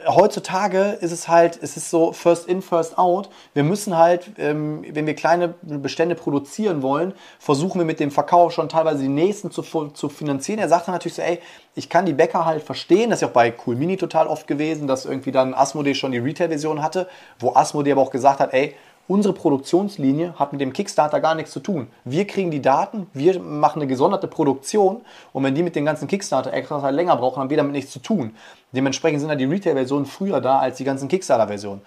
[SPEAKER 2] heutzutage ist es halt, es ist so first in, first out. Wir müssen halt, ähm, wenn wir kleine Bestände produzieren wollen, versuchen wir mit dem Verkauf schon teilweise die nächsten zu, zu finanzieren. Er sagt dann natürlich so, ey, ich kann die Bäcker halt verstehen. Das ist ja auch bei Cool Mini total oft gewesen, dass irgendwie dann Asmodee schon die Retail-Version hatte, wo Asmodee aber auch gesagt hat, ey, Unsere Produktionslinie hat mit dem Kickstarter gar nichts zu tun. Wir kriegen die Daten, wir machen eine gesonderte Produktion und wenn die mit den ganzen Kickstarter-Extras halt länger brauchen, haben wir damit nichts zu tun. Dementsprechend sind halt die Retail-Versionen früher da als die ganzen Kickstarter-Versionen.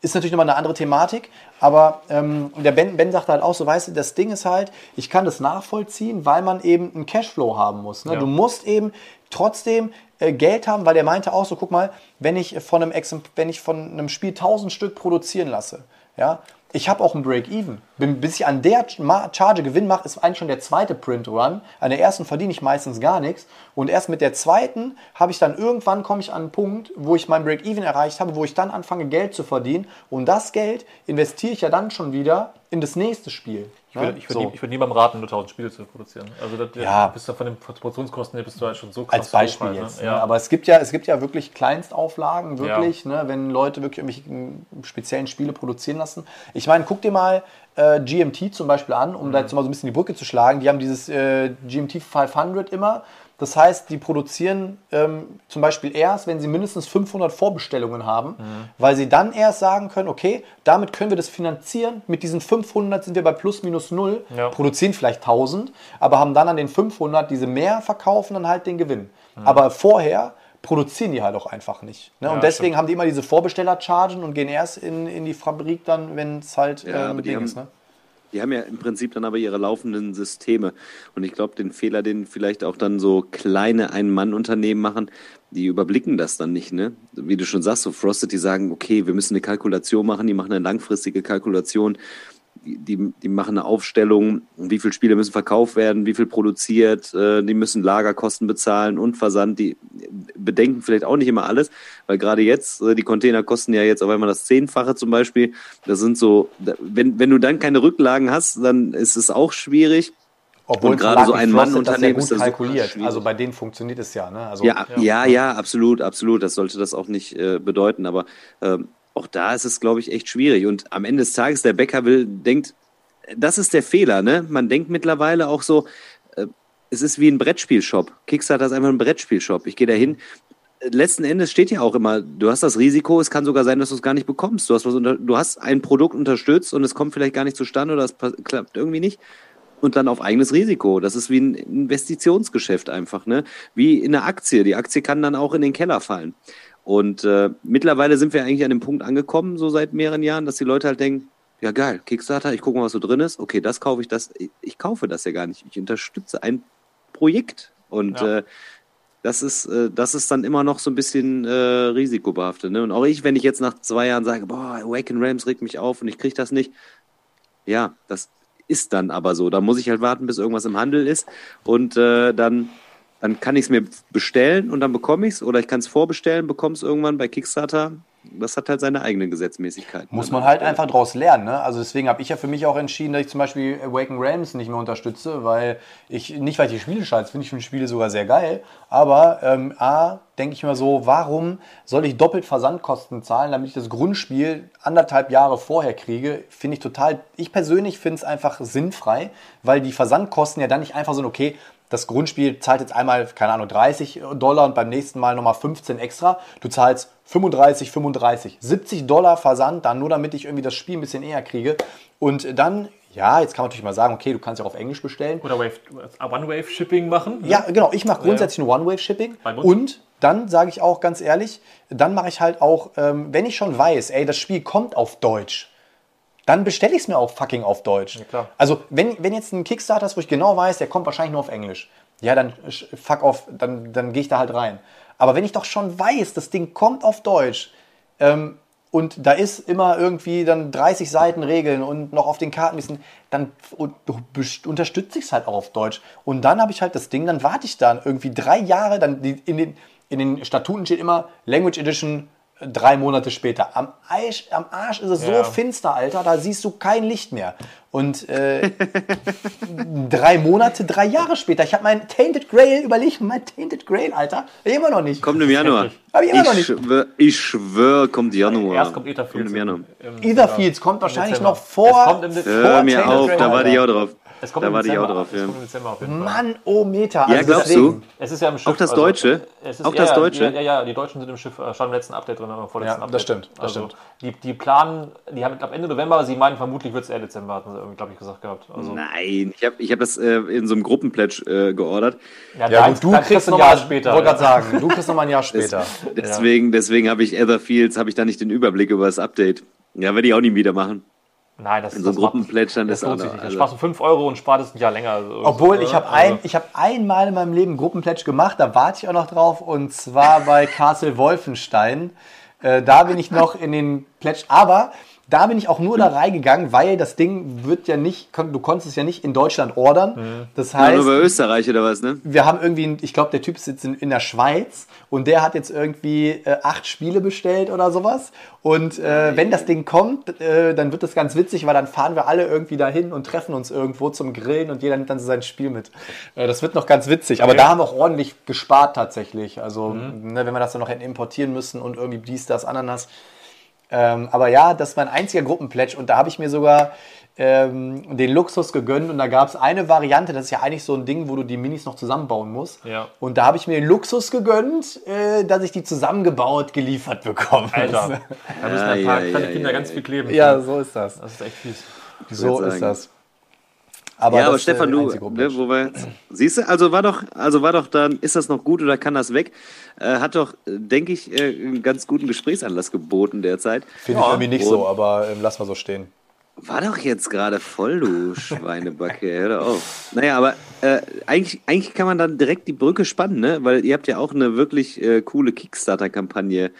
[SPEAKER 2] Ist natürlich nochmal eine andere Thematik, aber ähm, der ben, ben sagt halt auch so, weißt du, das Ding ist halt, ich kann das nachvollziehen, weil man eben einen Cashflow haben muss. Ne? Ja. Du musst eben trotzdem äh, Geld haben, weil der meinte auch so, guck mal, wenn ich von einem, wenn ich von einem Spiel 1000 Stück produzieren lasse, ja, ich habe auch ein Break-Even. Bis ich an der Charge Gewinn mache, ist eigentlich schon der zweite Print-Run. An der ersten verdiene ich meistens gar nichts. Und erst mit der zweiten habe ich dann irgendwann, komme ich an einen Punkt, wo ich mein Break-Even erreicht habe, wo ich dann anfange, Geld zu verdienen. Und das Geld investiere ich ja dann schon wieder in das nächste Spiel.
[SPEAKER 4] Ich würde, ich, würde so. nie, ich würde niemandem raten, nur 1000 Spiele zu produzieren. Also das, ja. bist du von den Produktionskosten her bist du halt schon so
[SPEAKER 2] krass. Als Beispiel hoch, jetzt. Ne? Ja. Aber es gibt, ja, es gibt ja wirklich Kleinstauflagen, wirklich, ja. ne, wenn Leute wirklich irgendwelche speziellen Spiele produzieren lassen. Ich meine, guck dir mal äh, GMT zum Beispiel an, um mhm. da jetzt mal so ein bisschen die Brücke zu schlagen. Die haben dieses äh, GMT 500 immer das heißt, die produzieren ähm, zum Beispiel erst, wenn sie mindestens 500 Vorbestellungen haben, mhm. weil sie dann erst sagen können, okay, damit können wir das finanzieren. Mit diesen 500 sind wir bei plus minus null, ja. produzieren vielleicht 1000, aber haben dann an den 500 diese mehr verkaufen dann halt den Gewinn. Mhm. Aber vorher produzieren die halt auch einfach nicht. Ne? Ja, und deswegen stimmt. haben die immer diese Vorbestellerchargen und gehen erst in, in die Fabrik dann, wenn es halt
[SPEAKER 3] ja, äh, Ding ist. Ne? Die haben ja im Prinzip dann aber ihre laufenden Systeme. Und ich glaube, den Fehler, den vielleicht auch dann so kleine Ein-Mann-Unternehmen machen, die überblicken das dann nicht, ne? Wie du schon sagst, so Frosted, die sagen, okay, wir müssen eine Kalkulation machen, die machen eine langfristige Kalkulation, die, die machen eine Aufstellung, wie viele Spiele müssen verkauft werden, wie viel produziert, äh, die müssen Lagerkosten bezahlen und Versand, die bedenken vielleicht auch nicht immer alles, weil gerade jetzt, äh, die Container kosten ja jetzt auf einmal das Zehnfache zum Beispiel. Das sind so, wenn, wenn du dann keine Rücklagen hast, dann ist es auch schwierig.
[SPEAKER 2] Obwohl
[SPEAKER 3] gerade so ein
[SPEAKER 2] Mann-Unternehmen
[SPEAKER 3] ist das super
[SPEAKER 2] kalkuliert. Also bei denen funktioniert es ja. Ne? Also,
[SPEAKER 3] Ja, ja, ja, absolut, absolut. Das sollte das auch nicht äh, bedeuten. Aber ähm, auch da ist es, glaube ich, echt schwierig. Und am Ende des Tages, der Bäcker will, denkt, das ist der Fehler, ne? Man denkt mittlerweile auch so, äh, es ist wie ein Brettspielshop. Kickstarter ist einfach ein Brettspielshop. Ich gehe da hin. Letzten Endes steht ja auch immer, du hast das Risiko, es kann sogar sein, dass du es gar nicht bekommst. Du hast, was unter, du hast ein Produkt unterstützt und es kommt vielleicht gar nicht zustande oder es klappt irgendwie nicht und dann auf eigenes Risiko. Das ist wie ein Investitionsgeschäft einfach, ne? Wie in einer Aktie. Die Aktie kann dann auch in den Keller fallen. Und äh, mittlerweile sind wir eigentlich an dem Punkt angekommen, so seit mehreren Jahren, dass die Leute halt denken, ja geil, Kickstarter, ich gucke mal, was so drin ist. Okay, das kaufe ich, das. Ich, ich kaufe das ja gar nicht. Ich unterstütze ein Projekt. Und
[SPEAKER 4] Ja.
[SPEAKER 3] äh, das ist, äh, das ist dann immer noch so ein bisschen äh, risikobehaftet. Ne? Und auch ich, wenn ich jetzt nach zwei Jahren sage, boah, Awaken Realms regt mich auf und ich kriege das nicht, ja, das ist dann aber so. Da muss ich halt warten, bis irgendwas im Handel ist und äh, dann, dann kann ich es mir bestellen und dann bekomme ich es oder ich kann es vorbestellen, bekomme es irgendwann bei Kickstarter. Das hat halt seine eigenen Gesetzmäßigkeiten.
[SPEAKER 2] Muss man halt einfach draus lernen. Ne? Also deswegen habe ich ja für mich auch entschieden, dass ich zum Beispiel Awaken Realms nicht mehr unterstütze, weil ich, nicht weil ich die Spiele scheiße finde, ich finde die Spiele sogar sehr geil, aber ähm, A, denke ich mir so, warum soll ich doppelt Versandkosten zahlen, damit ich das Grundspiel anderthalb Jahre vorher kriege, finde ich total, ich persönlich finde es einfach sinnfrei, weil die Versandkosten ja dann nicht einfach sind, okay, das Grundspiel zahlt jetzt einmal, keine Ahnung, 30 Dollar und beim nächsten Mal nochmal 15 extra. Du zahlst 35, 35, 70 Dollar Versand, dann nur damit ich irgendwie das Spiel ein bisschen eher kriege. Und dann, ja, jetzt kann man natürlich mal sagen, okay, du kannst ja auch auf Englisch bestellen.
[SPEAKER 4] Oder Wave, One-Wave-Shipping machen. ne?
[SPEAKER 2] Ja, genau. Ich mache grundsätzlich ein
[SPEAKER 4] uns?
[SPEAKER 2] Und dann sage ich auch ganz ehrlich, dann mache ich halt auch, ähm, wenn ich schon weiß, ey, das Spiel kommt auf Deutsch, dann bestelle ich es mir auch fucking auf Deutsch.
[SPEAKER 4] klar.
[SPEAKER 2] Also, wenn, wenn jetzt ein Kickstarter ist, wo ich genau weiß, der kommt wahrscheinlich nur auf Englisch, ja, dann fuck off, dann, dann gehe ich da halt rein. Aber wenn ich doch schon weiß, das Ding kommt auf Deutsch, ähm, und da ist immer irgendwie dann 30 Seiten Regeln und noch auf den Karten bisschen, dann unterstütze ich es halt auch auf Deutsch. Und dann habe ich halt das Ding, dann warte ich dann irgendwie drei Jahre, dann die, in, den, in den Statuten steht immer Language Edition drei Monate später. Am Arsch, am Arsch ist es
[SPEAKER 4] Ja.
[SPEAKER 2] so finster, Alter, da siehst du kein Licht mehr. Und äh, drei Monate, drei Jahre später, ich habe mein Tainted Grail, überleg mal, mein Tainted Grail, Alter, immer noch nicht.
[SPEAKER 3] Kommt im Januar.
[SPEAKER 2] Hab ich immer noch
[SPEAKER 3] Ich
[SPEAKER 2] nicht.
[SPEAKER 3] schwör, ich schwör, kommt Januar.
[SPEAKER 4] Erst kommt Etherfields.
[SPEAKER 3] Kommt im Januar.
[SPEAKER 2] Etherfields kommt wahrscheinlich
[SPEAKER 4] Dezember.
[SPEAKER 2] noch vor.
[SPEAKER 4] Es kommt im
[SPEAKER 2] vor
[SPEAKER 3] mir
[SPEAKER 2] Tainted
[SPEAKER 3] auf,
[SPEAKER 2] Grail,
[SPEAKER 3] da warte ich auch drauf.
[SPEAKER 4] Es kommt
[SPEAKER 3] Da
[SPEAKER 4] im
[SPEAKER 3] warte ich
[SPEAKER 4] Dezember.
[SPEAKER 3] auch drauf, ja.
[SPEAKER 2] Mann, oh Meter.
[SPEAKER 3] Ja, glaubst du?
[SPEAKER 4] Es ist ja im Schiff.
[SPEAKER 3] Auch das Deutsche?
[SPEAKER 4] es ist,
[SPEAKER 3] Auch
[SPEAKER 4] ja,
[SPEAKER 3] das
[SPEAKER 4] ja,
[SPEAKER 3] Deutsche?
[SPEAKER 4] Ja, ja, ja, die Deutschen sind im Schiff, äh, stand im letzten Update drin, im vorletzten
[SPEAKER 2] Ja, das
[SPEAKER 4] Update.
[SPEAKER 2] stimmt, das
[SPEAKER 4] also,
[SPEAKER 2] stimmt.
[SPEAKER 4] Die, die planen, die haben, ich glaube, Ende November, aber sie meinen, vermutlich wird es eher Dezember, hatten sie irgendwie, glaube ich, gesagt gehabt. Also,
[SPEAKER 3] Nein, ich habe ich hab das äh, in so einem Gruppenpledge äh, geordert.
[SPEAKER 2] Ja,
[SPEAKER 4] deins-
[SPEAKER 2] gut, du
[SPEAKER 4] deins
[SPEAKER 2] kriegst ein Jahr
[SPEAKER 4] mal
[SPEAKER 2] später. Wollte gerade sagen, du kriegst noch mal ein Jahr später.
[SPEAKER 3] Deswegen, deswegen habe ich Etherfields, habe ich da nicht den Überblick über das Update. Ja, werde ich auch nie wieder machen.
[SPEAKER 4] Nein, das
[SPEAKER 3] In so
[SPEAKER 4] das
[SPEAKER 3] dann
[SPEAKER 4] Das
[SPEAKER 3] ist auch
[SPEAKER 4] lohnt sich nicht.
[SPEAKER 3] also-
[SPEAKER 4] Das sparst du 5 Euro und spart es ein Jahr länger. Also,
[SPEAKER 2] Obwohl, ich habe
[SPEAKER 4] also,
[SPEAKER 2] ein, ich hab einmal in meinem Leben einen Gruppenplätsch gemacht, da warte ich auch noch drauf, und zwar bei Castle Wolfenstein. Äh, da bin ich noch in den Plätsch, aber da bin ich auch nur da reingegangen, weil das Ding wird ja nicht, du konntest es ja nicht in Deutschland ordern. Das
[SPEAKER 3] Ja,
[SPEAKER 2] heißt,
[SPEAKER 3] nur bei Österreich oder was, ne?
[SPEAKER 2] wir haben irgendwie, einen- ich glaube, der Typ sitzt in, in der Schweiz und der hat jetzt irgendwie äh, acht Spiele bestellt oder sowas. Und äh, wenn das Ding kommt, äh, dann wird das ganz witzig, weil dann fahren wir alle irgendwie dahin und treffen uns irgendwo zum Grillen und jeder nimmt dann so sein Spiel mit. Äh, das wird noch ganz witzig. Aber da haben wir auch ordentlich gespart tatsächlich. Also, ne, wenn wir das dann noch hätten importieren müssen und irgendwie dies, das, Ananas. Ähm, aber ja, das war mein einziger Gruppenplätsch und da habe ich mir sogar ähm, den Luxus gegönnt und da gab es eine Variante, das ist ja eigentlich so ein Ding, wo du die Minis noch zusammenbauen musst.
[SPEAKER 4] Ja.
[SPEAKER 2] Und da habe ich mir den Luxus gegönnt, äh, dass ich die zusammengebaut geliefert bekomme.
[SPEAKER 4] Alter, da müssen ein
[SPEAKER 3] Ja,
[SPEAKER 4] paar
[SPEAKER 3] ja,
[SPEAKER 4] kleine
[SPEAKER 3] ja,
[SPEAKER 4] Kinder
[SPEAKER 3] ja,
[SPEAKER 4] ganz viel kleben.
[SPEAKER 2] Ja, so ist das.
[SPEAKER 4] Das ist echt fies.
[SPEAKER 2] So ist
[SPEAKER 3] sagen.
[SPEAKER 2] das. Aber
[SPEAKER 3] ja, aber
[SPEAKER 2] äh,
[SPEAKER 3] Stefan, du, ne, wo wir, siehst du, also war doch, also war doch dann, ist das noch gut oder kann das weg? Äh, hat doch, äh, denke ich, äh, einen ganz guten Gesprächsanlass geboten derzeit.
[SPEAKER 2] Finde ich
[SPEAKER 4] Ja.
[SPEAKER 2] irgendwie nicht so, aber ähm, lass mal so stehen.
[SPEAKER 3] War doch jetzt gerade voll, du Schweinebacke, hör doch auf. Naja, aber äh, eigentlich, eigentlich kann man dann direkt die Brücke spannen, ne? Weil ihr habt ja auch eine wirklich äh, coole Kickstarter-Kampagne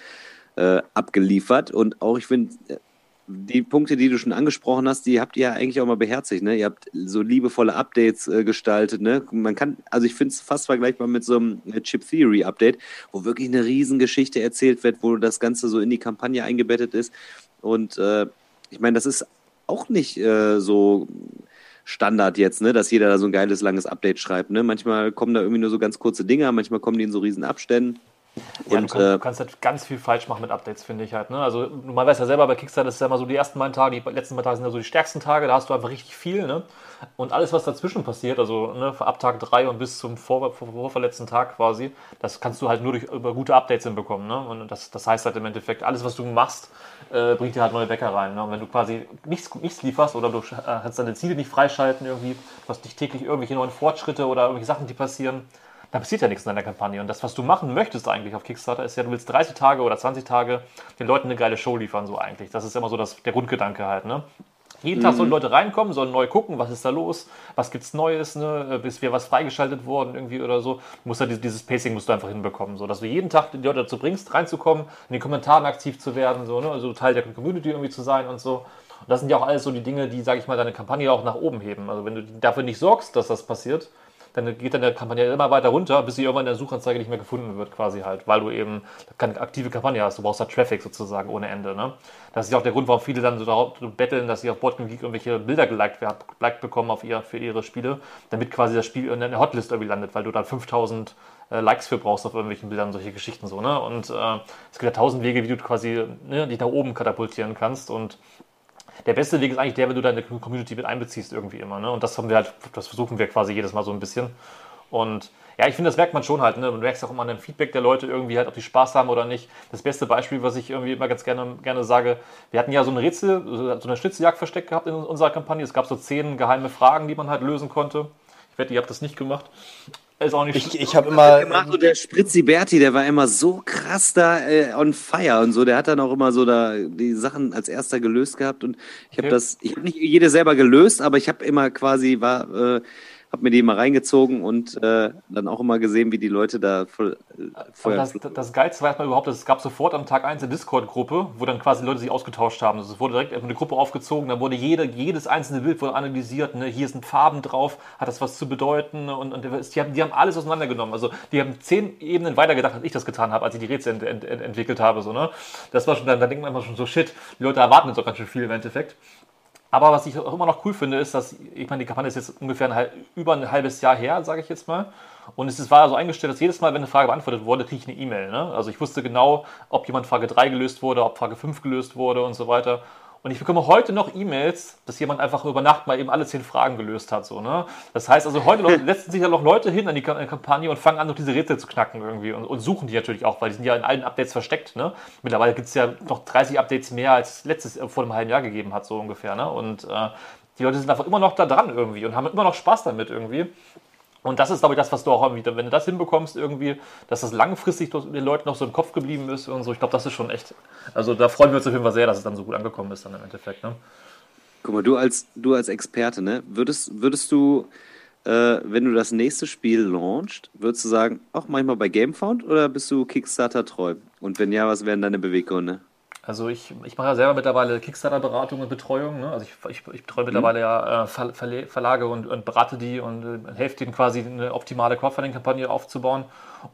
[SPEAKER 3] äh, abgeliefert und auch, ich finde, äh, die Punkte, die du schon angesprochen hast, die habt ihr ja eigentlich auch mal beherzigt. Ne? Ihr habt so liebevolle Updates äh, gestaltet. Ne? Man kann, also ich finde es fast vergleichbar mit so einem äh, Chip Theory Update, wo wirklich eine Riesengeschichte erzählt wird, wo das Ganze so in die Kampagne eingebettet ist. Und äh, ich meine, das ist auch nicht äh, so Standard jetzt, ne, dass jeder da so ein geiles, langes Update schreibt. Ne? Manchmal kommen da irgendwie nur so ganz kurze Dinger, manchmal kommen die in so riesen Abständen.
[SPEAKER 4] Ja, und, du, kannst, äh, du kannst halt ganz viel falsch machen mit Updates, finde ich halt. Ne? Also man weiß ja selber, bei Kickstarter ist ja immer so die ersten beiden Tage, die letzten beiden Tage sind ja so die stärksten Tage, da hast du einfach richtig viel. Ne? Und alles, was dazwischen passiert, also ne, ab Tag 3 und bis zum vor, vor, vorverletzten Tag quasi, das kannst du halt nur durch, über gute Updates hinbekommen. Ne? Und das, das heißt halt im Endeffekt, alles, was du machst, äh, bringt dir halt neue Bäcker rein. Ne? Und wenn du quasi nichts, nichts lieferst oder du äh, kannst deine Ziele nicht freischalten irgendwie, du hast nicht täglich irgendwelche neuen Fortschritte oder irgendwelche Sachen, die passieren, da passiert ja nichts in deiner Kampagne. Und das, was du machen möchtest eigentlich auf Kickstarter, ist ja, du willst 30 Tage oder 20 Tage den Leuten eine geile Show liefern, so eigentlich. Das ist immer so das, der Grundgedanke halt, ne? Jeden Tag sollen mhm. Leute reinkommen, sollen neu gucken, was ist da los, was gibt's Neues, ne? ist wieder was freigeschaltet worden irgendwie oder so. Du musst ja dieses Pacing musst du einfach hinbekommen, so dass du jeden Tag die Leute dazu bringst, reinzukommen, in den Kommentaren aktiv zu werden, so, ne? also Teil der Community irgendwie zu sein und so. Und das sind ja auch alles so die Dinge, die, sage ich mal, deine Kampagne auch nach oben heben. Also wenn du dafür nicht sorgst, dass das passiert, dann geht dann der Kampagne immer weiter runter, bis sie irgendwann in der Suchanzeige nicht mehr gefunden wird, quasi halt, weil du eben keine aktive Kampagne hast. Du brauchst da Traffic sozusagen ohne Ende. Ne? Das ist auch der Grund, warum viele dann so darauf betteln, dass sie auf Boardgame Geek irgendwelche Bilder geliked, geliked bekommen auf ihr, für ihre Spiele, damit quasi das Spiel in der Hotlist irgendwie landet, weil du dann 5000 äh, Likes für brauchst auf irgendwelchen Bildern, solche Geschichten so. Ne? Und äh, es gibt ja tausend Wege, wie du quasi ne, dich nach oben katapultieren kannst und der beste Weg ist eigentlich der, wenn du deine Community mit einbeziehst irgendwie immer. Ne? Und das haben wir halt, das versuchen wir quasi jedes Mal so ein bisschen. Und ja, ich finde, das merkt man schon halt. Ne? Du merkst auch immer an dem Feedback der Leute irgendwie halt, ob die Spaß haben oder nicht. Das beste Beispiel, was ich irgendwie immer ganz gerne, gerne sage, wir hatten ja so ein Rätsel, so eine Schnitzeljagd versteckt gehabt in unserer Kampagne. Es gab so zehn geheime Fragen, die man halt lösen konnte. Ich wette, ihr habt das nicht gemacht.
[SPEAKER 2] Ist auch nicht Ich, ich habe immer.
[SPEAKER 3] Gemacht, so der Spritzi Berti, der war immer so krass da äh, on fire und so. Der hat dann auch immer so da die Sachen als erster gelöst gehabt. Und ich habe okay. das, ich habe nicht jede selber gelöst, aber ich habe immer quasi war. Äh, habe mir die mal reingezogen und äh, dann auch immer gesehen, wie die Leute da voll,
[SPEAKER 4] äh, das, das Geilste war erstmal überhaupt, dass es gab sofort am Tag 1 eine Discord-Gruppe, wo dann quasi Leute sich ausgetauscht haben. Also es wurde direkt eine Gruppe aufgezogen, da wurde jede, jedes einzelne Bild wurde analysiert. Ne? Hier sind Farben drauf, hat das was zu bedeuten? Und, und die, haben, die haben alles auseinandergenommen. Also die haben zehn Ebenen weitergedacht, als ich das getan habe, als ich die Rätsel ent, ent, ent, entwickelt habe. So, ne? Das war schon, da, da denkt man immer schon so, shit, die Leute erwarten jetzt auch ganz schön viel im Endeffekt. Aber was ich auch immer noch cool finde, ist, dass, ich meine, die Kampagne ist jetzt ungefähr ein, über ein halbes Jahr her, sage ich jetzt mal. Und es war so eingestellt, dass jedes Mal, wenn eine Frage beantwortet wurde, kriege ich eine E-Mail. Ne? Also ich wusste genau, ob jemand Frage 3 gelöst wurde, ob Frage 5 gelöst wurde und so weiter. Und ich bekomme heute noch E-Mails, dass jemand einfach über Nacht mal eben alle zehn Fragen gelöst hat. So, ne? Das heißt also, heute setzen sich ja noch Leute hin an die Kampagne und fangen an, noch diese Rätsel zu knacken irgendwie und, und, suchen die natürlich auch, weil die sind ja in allen Updates versteckt. Ne? Mittlerweile gibt es ja noch 30 Updates mehr, als letztes äh, vor einem halben Jahr gegeben hat, so ungefähr. Ne? Und äh, die Leute sind einfach immer noch da dran irgendwie und haben immer noch Spaß damit irgendwie. Und das ist, glaube ich, das, was du auch irgendwie, wenn du das hinbekommst, irgendwie, dass das langfristig den Leuten noch so im Kopf geblieben ist und so. Ich glaube, das ist schon echt. Also da freuen wir uns auf jeden Fall sehr, dass es dann so gut angekommen ist dann im Endeffekt. Ne?
[SPEAKER 3] Guck mal, du als, du als Experte, ne, würdest, würdest du, äh, wenn du das nächste Spiel launchst, würdest du sagen, auch manchmal bei Gamefound oder bist du Kickstarter treu? Und wenn ja, was wären deine Beweggründe?
[SPEAKER 4] Also ich, ich mache ja selber mittlerweile Kickstarter-Beratung und Betreuung. Ne? Also ich, ich, ich betreue mhm. mittlerweile ja äh, Verlage und, und, berate die und äh, helfe denen quasi eine optimale Crowdfunding-Kampagne aufzubauen.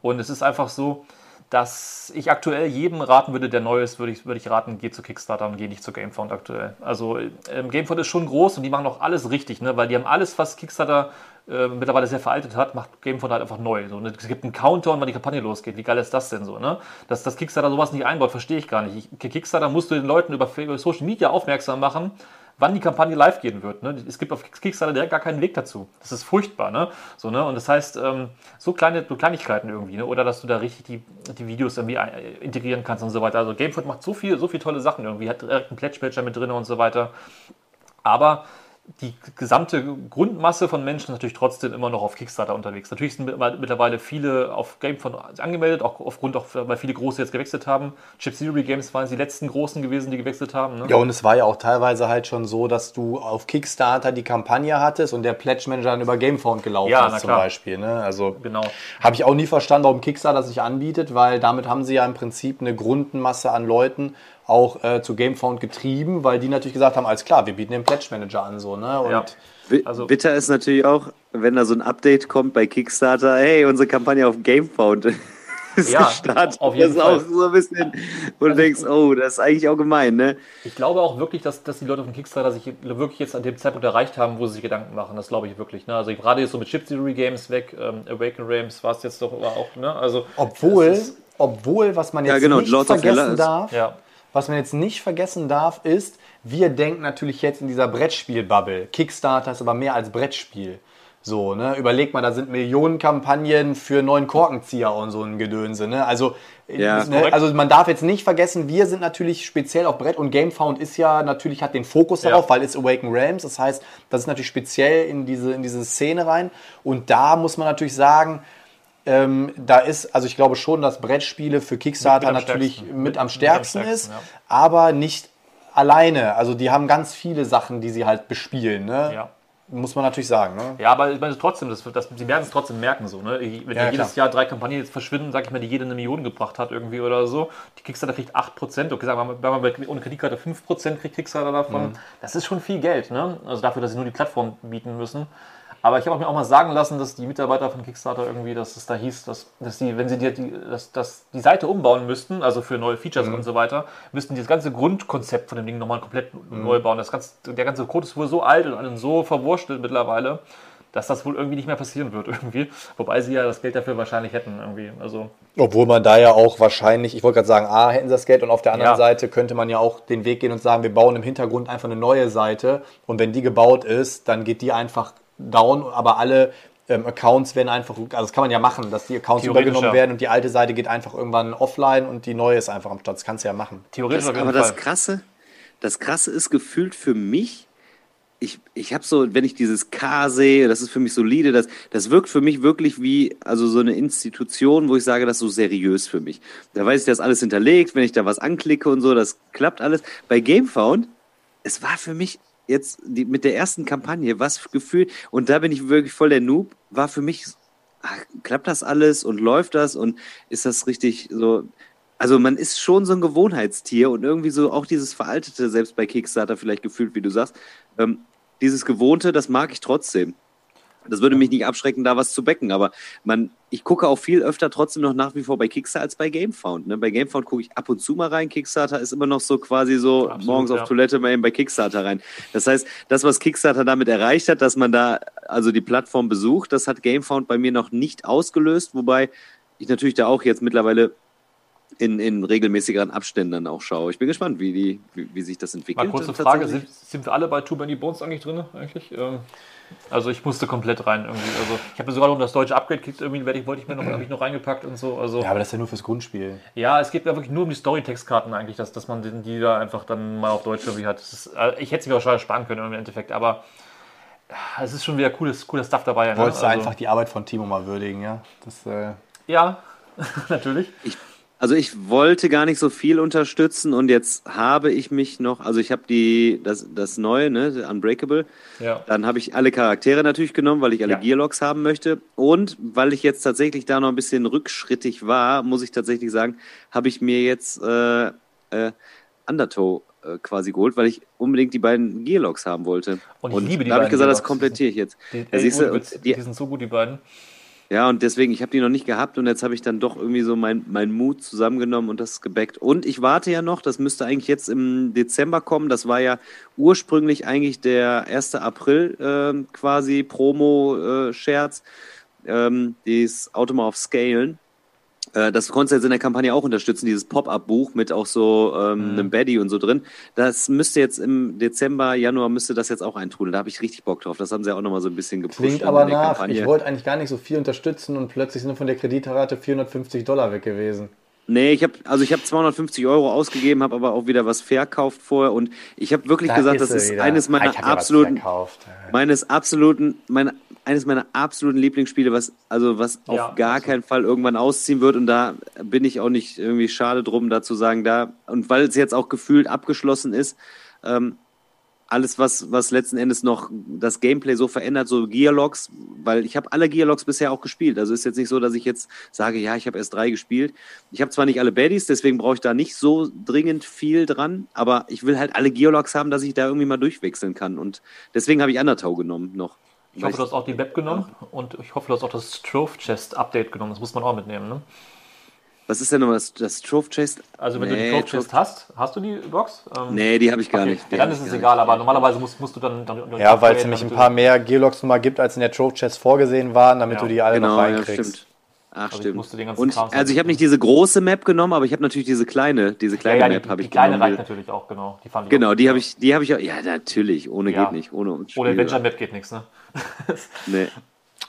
[SPEAKER 4] Und es ist einfach so, dass ich aktuell jedem raten würde, der neu ist, würde ich, würde ich raten, geh zu Kickstarter und geh nicht zu Gamefound aktuell. Also ähm, Gamefound ist schon groß und die machen auch alles richtig, ne? weil die haben alles, was Kickstarter äh, mittlerweile sehr veraltet hat, macht Gamefound halt einfach neu. So, ne? Es gibt einen Countdown, wann die Kampagne losgeht. Wie geil ist das denn so? Ne? Dass das Kickstarter sowas nicht einbaut, verstehe ich gar nicht. Ich, Kickstarter musst du den Leuten über Social Media aufmerksam machen, wann die Kampagne live gehen wird. Ne? Es gibt auf Kickstarter direkt gar keinen Weg dazu. Das ist furchtbar. Ne? So, ne? Und das heißt, ähm, so kleine so Kleinigkeiten irgendwie, ne? oder dass du da richtig die, die Videos irgendwie äh, integrieren kannst und so weiter. Also Gamefoot macht so viel, so viele tolle Sachen irgendwie, hat direkt einen Pledge-Manager mit drin und so weiter. Aber die gesamte Grundmasse von Menschen ist natürlich trotzdem immer noch auf Kickstarter unterwegs. Natürlich sind mittlerweile viele auf GameFund angemeldet, auch aufgrund, auch, weil viele große jetzt gewechselt haben. Chip Theory Games waren die letzten großen gewesen, die gewechselt haben. Ne?
[SPEAKER 2] Ja, und es war ja auch teilweise halt schon so, dass du auf Kickstarter die Kampagne hattest und der Pledge Manager dann über GameFound gelaufen ja, ist zum Beispiel. Ne? Also genau. habe ich auch nie verstanden, warum Kickstarter sich anbietet, weil damit haben sie ja im Prinzip eine Grundmasse an Leuten, auch äh, zu GameFound getrieben, weil die natürlich gesagt haben, alles klar, wir bieten den Pledge Manager an, so, ne? Und
[SPEAKER 4] Ja.
[SPEAKER 3] Also, Bitter ist natürlich auch, wenn da so ein Update kommt bei Kickstarter, hey, unsere Kampagne auf GameFound ist
[SPEAKER 4] Ja,
[SPEAKER 3] gestartet.
[SPEAKER 4] auf jeden
[SPEAKER 3] das ist
[SPEAKER 4] Fall.
[SPEAKER 3] auch so ein bisschen, wo du denkst, oh, das ist eigentlich auch gemein, ne?
[SPEAKER 4] Ich glaube auch wirklich, dass, dass die Leute von Kickstarter sich wirklich jetzt an dem Zeitpunkt erreicht haben, wo sie sich Gedanken machen. Das glaube ich wirklich. Ne? Also gerade jetzt so mit Chip Theory Games weg, ähm, Awaken Realms war es jetzt doch aber auch. Ne? Also
[SPEAKER 2] Obwohl,
[SPEAKER 4] ist-
[SPEAKER 2] obwohl, was man jetzt
[SPEAKER 3] Ja, genau,
[SPEAKER 2] nicht
[SPEAKER 3] Lords of
[SPEAKER 2] vergessen
[SPEAKER 3] ist-
[SPEAKER 2] darf,
[SPEAKER 4] Ja.
[SPEAKER 2] Was man jetzt nicht vergessen darf, ist, wir denken natürlich jetzt in dieser Brettspiel-Bubble. Kickstarter ist aber mehr als Brettspiel. So, ne? Überleg mal, da sind Millionen Kampagnen für neuen Korkenzieher und so ein Gedönse, ne? Also,
[SPEAKER 3] Ja,
[SPEAKER 2] ne? also man darf jetzt nicht vergessen, wir sind natürlich speziell auf Brett und GameFound ist ja natürlich hat den Fokus
[SPEAKER 4] Ja.
[SPEAKER 2] darauf, weil es Awaken Realms, das heißt, das ist natürlich speziell in diese, in diese Szene rein. Und da muss man natürlich sagen, ähm, da ist, also ich glaube schon, dass Brettspiele für Kickstarter
[SPEAKER 4] Mit-
[SPEAKER 2] natürlich
[SPEAKER 4] stärksten.
[SPEAKER 2] mit am stärksten
[SPEAKER 4] mit am
[SPEAKER 2] ist,
[SPEAKER 4] stärksten, ja.
[SPEAKER 2] aber nicht alleine. Also die haben ganz viele Sachen, die sie halt bespielen, ne?
[SPEAKER 4] Ja.
[SPEAKER 2] Muss man natürlich sagen, ne?
[SPEAKER 4] Ja, aber ich meine trotzdem, das, das, sie werden es trotzdem merken so. Ne? Wenn
[SPEAKER 2] Ja,
[SPEAKER 4] jedes
[SPEAKER 2] klar.
[SPEAKER 4] Jahr drei Kampagnen jetzt verschwinden, sag ich mal, die jede eine Million gebracht hat irgendwie oder so. Die Kickstarter kriegt 8%, okay, sagen wir mal, wenn man bei- ohne Kreditkarte 5% kriegt Kickstarter davon.
[SPEAKER 2] Mhm.
[SPEAKER 4] Das ist schon viel Geld, ne? Also dafür, dass sie nur die Plattform bieten müssen. Aber ich habe mir auch mal sagen lassen, dass die Mitarbeiter von Kickstarter irgendwie, dass es da hieß, dass, dass die, wenn sie die, die, dass, dass die Seite umbauen müssten, also für neue Features
[SPEAKER 2] Mhm.
[SPEAKER 4] und so weiter, müssten die das ganze Grundkonzept von dem Ding nochmal komplett
[SPEAKER 2] Mhm.
[SPEAKER 4] neu bauen. Das ganze, der ganze Code ist wohl so alt und so verwurstelt mittlerweile, dass das wohl irgendwie nicht mehr passieren wird irgendwie. Wobei sie ja das Geld dafür wahrscheinlich hätten irgendwie. Also
[SPEAKER 2] Obwohl man da ja auch wahrscheinlich, ich wollte gerade sagen, A, hätten sie das Geld und auf der anderen
[SPEAKER 4] Ja.
[SPEAKER 2] Seite könnte man ja auch den Weg gehen und sagen, wir bauen im Hintergrund einfach eine neue Seite und wenn die gebaut ist, dann geht die einfach down, aber alle ähm, Accounts werden einfach, also das kann man ja machen, dass die Accounts übergenommen
[SPEAKER 4] ja.
[SPEAKER 2] werden und die alte Seite geht einfach irgendwann offline und die neue ist einfach am Start. Das kannst du ja machen.
[SPEAKER 4] theoretisch
[SPEAKER 3] Das,
[SPEAKER 4] auf jeden
[SPEAKER 3] aber das
[SPEAKER 4] Fall.
[SPEAKER 3] Krasse, das Krasse ist gefühlt für mich, ich, ich habe so, wenn ich dieses K sehe, das ist für mich solide, das, das wirkt für mich wirklich wie, also so eine Institution, wo ich sage, das ist so seriös für mich. Da weiß ich, dass alles hinterlegt, wenn ich da was anklicke und so, das klappt alles. Bei GameFound, es war für mich jetzt die, mit der ersten Kampagne, was Gefühl, und da bin ich wirklich voll der Noob, war für mich, ach, klappt das alles und läuft das und ist das richtig so, also man ist schon so ein Gewohnheitstier und irgendwie so auch dieses Veraltete, selbst bei Kickstarter vielleicht gefühlt, wie du sagst, ähm, dieses Gewohnte, das mag ich trotzdem. Das würde mich nicht abschrecken, da was zu becken, aber man, ich gucke auch viel öfter trotzdem noch nach wie vor bei Kickstarter als bei GameFound. Ne? Bei GameFound gucke ich ab und zu mal rein. Kickstarter ist immer noch so quasi so
[SPEAKER 4] Absolut,
[SPEAKER 3] morgens
[SPEAKER 4] ja.
[SPEAKER 3] auf Toilette mal eben bei Kickstarter rein. Das heißt, das, was Kickstarter damit erreicht hat, dass man da also die Plattform besucht, das hat GameFound bei mir noch nicht ausgelöst, wobei ich natürlich da auch jetzt mittlerweile in, in regelmäßigeren Abständen dann auch schaue. Ich bin gespannt, wie, die, wie, wie sich das entwickelt.
[SPEAKER 4] Mal kurze. Frage, sind, sind wir alle bei Too Many Bones eigentlich drin? Eigentlich? Ähm, also ich musste komplett rein irgendwie. Also ich habe sogar noch das deutsche Upgrade gekriegt, irgendwie ich, wollte ich mir noch, habe ich noch reingepackt und so. Also
[SPEAKER 2] Ja, aber das ist ja nur fürs Grundspiel.
[SPEAKER 4] Ja, es geht ja wirklich nur um die Storytextkarten eigentlich, dass, dass man den- die da einfach dann mal auf Deutsch irgendwie hat. Das ist, äh, ich hätte sie mir wahrscheinlich sparen können im Endeffekt, aber äh, es ist schon wieder cooles, cooles Stuff dabei. Ne?
[SPEAKER 2] Wolltest du
[SPEAKER 4] Also,
[SPEAKER 2] einfach die Arbeit von Timo mal würdigen, ja? Das, äh,
[SPEAKER 4] Ja, natürlich.
[SPEAKER 3] Ich, also ich wollte gar nicht so viel unterstützen und jetzt habe ich mich noch, also ich habe die das, das neue, ne, Unbreakable.
[SPEAKER 4] Ja.
[SPEAKER 3] Dann habe ich alle Charaktere natürlich genommen, weil ich alle
[SPEAKER 4] Ja.
[SPEAKER 3] Gearlocks haben möchte. Und weil ich jetzt tatsächlich da noch ein bisschen rückschrittig war, muss ich tatsächlich sagen, habe ich mir jetzt äh, äh, Undertow äh, quasi geholt, weil ich unbedingt die beiden Gearlocks haben wollte.
[SPEAKER 4] Und ich liebe die
[SPEAKER 3] da habe ich gesagt, das
[SPEAKER 4] Gearlocks.
[SPEAKER 3] komplettiere ich jetzt.
[SPEAKER 4] Die,
[SPEAKER 3] Ja,
[SPEAKER 4] ey,
[SPEAKER 3] siehst du,
[SPEAKER 4] ohne Witz,
[SPEAKER 3] und
[SPEAKER 4] die,
[SPEAKER 3] die,
[SPEAKER 4] sind so gut, die beiden.
[SPEAKER 3] Ja, und deswegen, ich habe die noch nicht gehabt und jetzt habe ich dann doch irgendwie so mein, mein Mut zusammengenommen und das gebackt. Und ich warte ja noch, das müsste eigentlich jetzt im Dezember kommen. Das war ja ursprünglich eigentlich der 1. April ähm, quasi Promo-Scherz, ähm, dieses Automa auf Scalen. Äh, das konntest du jetzt in der Kampagne auch unterstützen, dieses Pop-Up-Buch mit auch so ähm, einem Baddy und so drin. Das müsste jetzt im Dezember, Januar müsste das jetzt auch eintrudeln. Da habe ich richtig Bock drauf. Das haben sie auch nochmal so ein bisschen gepusht.
[SPEAKER 2] klingt
[SPEAKER 3] in
[SPEAKER 2] aber nach,
[SPEAKER 3] Kampagne.
[SPEAKER 2] ich wollte eigentlich gar nicht so viel unterstützen und plötzlich sind von der Kreditrate 450 Dollar weg gewesen.
[SPEAKER 3] Nee, ich habe also ich habe 250 Euro ausgegeben, habe aber auch wieder was verkauft vorher und ich habe wirklich gesagt, das
[SPEAKER 2] sie
[SPEAKER 3] ist
[SPEAKER 2] wieder.
[SPEAKER 3] eines meiner absoluten meines absoluten meine, eines meiner absoluten Lieblingsspiele, was also was
[SPEAKER 4] Ja,
[SPEAKER 3] auf gar
[SPEAKER 4] absolut.
[SPEAKER 3] keinen Fall irgendwann ausziehen wird und da bin ich auch nicht irgendwie schade drum, da zu sagen, da und weil es jetzt auch gefühlt abgeschlossen ist, ähm, alles, was, was letzten Endes noch das Gameplay so verändert, so Gearlocks, weil ich habe alle Gearlocks bisher auch gespielt. Also ist jetzt nicht so, dass ich jetzt sage, ja, ich habe erst drei gespielt. Ich habe zwar nicht alle Baddies, deswegen brauche ich da nicht so dringend viel dran, aber ich will halt alle Gearlocks haben, dass ich da irgendwie mal durchwechseln kann. Und deswegen habe ich Undertow genommen noch.
[SPEAKER 4] Ich hoffe, du hast auch die Web genommen und ich hoffe, du hast auch das Trove Chest Update genommen. Das muss man auch mitnehmen, ne?
[SPEAKER 3] Was ist denn nochmal das, das Trove Chest?
[SPEAKER 4] Also wenn nee, du die Trove Chest hast, hast du die Box?
[SPEAKER 3] Ähm, nee, die habe ich gar okay. nicht.
[SPEAKER 4] Ja, dann ist es egal, nicht. aber normalerweise musst, musst du dann... dann
[SPEAKER 2] ja, weil es nämlich ein paar mehr Gearlocks mal gibt, als in der Trove Chest vorgesehen waren, damit ja. du die alle
[SPEAKER 3] genau,
[SPEAKER 2] noch reinkriegst.
[SPEAKER 3] Ja, stimmt. Ach, also stimmt. Und, also ich habe nicht diese große Map genommen, aber ich habe natürlich diese kleine, diese kleine ja, ja, Map habe ich
[SPEAKER 4] die kleine genommen. reicht natürlich auch, genau.
[SPEAKER 3] Die fand ich genau, die habe ich, die habe ich auch. Ja, natürlich. Ohne ja. geht nicht. Ohne
[SPEAKER 4] Ohne Adventure Map geht nichts, ne?
[SPEAKER 3] Nee.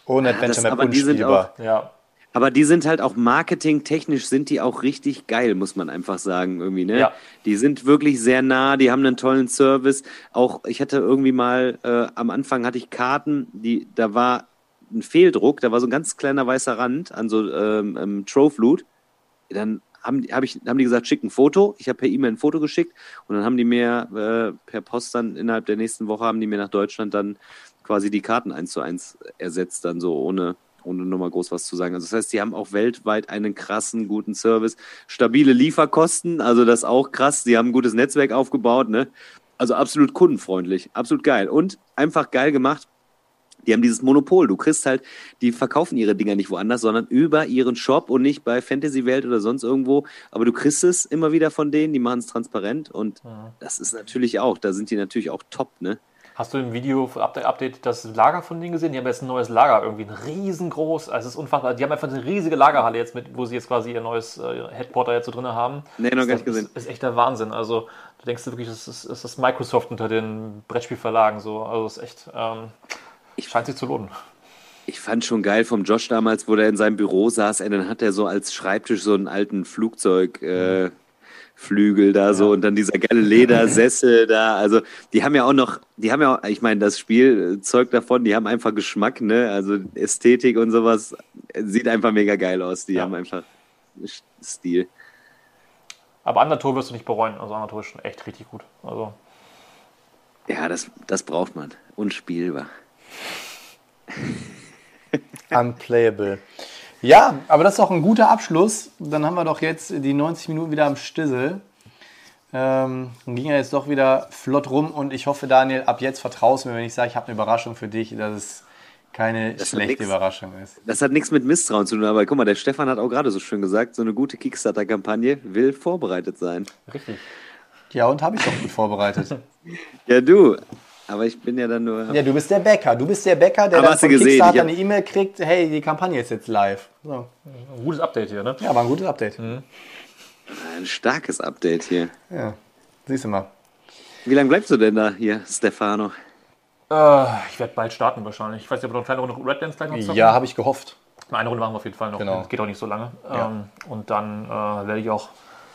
[SPEAKER 2] Ohne Adventure Map unspielbar.
[SPEAKER 3] ja. Aber die sind halt auch marketingtechnisch sind die auch richtig geil, muss man einfach sagen irgendwie, ne? Ja. Die sind wirklich sehr nah, die haben einen tollen Service. Auch ich hatte irgendwie mal äh, am Anfang hatte ich Karten, die da war ein Fehldruck, da war so ein ganz kleiner weißer Rand an so ähm, ähm, Trove Loot. Dann haben, hab ich, haben die gesagt, schick ein Foto. Ich habe per E-Mail ein Foto geschickt und dann haben die mir äh, per Post dann innerhalb der nächsten Woche haben die mir nach Deutschland dann quasi die Karten eins zu eins ersetzt, dann so ohne, ohne nochmal groß was zu sagen. Also das heißt, die haben auch weltweit einen krassen, guten Service, stabile Lieferkosten, also das auch krass. Die haben ein gutes Netzwerk aufgebaut, ne? Also absolut kundenfreundlich, absolut geil und einfach geil gemacht. Die haben dieses Monopol. Du kriegst halt, die verkaufen ihre Dinger nicht woanders, sondern über ihren Shop und nicht bei Fantasy Welt oder sonst irgendwo. Aber du kriegst es immer wieder von denen, die machen es transparent und ja. das ist natürlich auch, da sind die natürlich auch top, ne?
[SPEAKER 4] Hast du im Video Update das Lager von denen gesehen? Die haben jetzt ein neues Lager, irgendwie ein riesengroß, also es ist unfassbar. Die haben einfach eine riesige Lagerhalle jetzt mit, wo sie jetzt quasi ihr neues äh, Headquarter jetzt so drin haben.
[SPEAKER 3] Nee, noch gar nicht gesehen.
[SPEAKER 4] Das ist echt der Wahnsinn. Also du denkst wirklich, das ist, das ist Microsoft unter den Brettspielverlagen so. Also es ist echt, ähm, ich, scheint sich zu lohnen.
[SPEAKER 3] Ich fand schon geil vom Josh damals, wo der in seinem Büro saß, ey, dann hat er so als Schreibtisch so einen alten Flugzeug. Äh, Flügel da so und dann dieser geile Ledersessel da. Also die haben ja auch noch, die haben ja auch, ich meine, das Spiel zeugt davon, die haben einfach Geschmack, ne? Also Ästhetik und sowas sieht einfach mega geil aus. Die ja. haben einfach Stil.
[SPEAKER 4] Aber Anatol wirst du nicht bereuen. Also Anatol ist schon echt richtig gut. Also.
[SPEAKER 3] Ja, das, das braucht man. Unspielbar.
[SPEAKER 2] Unplayable. Ja, aber das ist doch ein guter Abschluss. Dann haben wir doch jetzt die 90 Minuten wieder am Stissel. Ähm, ging ja jetzt doch wieder flott rum und ich hoffe, Daniel, ab jetzt vertraust du mir, wenn ich sage, ich habe eine Überraschung für dich, dass es keine das schlechte Überraschung ist.
[SPEAKER 3] Das hat nichts mit Misstrauen zu tun, aber guck mal, der Stefan hat auch gerade so schön gesagt, so eine gute Kickstarter-Kampagne will vorbereitet sein.
[SPEAKER 4] Richtig.
[SPEAKER 2] Ja, und habe ich doch gut vorbereitet.
[SPEAKER 3] ja, du. Aber ich bin ja dann nur.
[SPEAKER 2] Ja, du bist der Bäcker. Du bist der Bäcker, der dann
[SPEAKER 3] von gesehen, Kickstarter
[SPEAKER 2] eine E-Mail kriegt, hey, die Kampagne ist jetzt live. So.
[SPEAKER 4] Ein gutes Update hier, ne?
[SPEAKER 2] Ja, war ein gutes Update.
[SPEAKER 3] Mhm. Ein starkes Update hier.
[SPEAKER 2] Ja, siehst du mal.
[SPEAKER 3] Wie lange bleibst du denn da hier, Stefano?
[SPEAKER 4] Äh, ich werde bald starten wahrscheinlich. Ich weiß nicht, ob wir noch eine kleine Runde Redlands gleich noch
[SPEAKER 2] zocken. Ja, habe ich gehofft.
[SPEAKER 4] Eine Runde machen wir auf jeden Fall noch. Genau. Das geht auch nicht so lange. Ja. Ähm, und dann äh, werde ich auch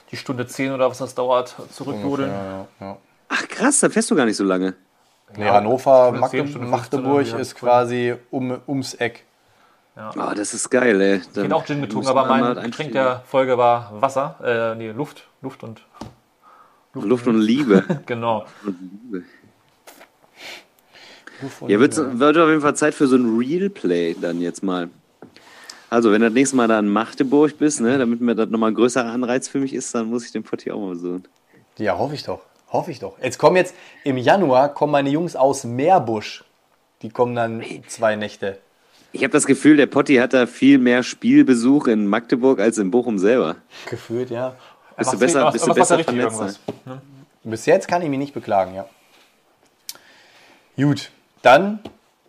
[SPEAKER 4] die Stunde 10 oder was das dauert, zurückjodeln. Ja,
[SPEAKER 3] ja. Ach krass, da fährst du gar nicht so lange.
[SPEAKER 2] Nee, ja, Hannover, Magde Magdeburg ist quasi um, ums Eck.
[SPEAKER 3] Ja. Oh, das ist geil, ey.
[SPEAKER 4] ich bin auch Gin getrunken, aber mein Getränk der Folge war Wasser, äh, nee, Luft, Luft und
[SPEAKER 3] Luft, Luft und Liebe.
[SPEAKER 4] genau.
[SPEAKER 3] ja, wird, wird auf jeden Fall Zeit für so ein Real Play dann jetzt mal. Also, wenn du das nächste Mal da in Magdeburg bist, ne, damit mir das nochmal ein größerer Anreiz für mich ist, dann muss ich den Pott hier auch mal besuchen.
[SPEAKER 2] Ja, hoffe ich doch. Hoffe ich doch. Jetzt kommen jetzt im Januar kommen meine Jungs aus Meerbusch. Die kommen dann zwei Nächte.
[SPEAKER 3] Ich habe das Gefühl, der Potti hat da viel mehr Spielbesuch in Magdeburg als in Bochum selber.
[SPEAKER 2] Gefühlt, ja.
[SPEAKER 3] Bist du besser, bist du besser vernetzt?
[SPEAKER 2] Ne? Bis jetzt kann ich mich nicht beklagen, ja. Gut, dann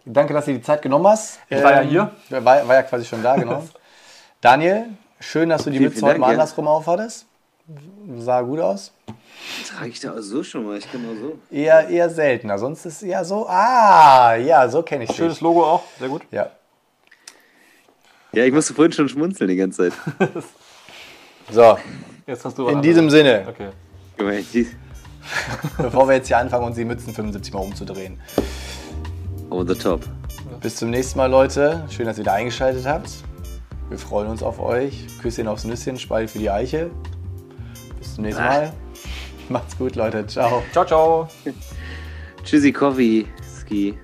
[SPEAKER 2] danke, dass du die Zeit genommen hast.
[SPEAKER 4] Ich war ja ähm, hier.
[SPEAKER 2] War, war, ja quasi schon da, genau. Daniel, schön, dass du die Mütze heute mal andersrum aufhattest. Sah gut aus.
[SPEAKER 3] Trage ich da auch so schon mal, ich kann mal so.
[SPEAKER 2] Eher, eher seltener, sonst ist es ja so, ah, ja, so kenne ich
[SPEAKER 4] Schönes dich. Logo auch, sehr gut.
[SPEAKER 2] Ja.
[SPEAKER 3] Ja, ich musste vorhin schon schmunzeln die ganze Zeit.
[SPEAKER 2] so,
[SPEAKER 4] jetzt hast du
[SPEAKER 2] in diesem Sinne.
[SPEAKER 4] Okay.
[SPEAKER 2] Bevor wir jetzt hier anfangen, uns die Mützen 75 Mal umzudrehen.
[SPEAKER 3] Over the top.
[SPEAKER 2] Bis zum nächsten Mal, Leute. Schön, dass ihr wieder eingeschaltet habt. Wir freuen uns auf euch. Küsschen aufs Nüsschen, Spalt für die Eiche. Bis zum nächsten Mal. Macht's gut, Leute. Ciao.
[SPEAKER 4] Ciao, ciao.
[SPEAKER 3] Tschüssi, Coffee, Ski.